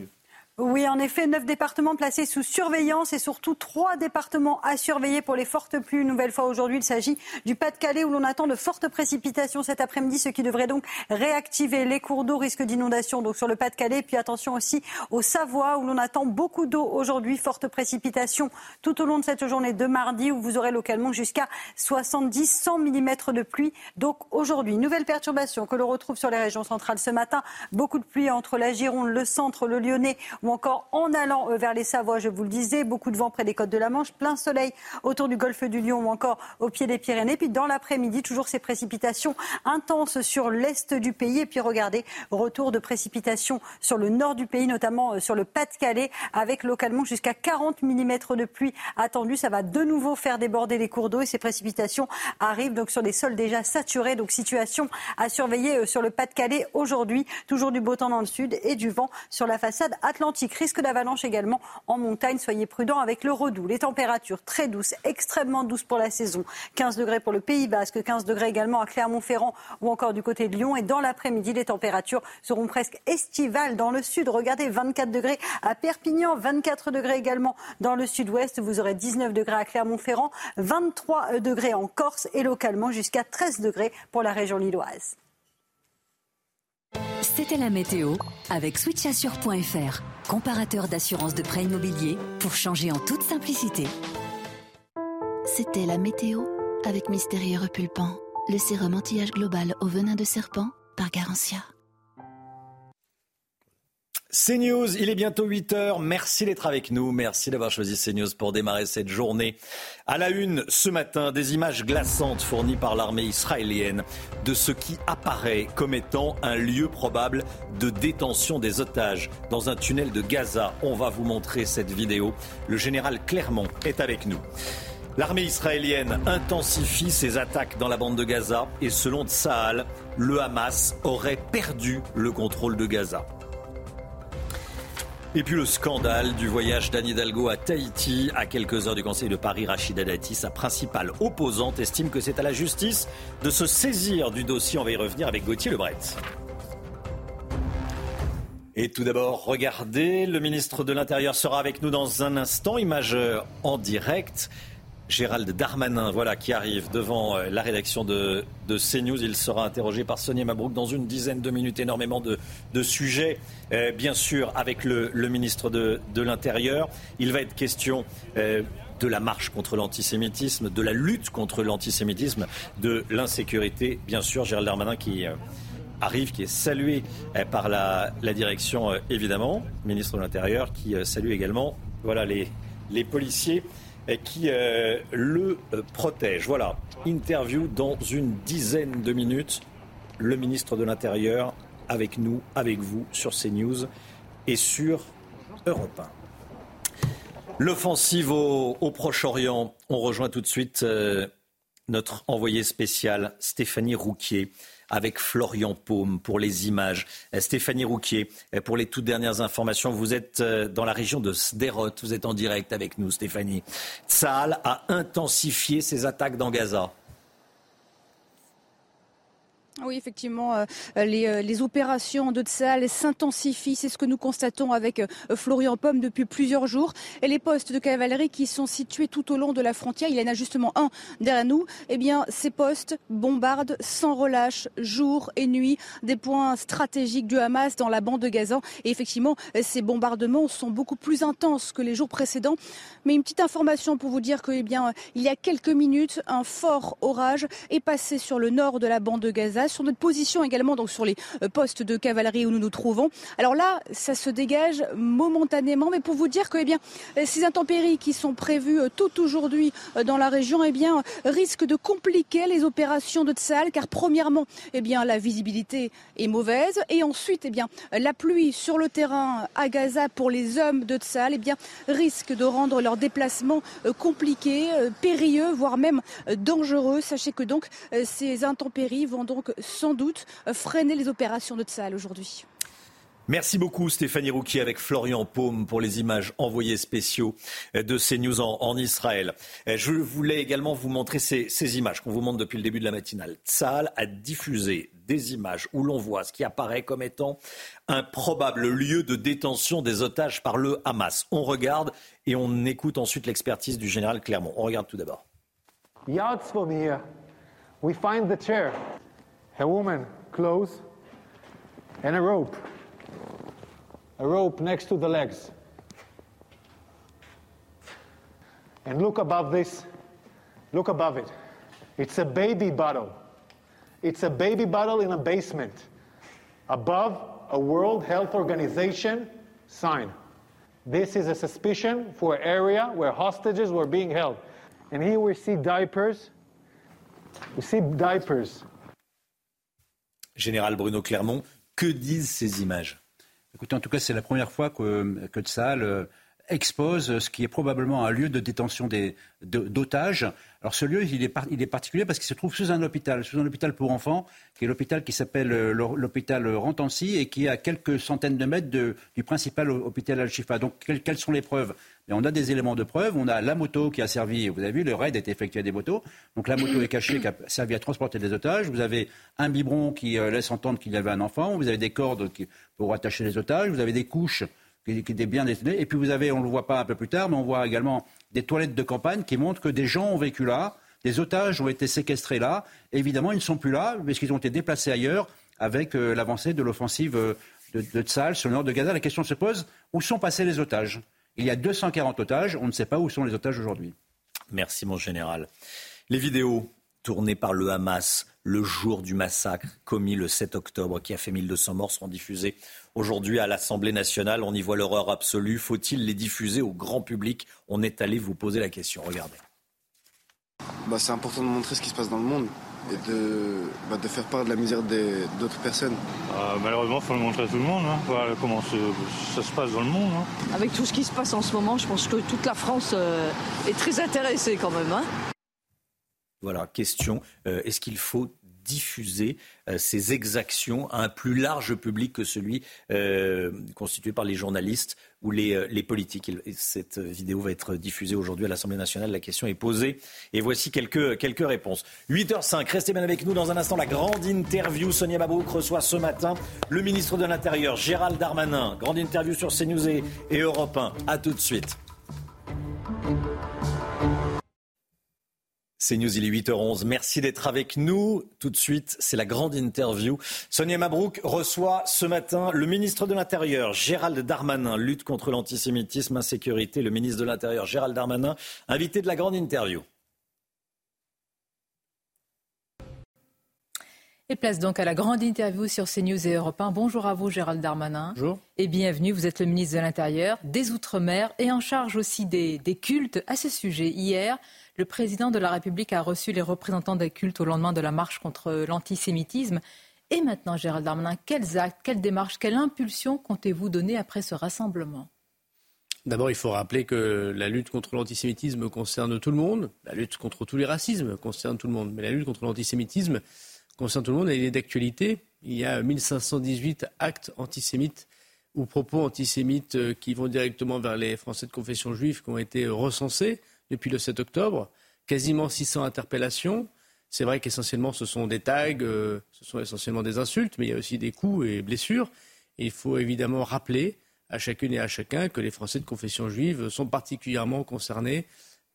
Oui, en effet, neuf départements placés sous surveillance et surtout trois départements à surveiller pour les fortes pluies. Une nouvelle fois aujourd'hui, il s'agit du Pas-de-Calais où l'on attend de fortes précipitations cet après-midi, ce qui devrait donc réactiver les cours d'eau, risque d'inondation donc sur le Pas-de-Calais. Puis attention aussi au Savoie où l'on attend beaucoup d'eau aujourd'hui, fortes précipitations tout au long de cette journée de mardi où vous aurez localement jusqu'à 70-100 mm de pluie. Donc aujourd'hui, nouvelle perturbation que l'on retrouve sur les régions centrales ce matin. Beaucoup de pluie entre la Gironde, le centre, le Lyonnais ou encore en allant euh, vers les Savoies, je vous le disais, beaucoup de vent près des côtes de la Manche, plein soleil autour du golfe du Lion ou encore au pied des Pyrénées. Puis dans l'après-midi, toujours ces précipitations intenses sur l'est du pays. Et puis regardez, retour de précipitations sur le nord du pays, notamment euh, sur le Pas-de-Calais, avec localement jusqu'à 40 mm de pluie attendue. Ça va de nouveau faire déborder les cours d'eau et ces précipitations arrivent donc sur des sols déjà saturés. Donc situation à surveiller euh, sur le Pas-de-Calais aujourd'hui. Toujours du beau temps dans le sud et du vent sur la façade atlantique. Risque d'avalanche également en montagne. Soyez prudents avec le redoux. Les températures très douces, extrêmement douces pour la saison. 15 degrés pour le Pays Basque, 15 degrés également à Clermont-Ferrand ou encore du côté de Lyon. Et dans l'après-midi, les températures seront presque estivales dans le sud. Regardez, 24 degrés à Perpignan, 24 degrés également dans le sud-ouest. Vous aurez 19 degrés à Clermont-Ferrand, 23 degrés en Corse et localement jusqu'à 13 degrés pour la région lilloise. C'était la météo avec switchassure.fr, comparateur d'assurance de prêt immobilier pour changer en toute simplicité. C'était la météo avec Mystérieux Repulpant, le sérum anti-âge global au venin de serpent par Garantia. CNews, il est bientôt 8 heures. Merci d'être avec nous. Merci d'avoir choisi CNews pour démarrer cette journée. À la une, ce matin, des images glaçantes fournies par l'armée israélienne de ce qui apparaît comme étant un lieu probable de détention des otages dans un tunnel de Gaza. On va vous montrer cette vidéo. Le général Clermont est avec nous. L'armée israélienne intensifie ses attaques dans la bande de Gaza et selon Tsahal, le Hamas aurait perdu le contrôle de Gaza. Et puis le scandale du voyage d'Anne Hidalgo à Tahiti. À quelques heures du Conseil de Paris, Rachida Dati, sa principale opposante, estime que c'est à la justice de se saisir du dossier. On va y revenir avec Gauthier Lebret. Et tout d'abord, regardez, le ministre de l'Intérieur sera avec nous dans un instant. Image en direct. Gérald Darmanin, voilà, qui arrive devant euh, la rédaction de, CNews. Il sera interrogé par Sonia Mabrouk dans une dizaine de minutes. Énormément de, sujets, euh, bien sûr, avec le, ministre de, l'Intérieur. Il va être question euh, de la marche contre l'antisémitisme, de la lutte contre l'antisémitisme, de l'insécurité, bien sûr. Gérald Darmanin qui arrive, qui est salué par la, direction, évidemment, ministre de l'Intérieur, qui salue également voilà, les, les policiers qui euh, le euh, protège. Voilà, interview dans une dizaine de minutes. Le ministre de l'Intérieur avec nous, avec vous sur CNews et sur Europe 1. L'offensive au, Proche-Orient. On rejoint tout de suite euh, notre envoyé spécial Stéphanie Rouquier avec Florian Paume pour les images. Euh, Stéphanie Rouquier, euh, pour les toutes dernières informations, vous êtes euh, dans la région de Sderot, vous êtes en direct avec nous, Stéphanie. Tsahal a intensifié ses attaques dans Gaza. Oui, effectivement, euh, les, euh, les, opérations de Tsahal s'intensifient. C'est ce que nous constatons avec euh, Florian Pomme depuis plusieurs jours. Et les postes de cavalerie qui sont situés tout au long de la frontière, il y en a justement un derrière nous. Eh bien, ces postes bombardent sans relâche, jour et nuit, des points stratégiques du Hamas dans la bande de Gaza. Et effectivement, ces bombardements sont beaucoup plus intenses que les jours précédents. Mais une petite information pour vous dire que, eh bien, il y a quelques minutes, un fort orage est passé sur le nord de la bande de Gaza sur notre position également, donc sur les euh, postes de cavalerie où nous nous trouvons. Alors là, ça se dégage momentanément, mais pour vous dire que eh bien, ces intempéries qui sont prévues euh, tout aujourd'hui euh, dans la région eh bien, risquent de compliquer les opérations de Tsahal, car premièrement, eh bien, la visibilité est mauvaise, et ensuite, eh bien, la pluie sur le terrain à Gaza pour les hommes de Tsahal eh bien, risque de rendre leur déplacement compliqué, périlleux, voire même dangereux. Sachez que donc ces intempéries vont donc sans doute euh, freiner les opérations de Tsahal aujourd'hui. Merci beaucoup Stéphanie Rouquier avec Florian Paume pour les images envoyées spéciaux euh, de CNews en, en Israël. Euh, je voulais également vous montrer ces, images qu'on vous montre depuis le début de la matinale. Tsahal a diffusé des images où l'on voit ce qui apparaît comme étant un probable lieu de détention des otages par le Hamas. On regarde et on écoute ensuite l'expertise du général Clermont. On regarde tout d'abord. we find the chair. A woman clothes and a rope. A rope next to the legs. And look above this, look above it. It's a baby bottle. It's a baby bottle in a basement. Above a World Health Organization sign. This is a suspicion for an area where hostages were being held. And here we see diapers. We see diapers Général Bruno Clermont, que disent ces images? Écoutez, en tout cas, c'est la première fois que, que euh, expose ce qui est probablement un lieu de détention d'otages. Alors ce lieu, il est, il est particulier parce qu'il se trouve sous un hôpital, sous un hôpital pour enfants, qui est l'hôpital qui s'appelle euh, l'hôpital Rantancy et qui est à quelques centaines de mètres du principal hôpital Al-Shifa. Donc quelles sont les preuves? On a des éléments de preuve. On a la moto qui a servi, vous avez vu, le raid a été effectué à des motos. Donc la moto est cachée, qui a servi à transporter des otages. Vous avez un biberon qui euh, laisse entendre qu'il y avait un enfant. Vous avez des cordes pour attacher les otages. Vous avez des couches qui, étaient bien destinées. Et puis vous avez, on ne le voit pas un peu plus tard, mais on voit également des toilettes de campagne qui montrent que des gens ont vécu là. Des otages ont été séquestrés là. évidemment, ils ne sont plus là, puisqu'ils ont été déplacés ailleurs avec euh, l'avancée de l'offensive euh, de, de Tsal sur le nord de Gaza. La question se pose, où sont passés les otages? Il y a 240 otages. On ne sait pas où sont les otages aujourd'hui. Merci mon général. Les vidéos tournées par le Hamas le jour du massacre commis le 7 octobre qui a fait 1200 morts seront diffusées aujourd'hui à l'Assemblée nationale. On y voit l'horreur absolue. Faut-il les diffuser au grand public? On est allé vous poser la question. Regardez. Bah, c'est important de montrer ce qui se passe dans le monde et de, bah, de faire part de la misère d'autres personnes. Euh, malheureusement, il faut le montrer à tout le monde, hein. voilà comment ça se passe dans le monde. Hein. Avec tout ce qui se passe en ce moment, je pense que toute la France euh, est très intéressée quand même. Hein. Voilà, question, euh, est-ce qu'il faut diffuser euh, ces exactions à un plus large public que celui euh, constitué par les journalistes ou les, politiques? cette vidéo va être diffusée aujourd'hui à l'Assemblée nationale. La question est posée et voici quelques, quelques réponses. 8h05, restez bien avec nous dans un instant. La grande interview. Sonia Mabrouk reçoit ce matin le ministre de l'Intérieur, Gérald Darmanin. Grande interview sur CNews et, et Europe 1. A tout de suite. C'est News, il est 8h11. Merci d'être avec nous. Tout de suite, c'est la grande interview. Sonia Mabrouk reçoit ce matin le ministre de l'Intérieur, Gérald Darmanin. Lutte contre l'antisémitisme, insécurité. Le ministre de l'Intérieur, Gérald Darmanin, invité de la grande interview. Et place donc à la grande interview sur CNews et Europe 1. Bonjour à vous, Gérald Darmanin. Bonjour. Et bienvenue. Vous êtes le ministre de l'Intérieur, des Outre-mer et en charge aussi des, des cultes. À ce sujet, hier, le président de la République a reçu les représentants des cultes au lendemain de la marche contre l'antisémitisme. Et maintenant, Gérald Darmanin, quels actes, quelles démarches, quelle impulsion comptez-vous donner après ce rassemblement? D'abord, il faut rappeler que la lutte contre l'antisémitisme concerne tout le monde, la lutte contre tous les racismes concerne tout le monde, mais la lutte contre l'antisémitisme concerne tout le monde et il est d'actualité. Il y a 1518 actes antisémites ou propos antisémites euh, qui vont directement vers les Français de confession juive qui ont été recensés depuis le 7 octobre, quasiment 600 interpellations. C'est vrai qu'essentiellement ce sont des tags, euh, ce sont essentiellement des insultes, mais il y a aussi des coups et blessures. Et il faut évidemment rappeler à chacune et à chacun que les Français de confession juive sont particulièrement concernés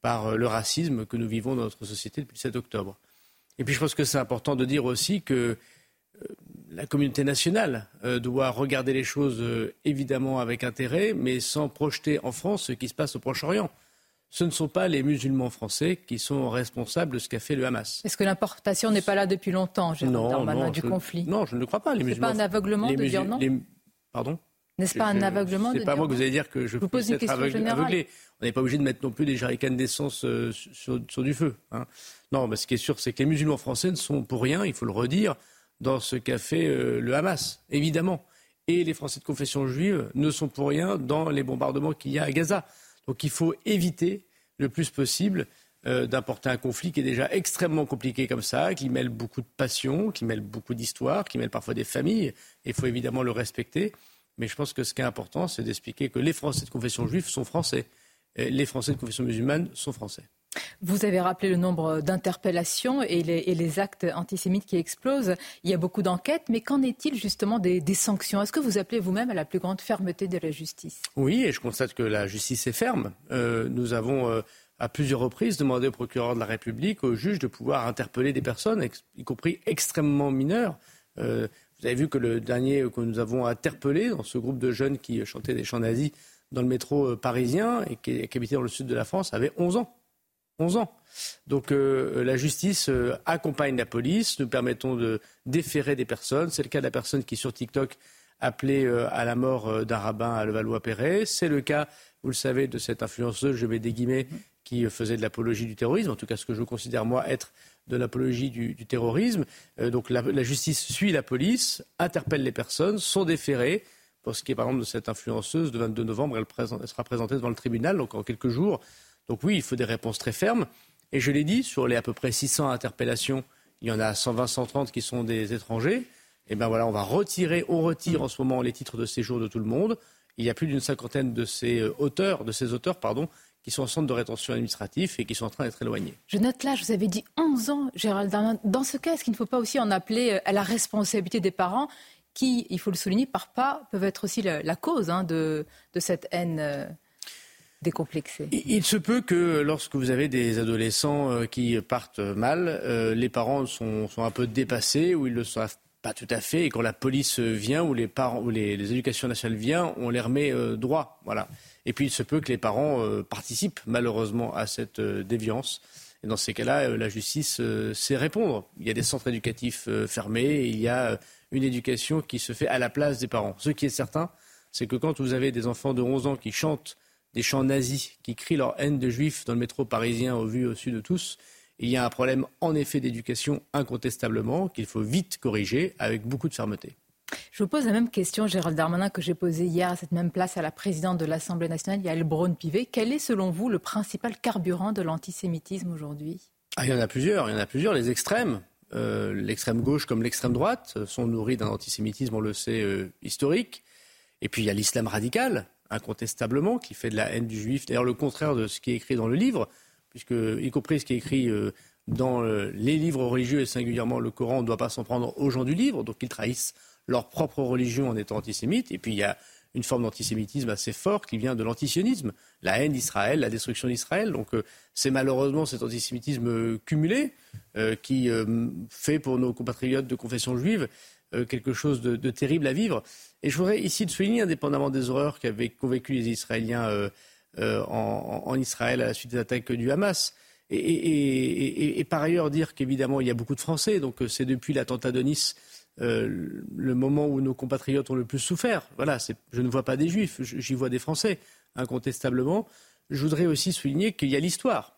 par euh, le racisme que nous vivons dans notre société depuis le 7 octobre. Et puis je pense que c'est important de dire aussi que euh, la communauté nationale doit regarder les choses évidemment avec intérêt, mais sans projeter en France ce qui se passe au Proche-Orient ce ne sont pas les musulmans français qui sont responsables de ce qu'a fait le Hamas. Est-ce que l'importation n'est pas là depuis longtemps, Gérald Darmanin, du conflit? Non, je ne le crois pas. Ce n'est pas un aveuglement de dire non Pardon? N'est-ce pas un aveuglement de dire C'est pas moi que vous allez dire que je, vous pose une être aveuglé. On n'est pas obligé de mettre non plus des jarricanes d'essence euh, sur, du feu. Hein. Non, mais ce qui est sûr, c'est que les musulmans français ne sont pour rien, il faut le redire, dans ce qu'a fait euh, le Hamas, évidemment. Et les Français de confession juive ne sont pour rien dans les bombardements qu'il y a à Gaza. Donc il faut éviter le plus possible euh, d'importer un conflit qui est déjà extrêmement compliqué comme ça, qui mêle beaucoup de passion, qui mêle beaucoup d'histoires, qui mêle parfois des familles. Il faut évidemment le respecter. Mais je pense que ce qui est important, c'est d'expliquer que les Français de confession juive sont français. Et les Français de confession musulmane sont français. Vous avez rappelé le nombre d'interpellations et, les, actes antisémites qui explosent. Il y a beaucoup d'enquêtes, mais qu'en est-il justement des, sanctions? Est-ce que vous appelez vous-même à la plus grande fermeté de la justice? Oui, et je constate que la justice est ferme. Euh, nous avons euh, à plusieurs reprises demandé au procureur de la République, au juge, de pouvoir interpeller des personnes, y compris extrêmement mineures. Euh, vous avez vu que le dernier que nous avons interpellé dans ce groupe de jeunes qui chantaient des chants nazis dans le métro parisien et qui, qui habitait dans le sud de la France avait 11 ans. 11 ans. Donc euh, la justice euh, accompagne la police. Nous permettons de déférer des personnes. C'est le cas de la personne qui sur TikTok appelait euh, à la mort d'un rabbin à Levallois-Perret. C'est le cas, vous le savez, de cette influenceuse, je mets des guillemets, qui faisait de l'apologie du terrorisme, en tout cas ce que je considère moi être de l'apologie du, terrorisme. donc la, justice suit la police, interpelle les personnes, sont déférées. Pour ce qui est par exemple de cette influenceuse, le 22 novembre, elle sera présentée devant le tribunal, donc en quelques jours. Donc oui, il faut des réponses très fermes. Et je l'ai dit, sur les à peu près 600 interpellations, il y en a 120, 130 qui sont des étrangers. Et eh bien voilà, on va retirer, on retire en ce moment les titres de séjour de tout le monde. Il y a plus d'une cinquantaine de ces euh, auteurs, de ces auteurs, pardon, qui sont en centre de rétention administratif et qui sont en train d'être éloignés. Je note là, je vous avais dit 11 ans, Gérald Darmanin. Dans ce cas, est-ce qu'il ne faut pas aussi en appeler euh, à la responsabilité des parents qui, il faut le souligner, par pas, peuvent être aussi la, cause hein, de, de, cette haine euh, décomplexé Il se peut que lorsque vous avez des adolescents euh, qui partent mal, euh, les parents sont, un peu dépassés ou ils ne savent pas tout à fait. Et quand la police vient ou les parents ou les, éducations nationales viennent, on les remet droit. Voilà. Et puis il se peut que les parents participent malheureusement à cette déviance. Et dans ces cas-là, la justice sait répondre. Il y a des centres éducatifs fermés, il y a une éducation qui se fait à la place des parents. Ce qui est certain, c'est que quand vous avez des enfants de 11 ans qui chantent des chants nazis, qui crient leur haine de juifs dans le métro parisien au vu au-dessus de tous, il y a un problème en effet d'éducation incontestablement qu'il faut vite corriger avec beaucoup de fermeté. Je vous pose la même question, Gérald Darmanin, que j'ai posée hier à cette même place à la présidente de l'Assemblée nationale, Yael Braun-Pivet. Quel est selon vous le principal carburant de l'antisémitisme aujourd'hui? Ah, Il y en a plusieurs. Il y en a plusieurs. Les extrêmes, euh, l'extrême gauche comme l'extrême droite, euh, sont nourris d'un antisémitisme, on le sait, euh, historique. Et puis il y a l'islam radical, incontestablement, qui fait de la haine du juif. D'ailleurs, le contraire de ce qui est écrit dans le livre, puisque, y compris ce qui est écrit dans les livres religieux, et singulièrement le Coran, on ne doit pas s'en prendre aux gens du livre, donc ils trahissent leur propre religion en étant antisémites. Et puis il y a une forme d'antisémitisme assez forte qui vient de l'antisionisme, la haine d'Israël, la destruction d'Israël. Donc euh, c'est malheureusement cet antisémitisme euh, cumulé euh, qui fait pour nos compatriotes de confession juive quelque chose de, terrible à vivre. Et je voudrais ici souligner, indépendamment des horreurs qu'avaient convaincu les Israéliens en, Israël à la suite des attaques du Hamas, et, par ailleurs dire qu'évidemment il y a beaucoup de Français, donc c'est depuis l'attentat de Nice euh, le moment où nos compatriotes ont le plus souffert. Voilà, je ne vois pas des juifs, j'y vois des Français, incontestablement. Je voudrais aussi souligner qu'il y a l'histoire.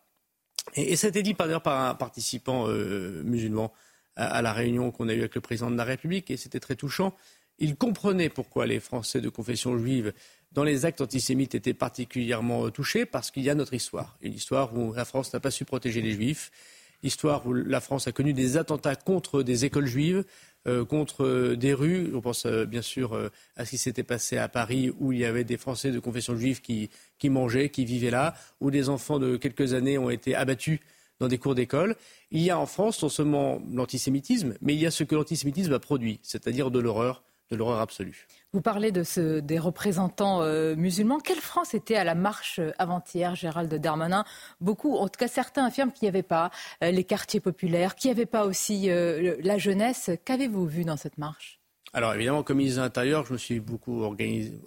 Et, ça a été dit par, un participant euh, musulman à, la réunion qu'on a eue avec le président de la République, et c'était très touchant. Il comprenait pourquoi les Français de confession juive, dans les actes antisémites, étaient particulièrement touchés, parce qu'il y a notre histoire. Une histoire où la France n'a pas su protéger les juifs, histoire où la France a connu des attentats contre des écoles juives, euh, contre euh, des rues. On pense euh, bien sûr à ce qui s'était passé à Paris où il y avait des Français de confession juive qui, qui mangeaient, qui vivaient là, où des enfants de quelques années ont été abattus dans des cours d'école. Il y a en France non seulement l'antisémitisme, mais il y a ce que l'antisémitisme a produit, c'est-à-dire de l'horreur, de l'horreur absolue. Vous parlez de ce, des représentants euh, musulmans. Quelle France était à la marche euh, avant-hier, Gérald Darmanin? Beaucoup, en tout cas certains affirment qu'il n'y avait pas euh, les quartiers populaires, qu'il n'y avait pas aussi la jeunesse. Qu'avez-vous vu dans cette marche? Alors évidemment, comme ministre de l'Intérieur, je me suis beaucoup organisé,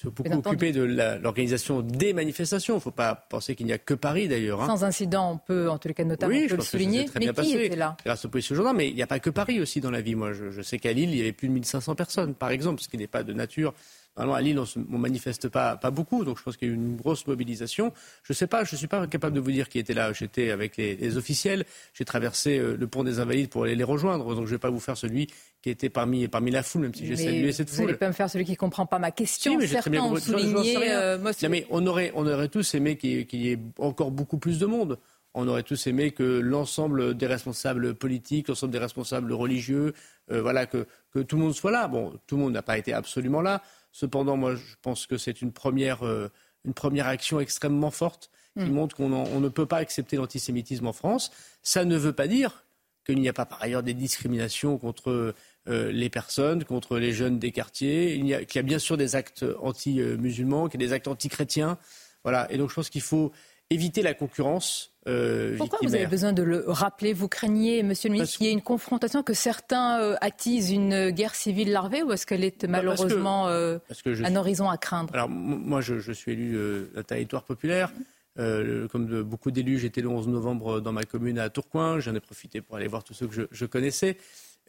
suis beaucoup occupé de l'organisation des manifestations. Il ne faut pas penser qu'il n'y a que Paris d'ailleurs. Hein. Sans incident, on peut, en tous les cas notamment, oui, peut le souligner. mais qui passé, était là? Grâce au policiers gendarmes, mais il n'y a pas que Paris aussi dans la vie. Moi, je, je sais qu'à Lille, il y avait plus de 1500 personnes, par exemple, ce qui n'est pas de nature Normalement, à Lille, on ne manifeste pas, pas beaucoup, donc je pense qu'il y a eu une grosse mobilisation. Je ne sais pas, je ne suis pas capable de vous dire qui était là. J'étais avec les, officiels, j'ai traversé euh, le pont des Invalides pour aller les rejoindre, donc je ne vais pas vous faire celui qui était parmi, parmi la foule, même si j'ai salué cette foule. Vous n'allez pas me faire celui qui ne comprend pas ma question. mais Certains ont souligné... Euh, mais on aurait, on aurait tous aimé qu'il y ait encore beaucoup plus de monde on aurait tous aimé que l'ensemble des responsables politiques, l'ensemble des responsables religieux, euh, voilà, que, que, tout le monde soit là. Bon, tout le monde n'a pas été absolument là. Cependant, moi, je pense que c'est une première, euh, une première action extrêmement forte qui mm. montre qu'on ne peut pas accepter l'antisémitisme en France. Ça ne veut pas dire qu'il n'y a pas par ailleurs des discriminations contre euh, les personnes, contre les jeunes des quartiers, qu'il y, a, y a bien sûr des actes anti-musulmans, qu'il y a des actes anti-chrétiens. Voilà. Et donc je pense qu'il faut éviter la concurrence. Euh, Pourquoi vous avez besoin de le rappeler? Vous craignez, Monsieur le ministre, qu'il y ait une confrontation, que certains euh, attisent une guerre civile larvée, ou est-ce qu'elle est bah, malheureusement euh, un horizon à craindre? Alors moi, je, suis élu d'un territoire populaire. comme de, beaucoup d'élus, j'étais le 11 novembre dans ma commune à Tourcoing. J'en ai profité pour aller voir tous ceux que je, je connaissais.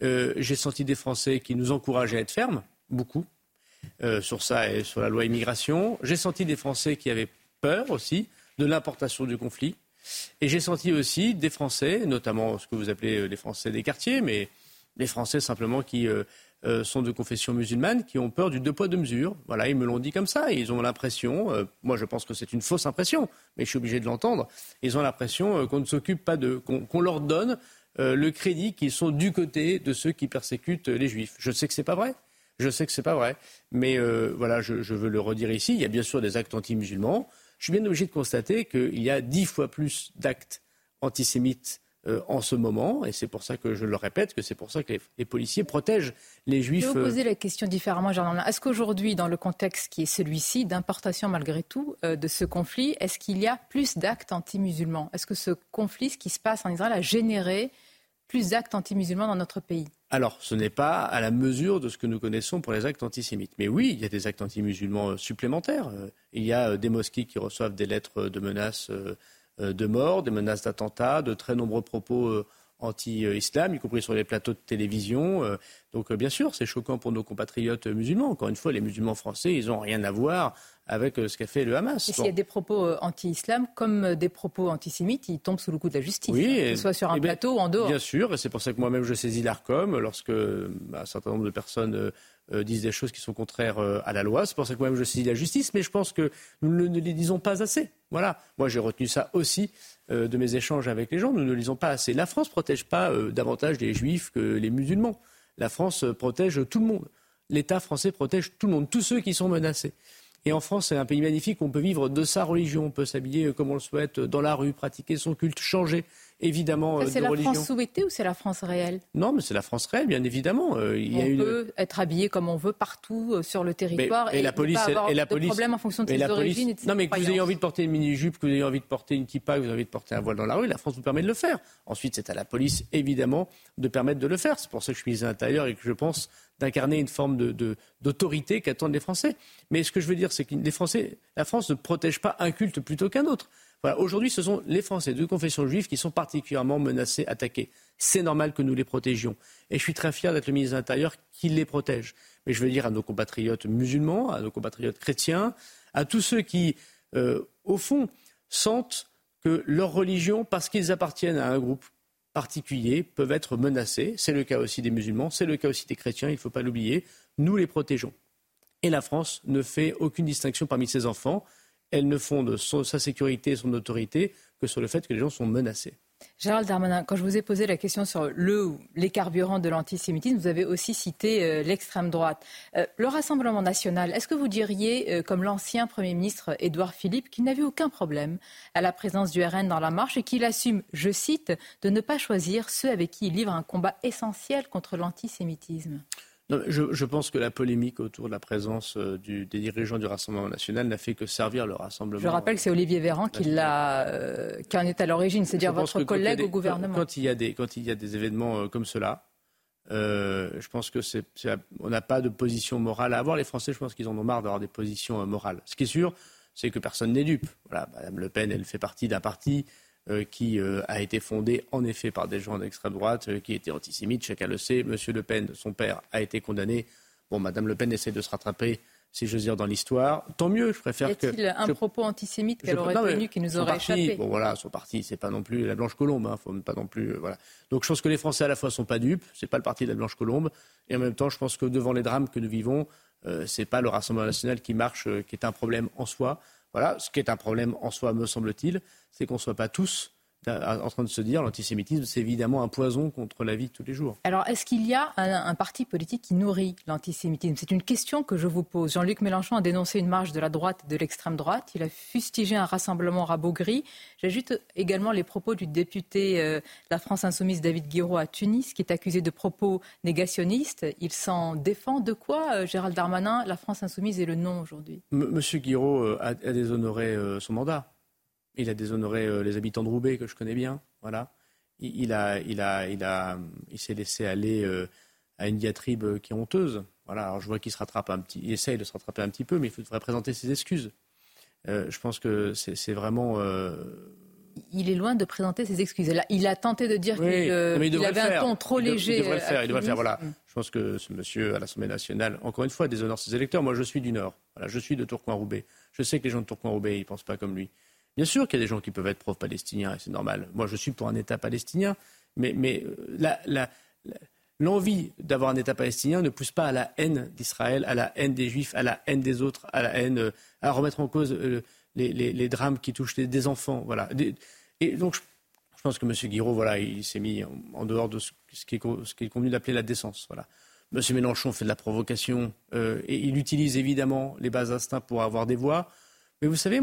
J'ai senti des Français qui nous encourageaient à être fermes, beaucoup, sur ça et sur la loi immigration. J'ai senti des Français qui avaient peur aussi de l'importation du conflit. Et j'ai senti aussi des Français, notamment ce que vous appelez euh, les Français des quartiers, mais les Français simplement qui euh, euh, sont de confession musulmane, qui ont peur du deux poids deux mesures. Voilà, ils me l'ont dit comme ça. Ils ont l'impression, moi je pense que c'est une fausse impression, mais je suis obligé de l'entendre. Ils ont l'impression qu'on ne s'occupe pas de, qu'on leur donne le crédit qu'ils sont du côté de ceux qui persécutent les Juifs. Je sais que c'est pas vrai. Je sais que c'est pas vrai, mais voilà, je, je, veux le redire ici. Il y a bien sûr des actes anti-musulmans je suis bien obligé de constater qu'il y a dix fois plus d'actes antisémites euh, en ce moment, et c'est pour ça que je le répète, que c'est pour ça que les, policiers protègent les juifs. Je vais vous poser la question différemment, Jean Est-ce qu'aujourd'hui, dans le contexte qui est celui-ci, d'importation malgré tout euh, de ce conflit, est-ce qu'il y a plus d'actes anti-musulmans? Est-ce que ce conflit, ce qui se passe en Israël, a généré plus d'actes anti-musulmans dans notre pays alors, ce n'est pas à la mesure de ce que nous connaissons pour les actes antisémites. Mais oui, il y a des actes anti-musulmans supplémentaires. Il y a des mosquées qui reçoivent des lettres de menaces de mort, des menaces d'attentats, de très nombreux propos anti-islam, y compris sur les plateaux de télévision. Euh, donc euh, bien sûr, c'est choquant pour nos compatriotes musulmans. Encore une fois, les musulmans français, ils n'ont rien à voir avec euh, ce qu'a fait le Hamas. Et s'il y a des propos anti-islam comme des propos antisémites, ils tombent sous le coup de la justice, oui, que ce soit sur un plateau ou en dehors. Bien sûr, et c'est pour ça que moi-même je saisis l'ARCOM lorsque bah, un certain nombre de personnes disent des choses qui sont contraires à la loi. C'est pour ça que moi-même je saisis la justice, mais je pense que nous ne les disons pas assez. Voilà, moi j'ai retenu ça aussi euh, de mes échanges avec les gens, nous ne lisons pas assez. La France ne protège pas euh, davantage les juifs que les musulmans. La France euh, protège tout le monde. L'État français protège tout le monde, tous ceux qui sont menacés. En France, c'est un pays magnifique, on peut vivre de sa religion, on peut s'habiller comme on le souhaite dans la rue, pratiquer son culte, changer évidemment C'est la France souhaitée ou c'est la France réelle? Non, mais c'est la France réelle, bien évidemment. il on peut être habillé comme on veut partout sur le territoire et, la police, et la police, de en fonction de ses origines et de Non, mais que vous ayez envie de porter une mini-jupe, que vous ayez envie de porter une kippa, que vous ayez envie de porter un voile dans la rue, la France vous permet de le faire. Ensuite, c'est à la police, évidemment, de permettre de le faire. C'est pour ça que je suis ministre de l'Intérieur et que je pense d'incarner une forme d'autorité de, qu'attendent les Français. Mais ce que je veux dire, c'est que les Français, la France ne protège pas un culte plutôt qu'un autre. Aujourd'hui, ce sont les Français de confession juive qui sont particulièrement menacés, attaqués. C'est normal que nous les protégions. Et je suis très fier d'être le ministre de l'Intérieur qui les protège. Mais je veux dire à nos compatriotes musulmans, à nos compatriotes chrétiens, à tous ceux qui, euh, au fond, sentent que leur religion, parce qu'ils appartiennent à un groupe particulier, peuvent être menacés. C'est le cas aussi des musulmans, c'est le cas aussi des chrétiens, il ne faut pas l'oublier. Nous les protégeons. Et la France ne fait aucune distinction parmi ses enfants elle ne fonde sa sécurité et son autorité que sur le fait que les gens sont menacés. Gérald Darmanin, quand je vous ai posé la question sur le, les carburants de l'antisémitisme, vous avez aussi cité euh, l'extrême droite. Euh, le Rassemblement national, est-ce que vous diriez, euh, comme l'ancien Premier ministre Édouard Philippe, qu'il n'avait aucun problème à la présence du RN dans la marche et qu'il assume, je cite, de ne pas choisir ceux avec qui il livre un combat essentiel contre l'antisémitisme? Je, pense que la polémique autour de la présence euh, des dirigeants du Rassemblement national n'a fait que servir le Rassemblement. Je rappelle que c'est Olivier Véran qui, l'a, euh, en est à l'origine, c'est-à-dire votre collègue au gouvernement. Quand, il y a des, quand il y a des événements euh, comme cela, je pense que c'est, on n'a pas de position morale à avoir. Les Français, je pense qu'ils en ont marre d'avoir des positions morales. Ce qui est sûr, c'est que personne n'est dupe. Voilà, Madame Le Pen, elle fait partie d'un parti qui euh, a été fondé en effet par des gens d'extrême droite euh, qui étaient antisémites, chacun le sait. Monsieur Le Pen, son père, a été condamné. Bon, Madame Le Pen essaie de se rattraper, si j'ose dire, dans l'histoire. Tant mieux, je préfère y a-t-il un propos antisémite qu'elle aurait tenu qui nous aurait échappé? Bon voilà, son parti, c'est pas non plus la Blanche Colombe, hein, faut pas non plus, voilà. Donc je pense que les Français à la fois sont pas dupes, c'est pas le parti de la Blanche Colombe, et en même temps, je pense que devant les drames que nous vivons, euh, c'est pas le Rassemblement national qui marche, qui est un problème en soi. Voilà, ce qui est un problème en soi, me semble-t-il, c'est qu'on soit pas tous en train de se dire l'antisémitisme, c'est évidemment un poison contre la vie de tous les jours. Alors, est-ce qu'il y a un, parti politique qui nourrit l'antisémitisme? C'est une question que je vous pose. Jean-Luc Mélenchon a dénoncé une marche de la droite et de l'extrême droite. Il a fustigé un rassemblement rabougri. J'ajoute également les propos du député euh, de la France Insoumise David Guiraud à Tunis, qui est accusé de propos négationnistes. Il s'en défend. De quoi, euh, Gérald Darmanin, la France Insoumise est le nom aujourd'hui Monsieur Guiraud euh, a déshonoré son mandat. Il a déshonoré euh, les habitants de Roubaix, que je connais bien. Voilà. Il, a, il, a, il, a, il s'est laissé aller euh, à une diatribe qui est honteuse. Voilà. Alors je vois qu'il se rattrape un petit, il essaye de se rattraper un petit peu, mais il faudrait présenter ses excuses. Euh, je pense que c'est vraiment. Il est loin de présenter ses excuses. Il a tenté de dire qu'il avait un ton trop léger. Il devrait le faire. Il devrait le faire. Voilà. Je pense que ce monsieur à l'Assemblée nationale, encore une fois, déshonore ses électeurs. Moi, je suis du Nord. Voilà, je suis de Tourcoing-Roubaix. Je sais que les gens de Tourcoing-Roubaix, ils pensent pas comme lui. Bien sûr qu'il y a des gens qui peuvent être pro-palestiniens, et c'est normal. Moi, je suis pour un État palestinien, mais, euh, l'envie d'avoir un État palestinien ne pousse pas à la haine d'Israël, à la haine des Juifs, à la haine des autres, à la haine, euh, à remettre en cause euh, les, drames qui touchent des enfants. Voilà. Et donc, je, pense que M. Guiraud, voilà, il s'est mis en, dehors de ce, qui est, ce qui est convenu d'appeler la décence. Voilà. M. Mélenchon fait de la provocation et il utilise évidemment les bas instincts pour avoir des voix. Mais vous savez,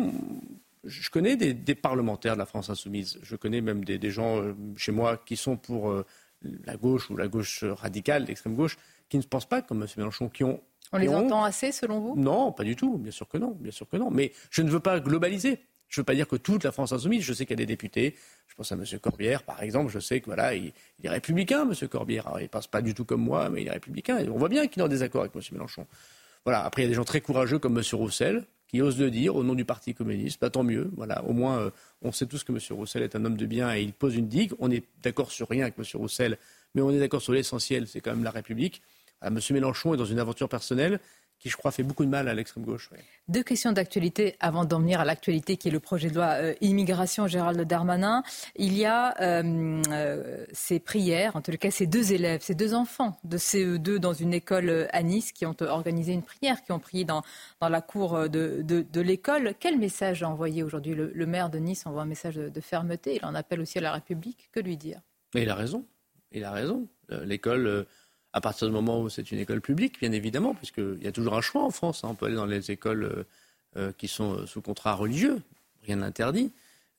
je connais des, parlementaires de la France insoumise. Je connais même des, gens euh, chez moi qui sont pour euh, la gauche ou la gauche radicale, l'extrême gauche, qui ne pensent pas comme M. Mélenchon, qui ont. On les entend assez, selon vous? Non, pas du tout. Bien sûr que non. Bien sûr que non. Mais je ne veux pas globaliser. Je ne veux pas dire que toute la France insoumise. Je sais qu'il y a des députés. Je pense à M. Corbière, par exemple. Je sais que voilà, il, est républicain, M. Corbière. il ne pense pas du tout comme moi, mais il est républicain. on voit bien qu'il est en désaccord avec M. Mélenchon. Voilà. Après, il y a des gens très courageux comme M. Roussel, qui osent le dire au nom du Parti communiste. Bah, tant mieux. Voilà. Au moins, euh, on sait tous que M. Roussel est un homme de bien et il pose une digue. On est d'accord sur rien avec M. Roussel, mais on est d'accord sur l'essentiel, c'est quand même la République. M. Mélenchon est dans une aventure personnelle qui, je crois, fait beaucoup de mal à l'extrême gauche. Deux questions d'actualité avant d'en venir à l'actualité qui est le projet de loi euh, immigration Gérald Darmanin. Il y a euh, euh, ces prières, en tout cas ces deux élèves, ces deux enfants de CE2 dans une école à Nice qui ont organisé une prière, qui ont prié dans, dans la cour de, de, l'école. Quel message a envoyé aujourd'hui le, maire de Nice envoie un message de, fermeté. Il en appelle aussi à la République. Que lui dire? Mais il a raison. Il a raison. L'école à partir du moment où c'est une école publique, bien évidemment, puisqu'il y a toujours un choix en France. Hein. On peut aller dans les écoles euh, euh, qui sont euh, sous contrat religieux, rien n'interdit.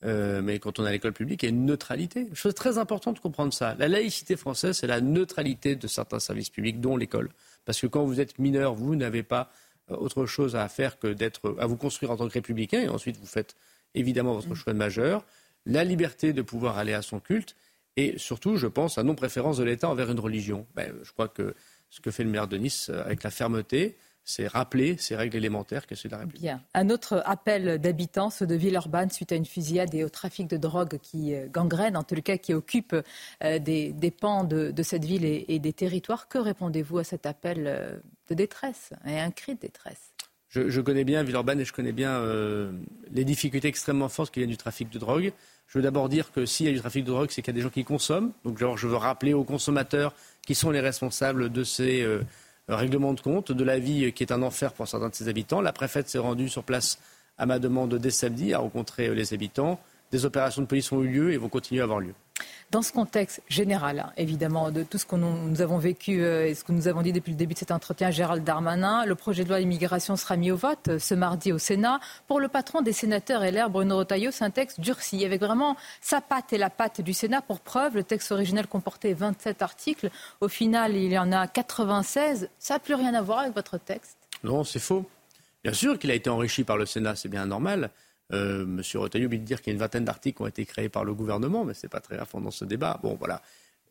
mais quand on a l'école publique, il y a une neutralité. Chose très importante de comprendre ça. La laïcité française, c'est la neutralité de certains services publics, dont l'école. Parce que quand vous êtes mineur, vous n'avez pas autre chose à faire que d'être, à vous construire en tant que républicain, et ensuite vous faites évidemment votre choix de majeur. La liberté de pouvoir aller à son culte et surtout, je pense, à non-préférence de l'État envers une religion. Ben, je crois que ce que fait le maire de Nice euh, avec la fermeté, c'est rappeler ces règles élémentaires que c'est la République. Bien. Un autre appel d'habitants, ceux de Villeurbanne, suite à une fusillade et au trafic de drogue qui euh, gangrène, en tout cas qui occupe euh, des, pans de, cette ville et, des territoires. Que répondez-vous à cet appel de détresse et un cri de détresse? Je, connais bien Villeurbanne et je connais bien les difficultés extrêmement fortes qu'il y a du trafic de drogue. Je veux d'abord dire que s'il y a du trafic de drogue, c'est qu'il y a des gens qui consomment. Donc je veux rappeler aux consommateurs qui sont les responsables de ces euh, règlements de compte, de la vie qui est un enfer pour certains de ses habitants. La préfète s'est rendue sur place à ma demande dès samedi à rencontrer euh, les habitants. Des opérations de police ont eu lieu et vont continuer à avoir lieu. Dans ce contexte général, hein, évidemment, de tout ce que nous avons vécu euh, et ce que nous avons dit depuis le début de cet entretien, Gérald Darmanin, le projet de loi immigration sera mis au vote euh, ce mardi au Sénat. Pour le patron des sénateurs LR, Bruno Retailleau, c'est un texte durci, avec vraiment sa patte et la patte du Sénat. Pour preuve, le texte originel comportait 27 articles. Au final, il y en a 96. Ça n'a plus rien à voir avec votre texte Non, c'est faux. Bien sûr qu'il a été enrichi par le Sénat, c'est bien normal. Euh, Monsieur Retailleau vient de dire qu'il y a une vingtaine d'articles qui ont été créés par le gouvernement, mais ce n'est pas très grave dans ce débat. Bon, voilà.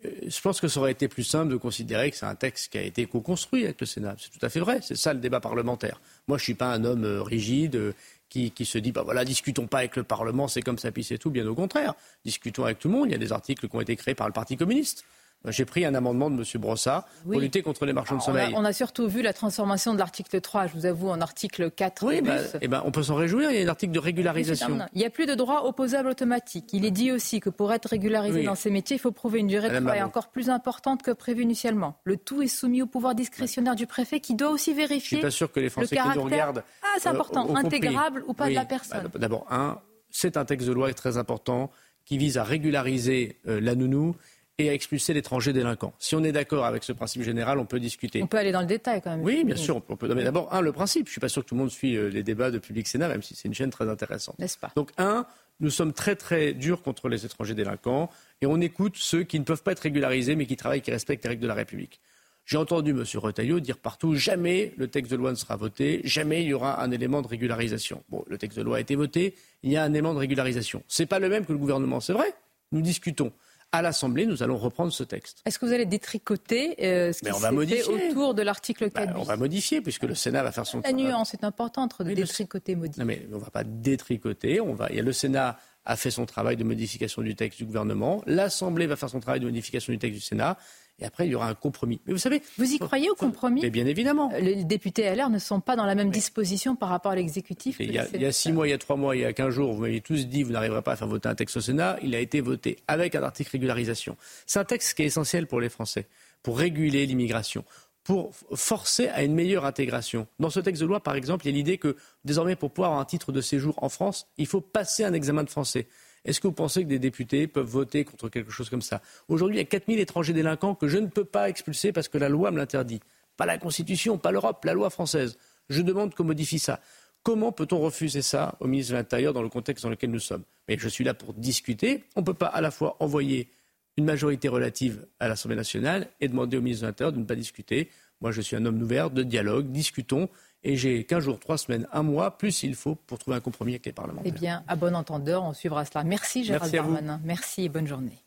Euh, je pense que ça aurait été plus simple de considérer que c'est un texte qui a été co-construit avec le Sénat. C'est tout à fait vrai. C'est ça le débat parlementaire. Moi, je ne suis pas un homme euh, rigide qui, se dit, bah voilà, discutons pas avec le Parlement, c'est comme ça, puis c'est tout. Bien au contraire. Discutons avec tout le monde. Il y a des articles qui ont été créés par le Parti communiste. J'ai pris un amendement de M. Brossard pour lutter contre les marchands de sommeil. On a, surtout vu la transformation de l'article 3, je vous avoue, en article 4. Oui, bah, eh ben, on peut s'en réjouir, il y a un article de régularisation. Il n'y a plus de droit opposable automatique. Il est dit aussi que pour être régularisé dans ces métiers, il faut prouver une durée de travail encore plus importante que prévu initialement. Le tout est soumis au pouvoir discrétionnaire du préfet qui doit aussi vérifier. Je suis pas sûr que les Français qui nous regardent. Ah, c'est important, euh, intégrable ou pas de la personne. Bah, d'abord, un, c'est un texte de loi très important qui vise à régulariser euh, la nounou et à expulser l'étranger délinquant. Si on est d'accord avec ce principe général, on peut discuter. On peut aller dans le détail quand même. Oui, bien sûr. On peut. Mais d'abord, un, le principe. Je suis pas sûr que tout le monde suit euh, les débats de Public Sénat, même si c'est une chaîne très intéressante. N'est-ce pas? Donc, un, nous sommes très très durs contre les étrangers délinquants et on écoute ceux qui ne peuvent pas être régularisés mais qui travaillent, qui respectent les règles de la République. J'ai entendu M. Retailleau dire partout jamais le texte de loi ne sera voté, jamais il y aura un élément de régularisation. Bon, le texte de loi a été voté, il y a un élément de régularisation. Ce n'est pas le même que le gouvernement, c'est vrai. Nous discutons à l'Assemblée, nous allons reprendre ce texte. Est-ce que vous allez détricoter euh, ce qui s'est fait autour de l'article 4 bah, On va modifier, puisque le Sénat va faire son travail. La nuance est importante de détricoter, modifier. Non, mais on ne va pas détricoter. On va... Il y a le Sénat a fait son travail de modification du texte du gouvernement. L'Assemblée va faire son travail de modification du texte du Sénat. Et après, il y aura un compromis. Mais vous savez. Vous y croyez au compromis Mais bien évidemment. Euh, les députés LR ne sont pas dans la même disposition par rapport à l'exécutif. Il, y a six mois, il y a trois mois, il y a quinze jours, vous m'avez tous dit vous n'arriverez pas à faire voter un texte au Sénat. Il a été voté avec un article régularisation. C'est un texte qui est essentiel pour les Français, pour réguler l'immigration pour forcer à une meilleure intégration. Dans ce texte de loi, par exemple, il y a l'idée que désormais, pour pouvoir avoir un titre de séjour en France, il faut passer un examen de français. Est-ce que vous pensez que des députés peuvent voter contre quelque chose comme ça Aujourd'hui, il y a 4000 étrangers délinquants que je ne peux pas expulser parce que la loi me l'interdit. Pas la Constitution, pas l'Europe, la loi française. Je demande qu'on modifie ça. Comment peut-on refuser ça au ministre de l'Intérieur dans le contexte dans lequel nous sommes Mais je suis là pour discuter. On ne peut pas à la fois envoyer une majorité relative à l'Assemblée nationale et demander au ministre de l'Intérieur de ne pas discuter. Moi, je suis un homme ouvert, de dialogue, discutons. Et j'ai 15 jours, 3 semaines, un mois, plus il faut pour trouver un compromis avec les parlementaires. Eh bien, à bon entendeur, on suivra cela. Merci Gérald Merci Darmanin. Merci et bonne journée.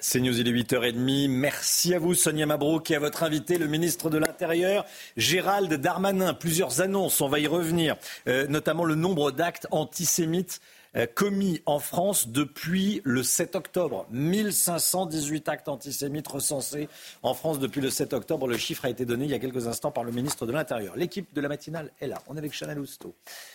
C'est News, il est 8h30. Merci à vous, Sonia Mabrouk, et à votre invité, le ministre de l'Intérieur, Gérald Darmanin. Plusieurs annonces, on va y revenir, euh, notamment le nombre d'actes antisémites commis en France depuis le 7 octobre. 1518 actes antisémites recensés en France depuis le 7 octobre. Le chiffre a été donné il y a quelques instants par le ministre de l'Intérieur. L'équipe de la matinale est là. On est avec Chanel Housteau.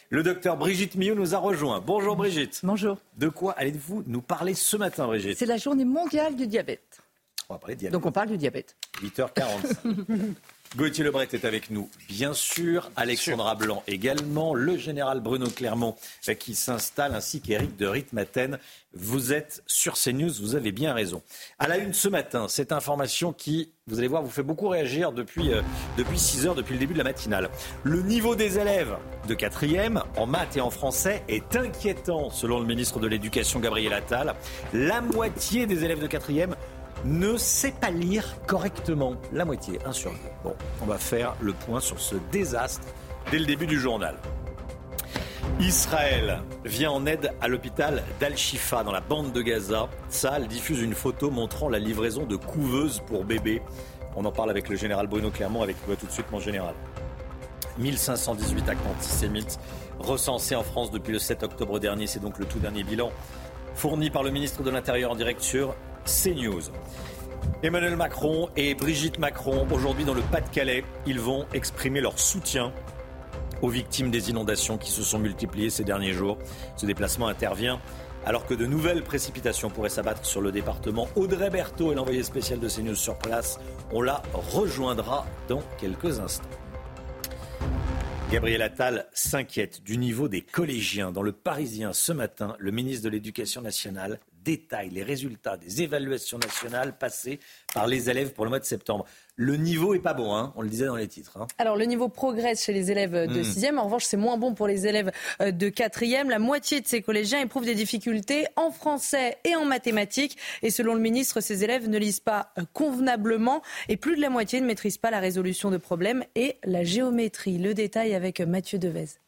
Le docteur Brigitte Millot nous a rejoint. Bonjour Brigitte. Bonjour. De quoi allez-vous nous parler ce matin, Brigitte? C'est la journée mondiale du diabète. On va parler de diabète. Donc on parle du diabète. 8h40. Gauthier Lebret est avec nous, bien sûr. Alexandra Blanc également. Le général Bruno Clermont euh, qui s'installe, ainsi qu'Éric de Ritmaten. Vous êtes sur CNews, vous avez bien raison. À la une ce matin, cette information qui, vous allez voir, vous fait beaucoup réagir depuis, euh, depuis 6 heures, depuis le début de la matinale. Le niveau des élèves de 4e en maths et en français est inquiétant, selon le ministre de l'Éducation Gabriel Attal. La moitié des élèves de 4e ne sait pas lire correctement. La moitié, un sur deux. Bon, on va faire le point sur ce désastre dès le début du journal. Israël vient en aide à l'hôpital d'Al-Shifa dans la bande de Gaza. Saal diffuse une photo montrant la livraison de couveuses pour bébés. On en parle avec le général Bruno Clermont, avec toi tout de suite mon général. 1518 actes antisémites recensés en France depuis le 7 octobre dernier. C'est donc le tout dernier bilan fourni par le ministre de l'Intérieur en direct sur CNews. Emmanuel Macron et Brigitte Macron, aujourd'hui dans le Pas-de-Calais, ils vont exprimer leur soutien aux victimes des inondations qui se sont multipliées ces derniers jours. Ce déplacement intervient alors que de nouvelles précipitations pourraient s'abattre sur le département. Audrey Berthaud est l'envoyé spécial de CNews sur place. On la rejoindra dans quelques instants. Gabriel Attal s'inquiète du niveau des collégiens. Dans le Parisien ce matin, le ministre de l'Éducation nationale détaille les résultats des évaluations nationales passées par les élèves pour le mois de septembre. Le niveau est pas bon, hein on le disait dans les titres. Hein. Alors le niveau progresse chez les élèves de 6e, hmm. en revanche c'est moins bon pour les élèves euh, de 4e. La moitié de ces collégiens éprouvent des difficultés en français et en mathématiques. Et selon le ministre, ces élèves ne lisent pas euh, convenablement et plus de la moitié ne maîtrisent pas la résolution de problèmes et la géométrie. Le détail avec Mathieu Devez.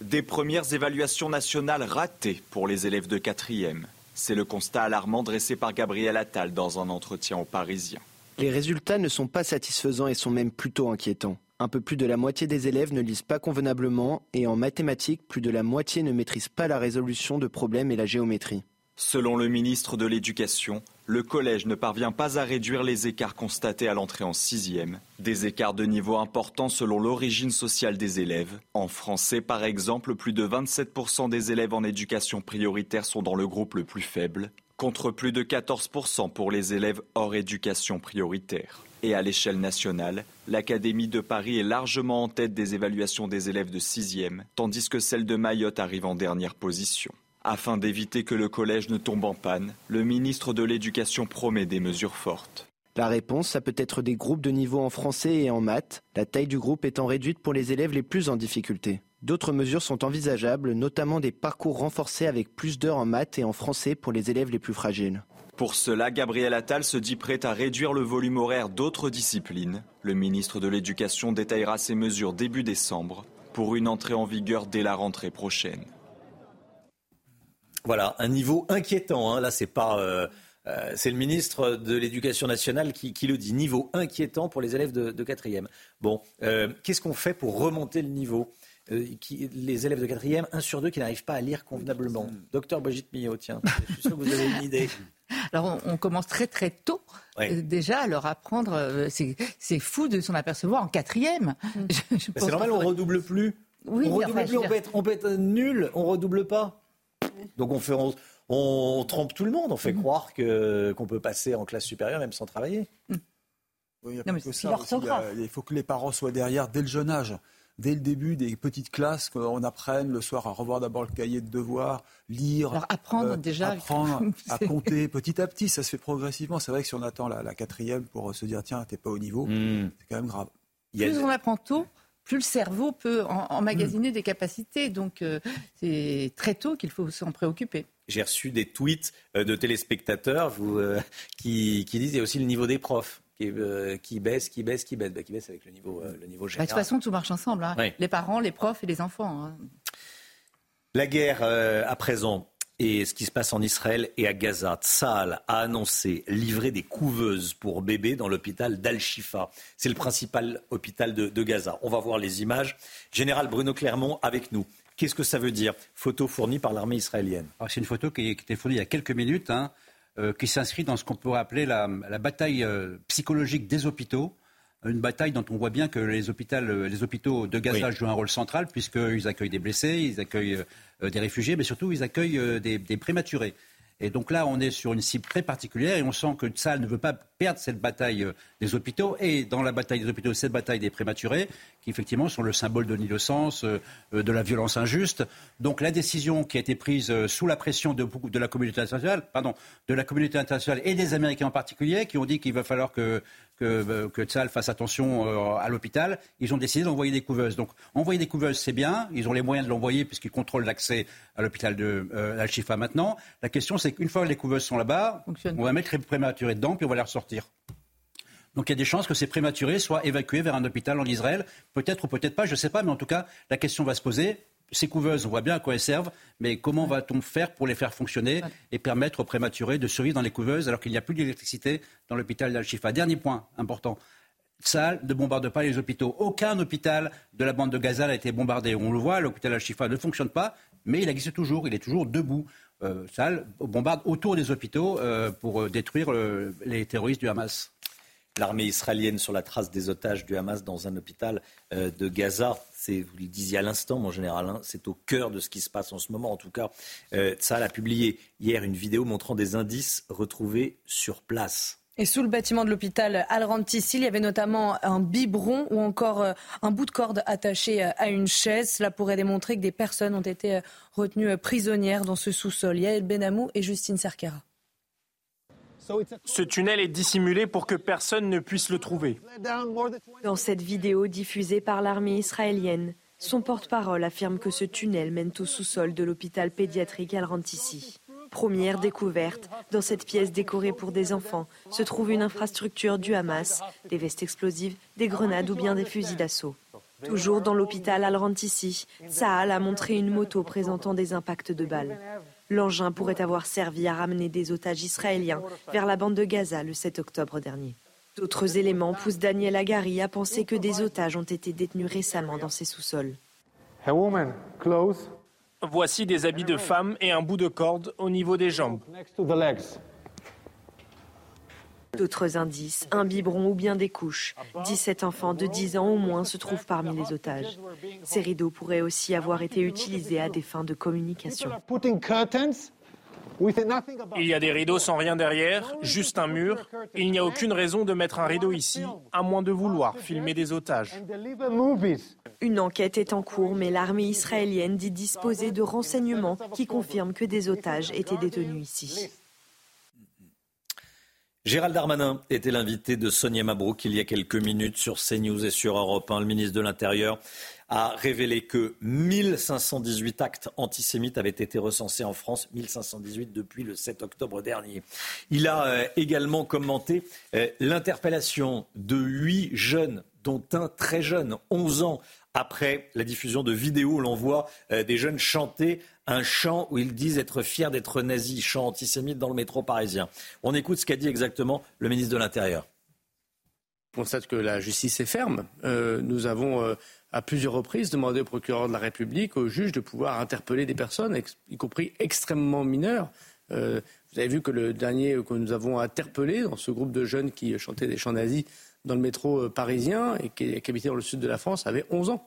Des premières évaluations nationales ratées pour les élèves de 4e. C'est le constat alarmant dressé par Gabriel Attal dans un entretien aux Parisiens. Les résultats ne sont pas satisfaisants et sont même plutôt inquiétants. Un peu plus de la moitié des élèves ne lisent pas convenablement et en mathématiques, plus de la moitié ne maîtrisent pas la résolution de problèmes et la géométrie. Selon le ministre de l'Éducation, le collège ne parvient pas à réduire les écarts constatés à l'entrée en sixième. Des écarts de niveau importants selon l'origine sociale des élèves. En français, par exemple, plus de 27% des élèves en éducation prioritaire sont dans le groupe le plus faible, contre plus de 14% pour les élèves hors éducation prioritaire. Et à l'échelle nationale, l'Académie de Paris est largement en tête des évaluations des élèves de sixième, tandis que celle de Mayotte arrive en dernière position. Afin d'éviter que le collège ne tombe en panne, le ministre de l'Éducation promet des mesures fortes. La réponse, ça peut être des groupes de niveau en français et en maths, la taille du groupe étant réduite pour les élèves les plus en difficulté. D'autres mesures sont envisageables, notamment des parcours renforcés avec plus d'heures en maths et en français pour les élèves les plus fragiles. Pour cela, Gabriel Attal se dit prêt à réduire le volume horaire d'autres disciplines. Le ministre de l'Éducation détaillera ces mesures début décembre pour une entrée en vigueur dès la rentrée prochaine. Voilà, un niveau inquiétant. Hein. Là, c'est pas. Euh, euh, c'est le ministre de l'Éducation nationale qui, le dit. Niveau inquiétant pour les élèves de, quatrième. Bon, euh, qu'est-ce qu'on fait pour remonter le niveau qui, Les élèves de quatrième, un sur deux qui n'arrivent pas à lire convenablement? Docteur Brigitte Millot, tiens, je suis sûr que vous avez une idée. Alors, on, commence très très tôt déjà à leur apprendre. c'est fou de s'en apercevoir en quatrième. c'est normal, on redouble plus. Oui, on redouble plus, on, peut être, on peut être nul, on redouble pas. Donc on, fait, on, trompe tout le monde, on fait mhm. croire qu'on peut passer en classe supérieure même sans travailler. il, faut que les parents soient derrière dès le jeune âge. Dès le début des petites classes, qu'on apprenne le soir à revoir d'abord le cahier de devoirs, lire. Alors apprendre euh, déjà. Apprendre à compter petit à petit, ça se fait progressivement. C'est vrai que si on attend la, quatrième pour se dire tiens, t'es pas au niveau, hmm. c'est quand même grave. Plus on apprend tôt, plus le cerveau peut emmagasiner des capacités. Donc, euh, c'est très tôt qu'il faut s'en préoccuper. j'ai reçu des tweets de téléspectateurs vous, qui, qui disent il y a aussi le niveau des profs. Qui, baisse, qui baisse, qui baisse, bah, qui baisse avec le niveau, le niveau général. Bah, de toute façon, tout marche ensemble. Hein. Les parents, les profs et les enfants. Hein. La guerre à présent et ce qui se passe en Israël et à Gaza. Tsahal a annoncé livrer des couveuses pour bébés dans l'hôpital d'Al-Shifa. C'est le principal hôpital de, Gaza. On va voir les images. Général Bruno Clermont avec nous. Qu'est-ce que ça veut dire? Photo fournie par l'armée israélienne. C'est une photo qui, a été fournie il y a quelques minutes, hein, euh, qui s'inscrit dans ce qu'on pourrait appeler la, bataille euh, psychologique des hôpitaux une bataille dont on voit bien que les, hôpitaux, les hôpitaux de Gaza jouent un rôle central puisqu'ils accueillent des blessés, ils accueillent euh, des réfugiés, mais surtout ils accueillent euh, des, prématurés. Et donc là, on est sur une cible très particulière et on sent que Tsal ne veut pas perdre cette bataille euh, des hôpitaux et dans la bataille des hôpitaux, cette bataille des prématurés, qui effectivement sont le symbole de l'innocence, de la violence injuste. Donc la décision qui a été prise sous la pression de, de la communauté internationale, pardon, de la communauté internationale et des Américains en particulier, qui ont dit qu'il va falloir que que, euh, que Tzal fasse attention euh, à l'hôpital, ils ont décidé d'envoyer des couveuses. Donc envoyer des couveuses, c'est bien, ils ont les moyens de l'envoyer puisqu'ils contrôlent l'accès à l'hôpital de euh, Al-Shifa maintenant. La question, c'est qu'une fois que les couveuses sont là-bas, on va mettre les prématurés dedans, puis on va les ressortir. Donc il y a des chances que ces prématurés soient évacués vers un hôpital en Israël, peut-être ou peut-être pas, je ne sais pas, mais en tout cas, la question va se poser ces couveuses, on voit bien à quoi elles servent, mais comment va-t-on faire pour les faire fonctionner et permettre aux prématurés de survivre dans les couveuses alors qu'il n'y a plus d'électricité dans l'hôpital d'Al-Shifa Dernier point important. Ça ne bombarde pas les hôpitaux. Aucun hôpital de la bande de Gaza n'a été bombardé. On le voit, l'hôpital Al-Shifa ne fonctionne pas, mais il existe toujours, il est toujours debout. Euh, bombarde autour des hôpitaux euh, pour euh, détruire euh, les terroristes du Hamas l'armée israélienne sur la trace des otages du Hamas dans un hôpital euh, de Gaza. Vous le disiez à l'instant, mon général, hein, c'est au cœur de ce qui se passe en ce moment. En tout cas, euh, a publié hier une vidéo montrant des indices retrouvés sur place. Et sous le bâtiment de l'hôpital Al-Rantissi, il y avait notamment un biberon ou encore euh, un bout de corde attaché euh, à une chaise. Cela pourrait démontrer que des personnes ont été retenues prisonnières dans ce sous-sol. Yael Benamou et Justine Cerquera. Ce tunnel est dissimulé pour que personne ne puisse le trouver. Dans cette vidéo diffusée par l'armée israélienne, son porte-parole affirme que ce tunnel mène au sous-sol de l'hôpital pédiatrique Al-Rantissi. Première découverte, dans cette pièce décorée pour des enfants, se trouve une infrastructure du Hamas, des vestes explosives, des grenades ou bien des fusils d'assaut. Toujours dans l'hôpital Al-Rantissi, Saal a montré une moto présentant des impacts de balles. L'engin pourrait avoir servi à ramener des otages israéliens vers la bande de Gaza le 7 octobre dernier. D'autres éléments poussent Daniel Agari à penser que des otages ont été détenus récemment dans ces sous-sols. Voici des habits de femme et un bout de corde au niveau des jambes. D'autres indices, un biberon ou bien des couches. 17 enfants de 10 ans au moins se trouvent parmi les otages. Ces rideaux pourraient aussi avoir été utilisés à des fins de communication. Il y a des rideaux sans rien derrière, juste un mur. Il n'y a aucune raison de mettre un rideau ici, à moins de vouloir filmer des otages. Une enquête est en cours, mais l'armée israélienne dit disposer de renseignements qui confirment que des otages étaient détenus ici. Gérald Darmanin était l'invité de Sonia Mabrouk il y a quelques minutes sur CNews et sur Europe 1. Le ministre de l'Intérieur a révélé que 1518 actes antisémites avaient été recensés en France, 1518 depuis le 7 octobre dernier. Il a euh, également commenté euh, l'interpellation de huit jeunes, dont un très jeune, 11 ans, après la diffusion de vidéos où l'on voit euh, des jeunes chanter un chant où ils disent être fiers d'être nazis, chant antisémite dans le métro parisien. On écoute ce qu'a dit exactement le ministre de l'Intérieur. On constate que la justice est ferme. Euh, nous avons euh, à plusieurs reprises demandé au procureur de la République, au juge, de pouvoir interpeller des personnes, y compris extrêmement mineures. vous avez vu que le dernier que nous avons interpellé dans ce groupe de jeunes qui chantaient des chants nazis dans le métro euh, parisien et qui, habitait dans le sud de la France avait 11 ans.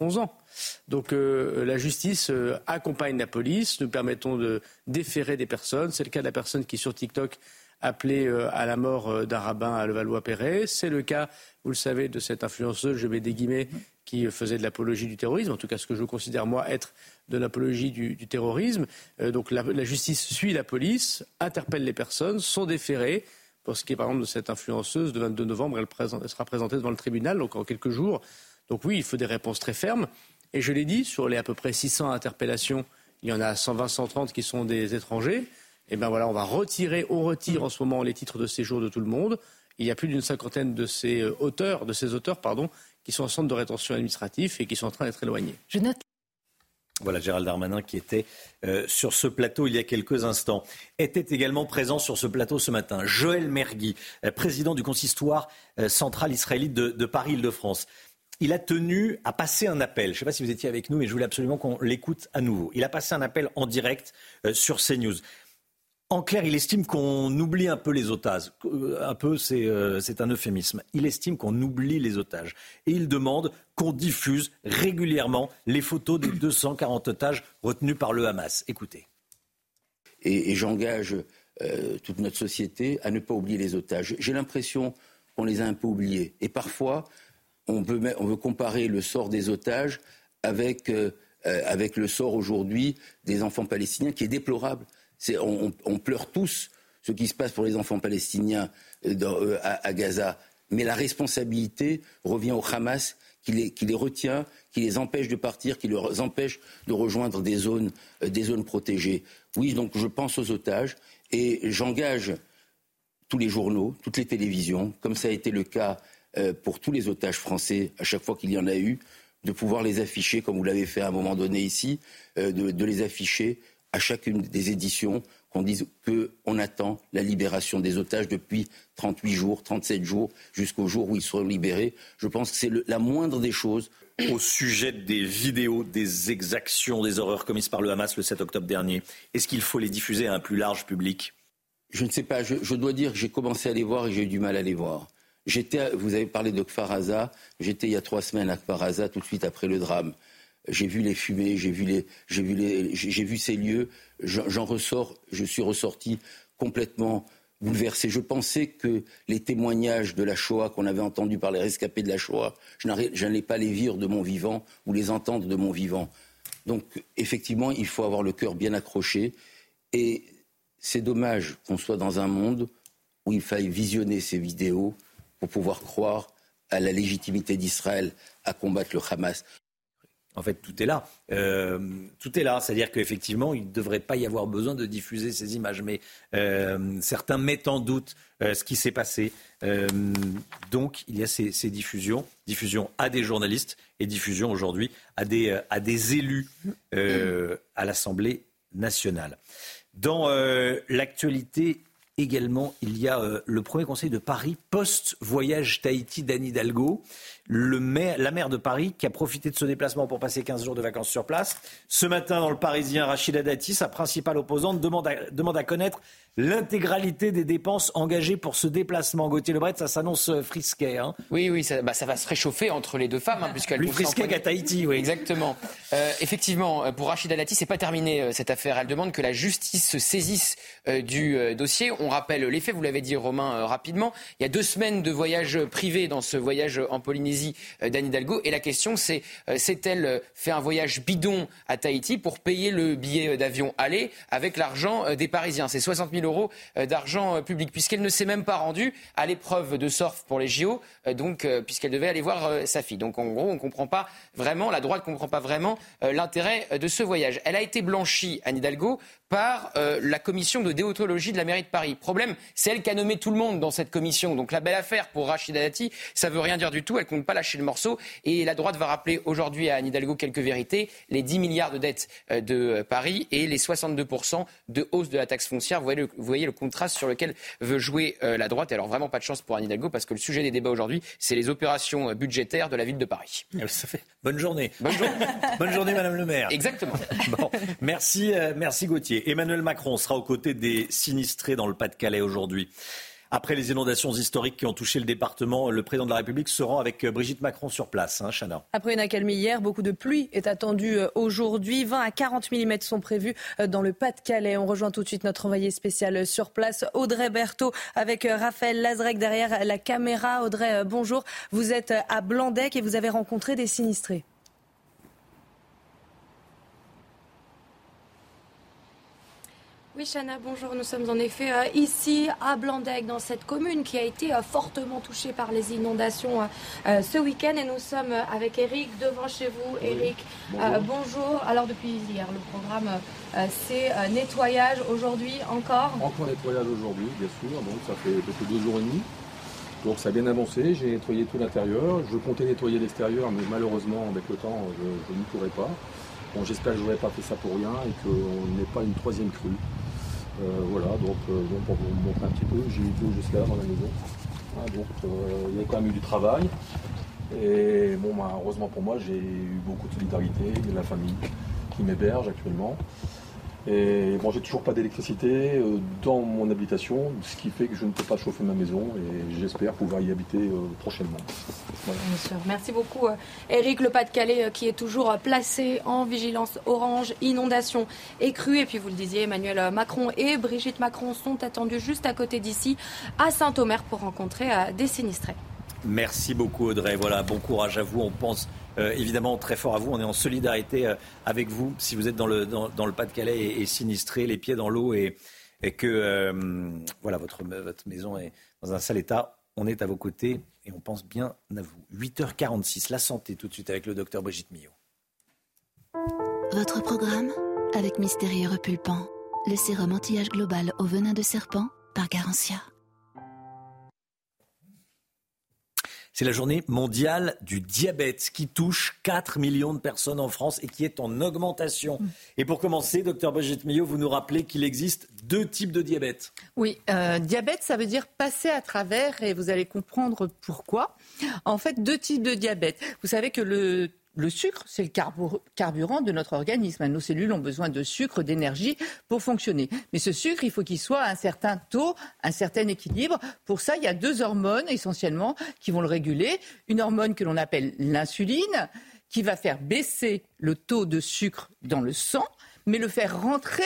11 ans. Donc euh, la justice euh, accompagne la police. Nous permettons de déférer des personnes. C'est le cas de la personne qui sur TikTok appelait à la mort d'un rabbin à Levallois-Perret. C'est le cas, vous le savez, de cette influenceuse, je mets des guillemets, qui faisait de l'apologie du terrorisme, en tout cas ce que je considère moi être de l'apologie du, terrorisme. donc la, la, justice suit la police, interpelle les personnes, sont déférées. Pour ce qui est par exemple de cette influenceuse, de 22 novembre, elle, sera présentée devant le tribunal, donc en quelques jours. Donc oui, il faut des réponses très fermes. Et je l'ai dit, sur les à peu près 600 interpellations il y en a 120, 130 qui sont des étrangers. Et eh bien voilà, on va retirer, on retire en ce moment les titres de séjour de tout le monde. Il y a plus d'une cinquantaine de ces euh, auteurs, de ces auteurs, pardon, qui sont en centre de rétention administratif et qui sont en train d'être éloignés. Je note voilà, Gérald Darmanin qui était euh, sur ce plateau il y a quelques instants. Était également présent sur ce plateau ce matin Joël Mergui, euh, président du consistoire euh, central israélite de, Paris-Île-de-France. Il a tenu à passer un appel. Je ne sais pas si vous étiez avec nous, mais je voulais absolument qu'on l'écoute à nouveau. Il a passé un appel en direct sur CNews. En clair, il estime qu'on oublie un peu les otages. Un peu, euh, c'est un euphémisme. Il estime qu'on oublie les otages. Et il demande qu'on diffuse régulièrement les photos des 240 otages retenus par le Hamas. Écoutez. Et, j'engage euh, toute notre société à ne pas oublier les otages. J'ai l'impression qu'on les a un peu oubliés. Et parfois, on veut, comparer le sort des otages euh, avec le sort aujourd'hui des enfants palestiniens, qui est déplorable on, pleure tous ce qui se passe pour les enfants palestiniens euh, euh, à, Gaza. Mais la responsabilité revient au Hamas qui les, retient, qui les empêche de partir, qui les empêche de rejoindre euh, des zones protégées. Oui, donc je pense aux otages et j'engage tous les journaux, toutes les télévisions, comme ça a été le cas pour tous les otages français à chaque fois qu'il y en a eu, de pouvoir les afficher, comme vous l'avez fait à un moment donné ici, de les afficher à chacune des éditions qu'on dise qu'on attend la libération des otages depuis 38 jours, 37 jours, jusqu'au jour où ils seront libérés. Je pense que c'est la moindre des choses. Au sujet des vidéos des exactions, des horreurs commises par le Hamas le 7 octobre dernier, est-ce qu'il faut les diffuser à un plus large public? Je ne sais pas. Je, dois dire que j'ai commencé à les voir et j'ai eu du mal à les voir. vous avez parlé de Kfar J'étais il y a trois semaines à Kfar tout de suite après le drame j'ai vu les fumées, j'ai vu, les, j'ai vu, les, j'ai vu ces lieux, j'en ressors, je suis ressorti complètement bouleversé. Je pensais que les témoignages de la Shoah qu'on avait entendus par les rescapés de la Shoah, je n'allais pas les vivre de mon vivant ou les entendre de mon vivant. Donc effectivement, il faut avoir le cœur bien accroché. Et c'est dommage qu'on soit dans un monde où il faille visionner ces vidéos pour pouvoir croire à la légitimité d'Israël à combattre le Hamas. En fait, tout est là. Euh, tout est là. C'est-à-dire qu'effectivement, il ne devrait pas y avoir besoin de diffuser ces images. Mais euh, certains mettent en doute euh, ce qui s'est passé. donc, il y a ces, diffusions. Diffusion à des journalistes et diffusion aujourd'hui à des, à des élus à l'Assemblée nationale. Dans l'actualité également, il y a le premier conseil de Paris post-voyage Tahiti d'Anne Hidalgo le maire, la maire de Paris qui a profité de ce déplacement pour passer 15 jours de vacances sur place. Ce matin, dans le Parisien, Rachida Dati, sa principale opposante, demande demande à connaître l'intégralité des dépenses engagées pour ce déplacement. Gauthier Lebret, ça s'annonce euh, frisquet. Hein. oui, oui, ça, bah, ça, va se réchauffer entre les deux femmes, hein, puisqu'elles Plus frisquet qu'à Tahiti, oui. Exactement. Euh, effectivement, euh, pour Rachida Dati, c'est pas terminé cette affaire. Elle demande que la justice se saisisse du dossier. On rappelle les faits, vous l'avez dit Romain rapidement. Il y a deux semaines de voyage privé dans ce voyage en Polynésie d'Anne Hidalgo. Et la question, c'est s'est-elle fait un voyage bidon à Tahiti pour payer le billet d'avion aller avec l'argent des Parisiens? C'est 60 000 euros euh, d'argent euh, public, puisqu'elle ne s'est même pas rendue à l'épreuve de surf pour les JO, euh, donc puisqu'elle devait aller voir sa fille. Donc en gros, on comprend pas vraiment, la droite ne comprend pas vraiment l'intérêt de ce voyage. Elle a été blanchie, Anne Hidalgo, par la commission de déontologie de la mairie de Paris. Problème, c'est elle qui a nommé tout le monde dans cette commission. Donc la belle affaire pour Rachida Dati, ça veut rien dire du tout. Elle compte pas lâcher le morceau. Et la droite va rappeler aujourd'hui à Anne Hidalgo quelques vérités les 10 milliards de dettes de Paris et les 62% de hausse de la taxe foncière. Vous voyez le, vous voyez le contraste sur lequel veut jouer euh, la droite. Et alors vraiment pas de chance pour Anne Hidalgo parce que le sujet des débats aujourd'hui, c'est les opérations euh, budgétaires de la ville de Paris. Ah, ça fait bonne journée. Bonne journée, bonne journée Madame le maire. Exactement. Bon, merci, euh, merci Gauthier. Emmanuel Macron sera aux côtés des sinistrés dans le Pas-de-Calais aujourd'hui. Après les inondations historiques qui ont touché le département, le président de la République se rend avec euh, Brigitte Macron sur place. Hein. Après une accalmie hier, beaucoup de pluie est attendue euh, aujourd'hui. 20 à 40 mm sont prévus euh, dans le Pas-de-Calais. On rejoint tout de suite notre envoyé spécial sur place, Audrey Berthaud, avec Raphaël Lazrec derrière la caméra. Audrey, bonjour. Vous êtes à Blandec et vous avez rencontré des sinistrés. Oui, Chana, bonjour. Nous sommes en effet euh, ici à Blandec, dans cette commune qui a été euh, fortement touchée par les inondations euh, ce week-end. Et nous sommes avec Eric devant chez vous. Eric, bonjour. Alors, depuis hier, le programme, c'est nettoyage aujourd'hui encore Encore nettoyage aujourd'hui, bien sûr. Donc, ça fait depuis deux jours et demi. Donc, ça a bien avancé. J'ai nettoyé tout l'intérieur. Je comptais nettoyer l'extérieur, mais malheureusement, avec le temps, je, je n'y pourrai pas. Bon, j'espère que je n'aurai pas fait ça pour rien et qu'on n'ait pas une troisième crue. Euh, voilà, donc, euh, pour vous montrer un petit peu, j'ai eu tout juste là dans la maison. donc euh, il y a quand même eu du travail. Et bon, bah, heureusement pour moi, j'ai eu beaucoup de solidarité de la famille qui m'héberge actuellement. Et bon, j'ai toujours pas d'électricité euh, dans mon habitation, ce qui fait que je ne peux pas chauffer ma maison et j'espère pouvoir y habiter euh, prochainement. Merci beaucoup, Eric. Le Pas-de-Calais euh, qui est toujours placé en vigilance orange, inondation et crue. Et puis, vous le disiez, Emmanuel Macron et Brigitte Macron sont attendus juste à côté d'ici, à Saint-Omer, pour rencontrer des sinistrés. Merci beaucoup, Audrey. Voilà, bon courage à vous. On pense euh, évidemment très fort à vous. On est en solidarité euh, avec vous si vous êtes dans le, dans, le Pas-de-Calais et, sinistré, les pieds dans l'eau et, que euh, voilà, votre, votre maison est dans un sale état. On est à vos côtés et on pense bien à vous. 8h46, la santé tout de suite avec le docteur Brigitte Millot. Votre programme avec Mystérieux Repulpant, le sérum anti-âge global au venin de serpent par Garantia. C'est la journée mondiale du diabète qui touche 4 millions de personnes en France et qui est en augmentation. Et pour commencer, docteur Brigitte Millot, vous nous rappelez qu'il existe deux types de diabète. Oui, euh, diabète, ça veut dire passer à travers et vous allez comprendre pourquoi. En fait, deux types de diabète. Vous savez que le le sucre, c'est le carburant de notre organisme. Nos cellules ont besoin de sucre, d'énergie pour fonctionner. Mais ce sucre, il faut qu'il soit à un certain taux, un certain équilibre. Pour ça, il y a deux hormones essentiellement qui vont le réguler. Une hormone que l'on appelle l'insuline, qui va faire baisser le taux de sucre dans le sang, mais le faire rentrer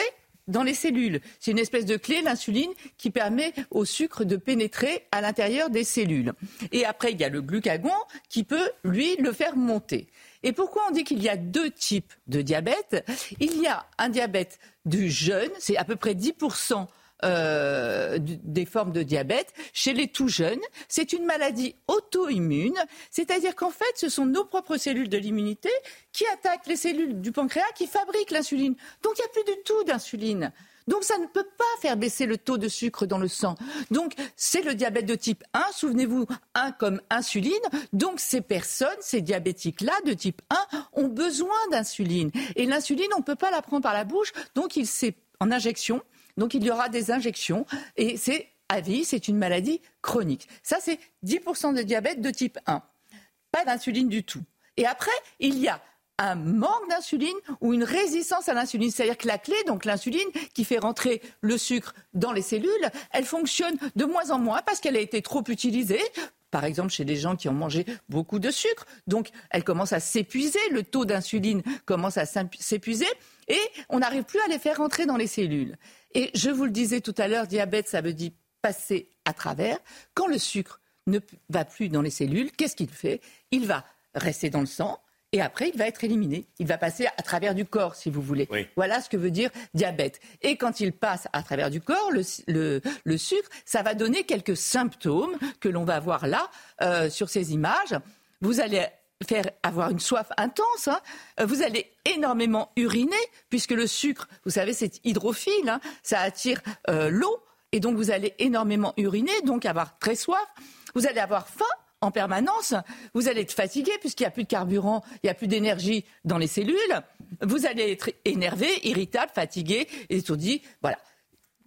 dans les cellules. C'est une espèce de clé, l'insuline, qui permet au sucre de pénétrer à l'intérieur des cellules. Et après, il y a le glucagon qui peut, lui, le faire monter. Et pourquoi on dit qu'il y a deux types de diabète? Il y a un diabète du jeune, c'est à peu près 10%. Euh, des formes de diabète chez les tout jeunes. C'est une maladie auto-immune, c'est-à-dire qu'en fait, ce sont nos propres cellules de l'immunité qui attaquent les cellules du pancréas qui fabriquent l'insuline. Donc il n'y a plus du tout d'insuline. Donc ça ne peut pas faire baisser le taux de sucre dans le sang. Donc c'est le diabète de type 1, souvenez-vous, 1 comme insuline. Donc ces personnes, ces diabétiques-là de type 1 ont besoin d'insuline. Et l'insuline, on ne peut pas la prendre par la bouche, donc il c'est en injection. Donc il y aura des injections et c'est à vie, c'est une maladie chronique. Ça c'est 10% de diabète de type 1. Pas d'insuline du tout. Et après, il y a un manque d'insuline ou une résistance à l'insuline. C'est-à-dire que la clé, donc l'insuline, qui fait rentrer le sucre dans les cellules, elle fonctionne de moins en moins parce qu'elle a été trop utilisée. Par exemple, chez les gens qui ont mangé beaucoup de sucre. Donc, elle commence à s'épuiser, le taux d'insuline commence à s'épuiser et on n'arrive plus à les faire rentrer dans les cellules. Et je vous le disais tout à l'heure, diabète, ça veut dire passer à travers. Quand le sucre ne va plus dans les cellules, qu'est-ce qu'il fait? Il va rester dans le sang, et après, il va être éliminé. Il va passer à travers du corps, si vous voulez. Voilà ce que veut dire diabète. Et quand il passe à travers du corps, le, sucre, ça va donner quelques symptômes que l'on va voir là, euh, sur ces images. Vous allez faire avoir une soif intense. Hein. Vous allez énormément uriner, puisque le sucre, vous savez, c'est hydrophile, hein. ça attire euh, l'eau, et donc vous allez énormément uriner, donc avoir très soif. Vous allez avoir faim, en permanence. Vous allez être fatigué puisqu'il n'y a plus de carburant, il n'y a plus d'énergie dans les cellules. Vous allez être énervé, irritable, fatigué, étourdi. Voilà.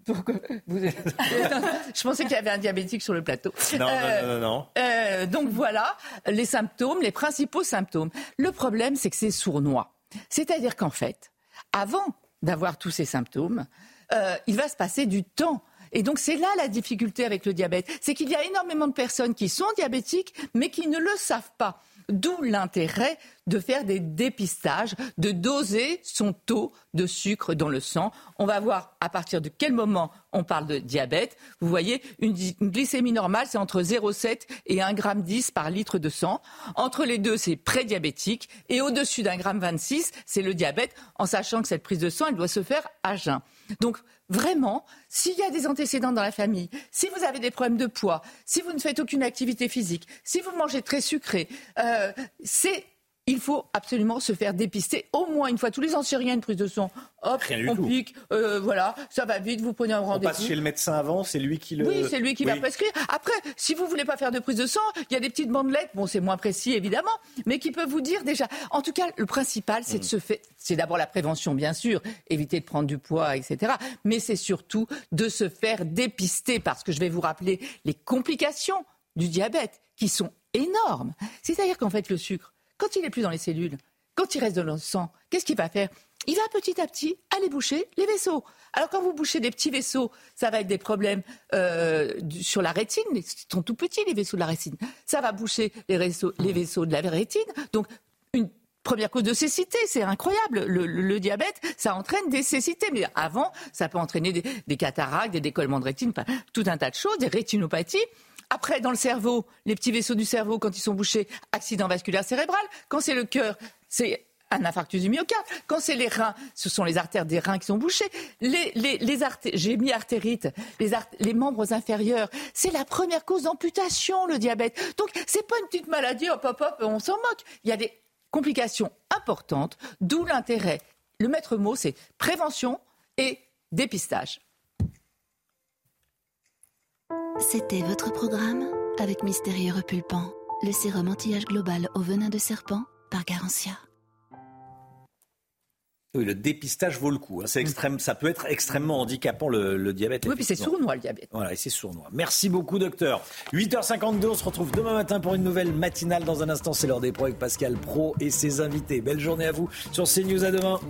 je pensais qu'il y avait un diabétique sur le plateau. Non, non, non, non. Euh, donc voilà les symptômes, les principaux symptômes. Le problème, c'est que c'est sournois. C'est-à-dire qu'en fait, avant d'avoir tous ces symptômes, euh, il va se passer du temps et donc c'est là la difficulté avec le diabète, c'est qu'il y a énormément de personnes qui sont diabétiques mais qui ne le savent pas. D'où l'intérêt de faire des dépistages, de doser son taux de sucre dans le sang. On va voir à partir de quel moment on parle de diabète. Vous voyez, une, glycémie normale, c'est entre 0,7 et 1,10 g par litre de sang. Entre les deux, c'est prédiabétique. Et au-dessus d'un gramme 26, c'est le diabète, en sachant que cette prise de sang, doit se faire à jeun. Donc vraiment, s'il y a des antécédents dans la famille, si vous avez des problèmes de poids, si vous ne faites aucune activité physique, si vous mangez très sucré, euh, c'est il faut absolument se faire dépister au moins une fois tous les ans. Si rien, une prise de sang, hop, on pique, euh, voilà, ça va vite, vous prenez un rendez-vous. On passe chez le médecin avant, c'est lui qui le. Oui, c'est lui qui va prescrire. Après, si vous voulez pas faire de prise de sang, il y a des petites bandelettes, bon, c'est moins précis évidemment, mais qui peuvent vous dire déjà. En tout cas, le principal, c'est de mm. se faire. C'est d'abord la prévention, bien sûr, éviter de prendre du poids, etc. Mais c'est surtout de se faire dépister, parce que je vais vous rappeler les complications du diabète qui sont énormes. C'est-à-dire qu'en fait, le sucre quand il n'est plus dans les cellules, quand il reste dans le sang, qu'est-ce qu'il va faire? Il va petit à petit aller boucher les vaisseaux. Alors quand vous bouchez des petits vaisseaux, ça va être des problèmes euh, sur la rétine, ils sont tout petits les vaisseaux de la rétine. Ça va boucher les vaisseaux, les vaisseaux de la rétine. Donc une première cause de cécité, c'est incroyable. Le, diabète, ça entraîne des cécités, mais avant, ça peut entraîner des, cataractes, des décollements de rétine, tout un tas de choses, des rétinopathies. Après, dans le cerveau, les petits vaisseaux du cerveau, quand ils sont bouchés, accident vasculaire cérébral. Quand c'est le cœur, c'est un infarctus du myocarde. Quand c'est les reins, ce sont les artères des reins qui sont bouchées. Les, les, j'ai mis artérite, les, les membres inférieurs. C'est la première cause d'amputation, le diabète. Donc, c'est pas une petite maladie, hop, hop, hop, on s'en moque. Il y a des complications importantes, d'où l'intérêt. Le maître mot, c'est prévention et dépistage. C'était votre programme avec Mystérieux Repulpant, le sérum anti-âge global au venin de serpent par Garantia. Oui, le dépistage vaut le coup. Hein. C'est extrême, ça peut être extrêmement handicapant le, diabète. Oui, puis c'est sournois le diabète. Voilà, et c'est sournois. Merci beaucoup, docteur. 8h52, on se retrouve demain matin pour une nouvelle matinale. Dans un instant, c'est l'heure des pros avec Pascal Pro et ses invités. Belle journée à vous sur CNews. À demain.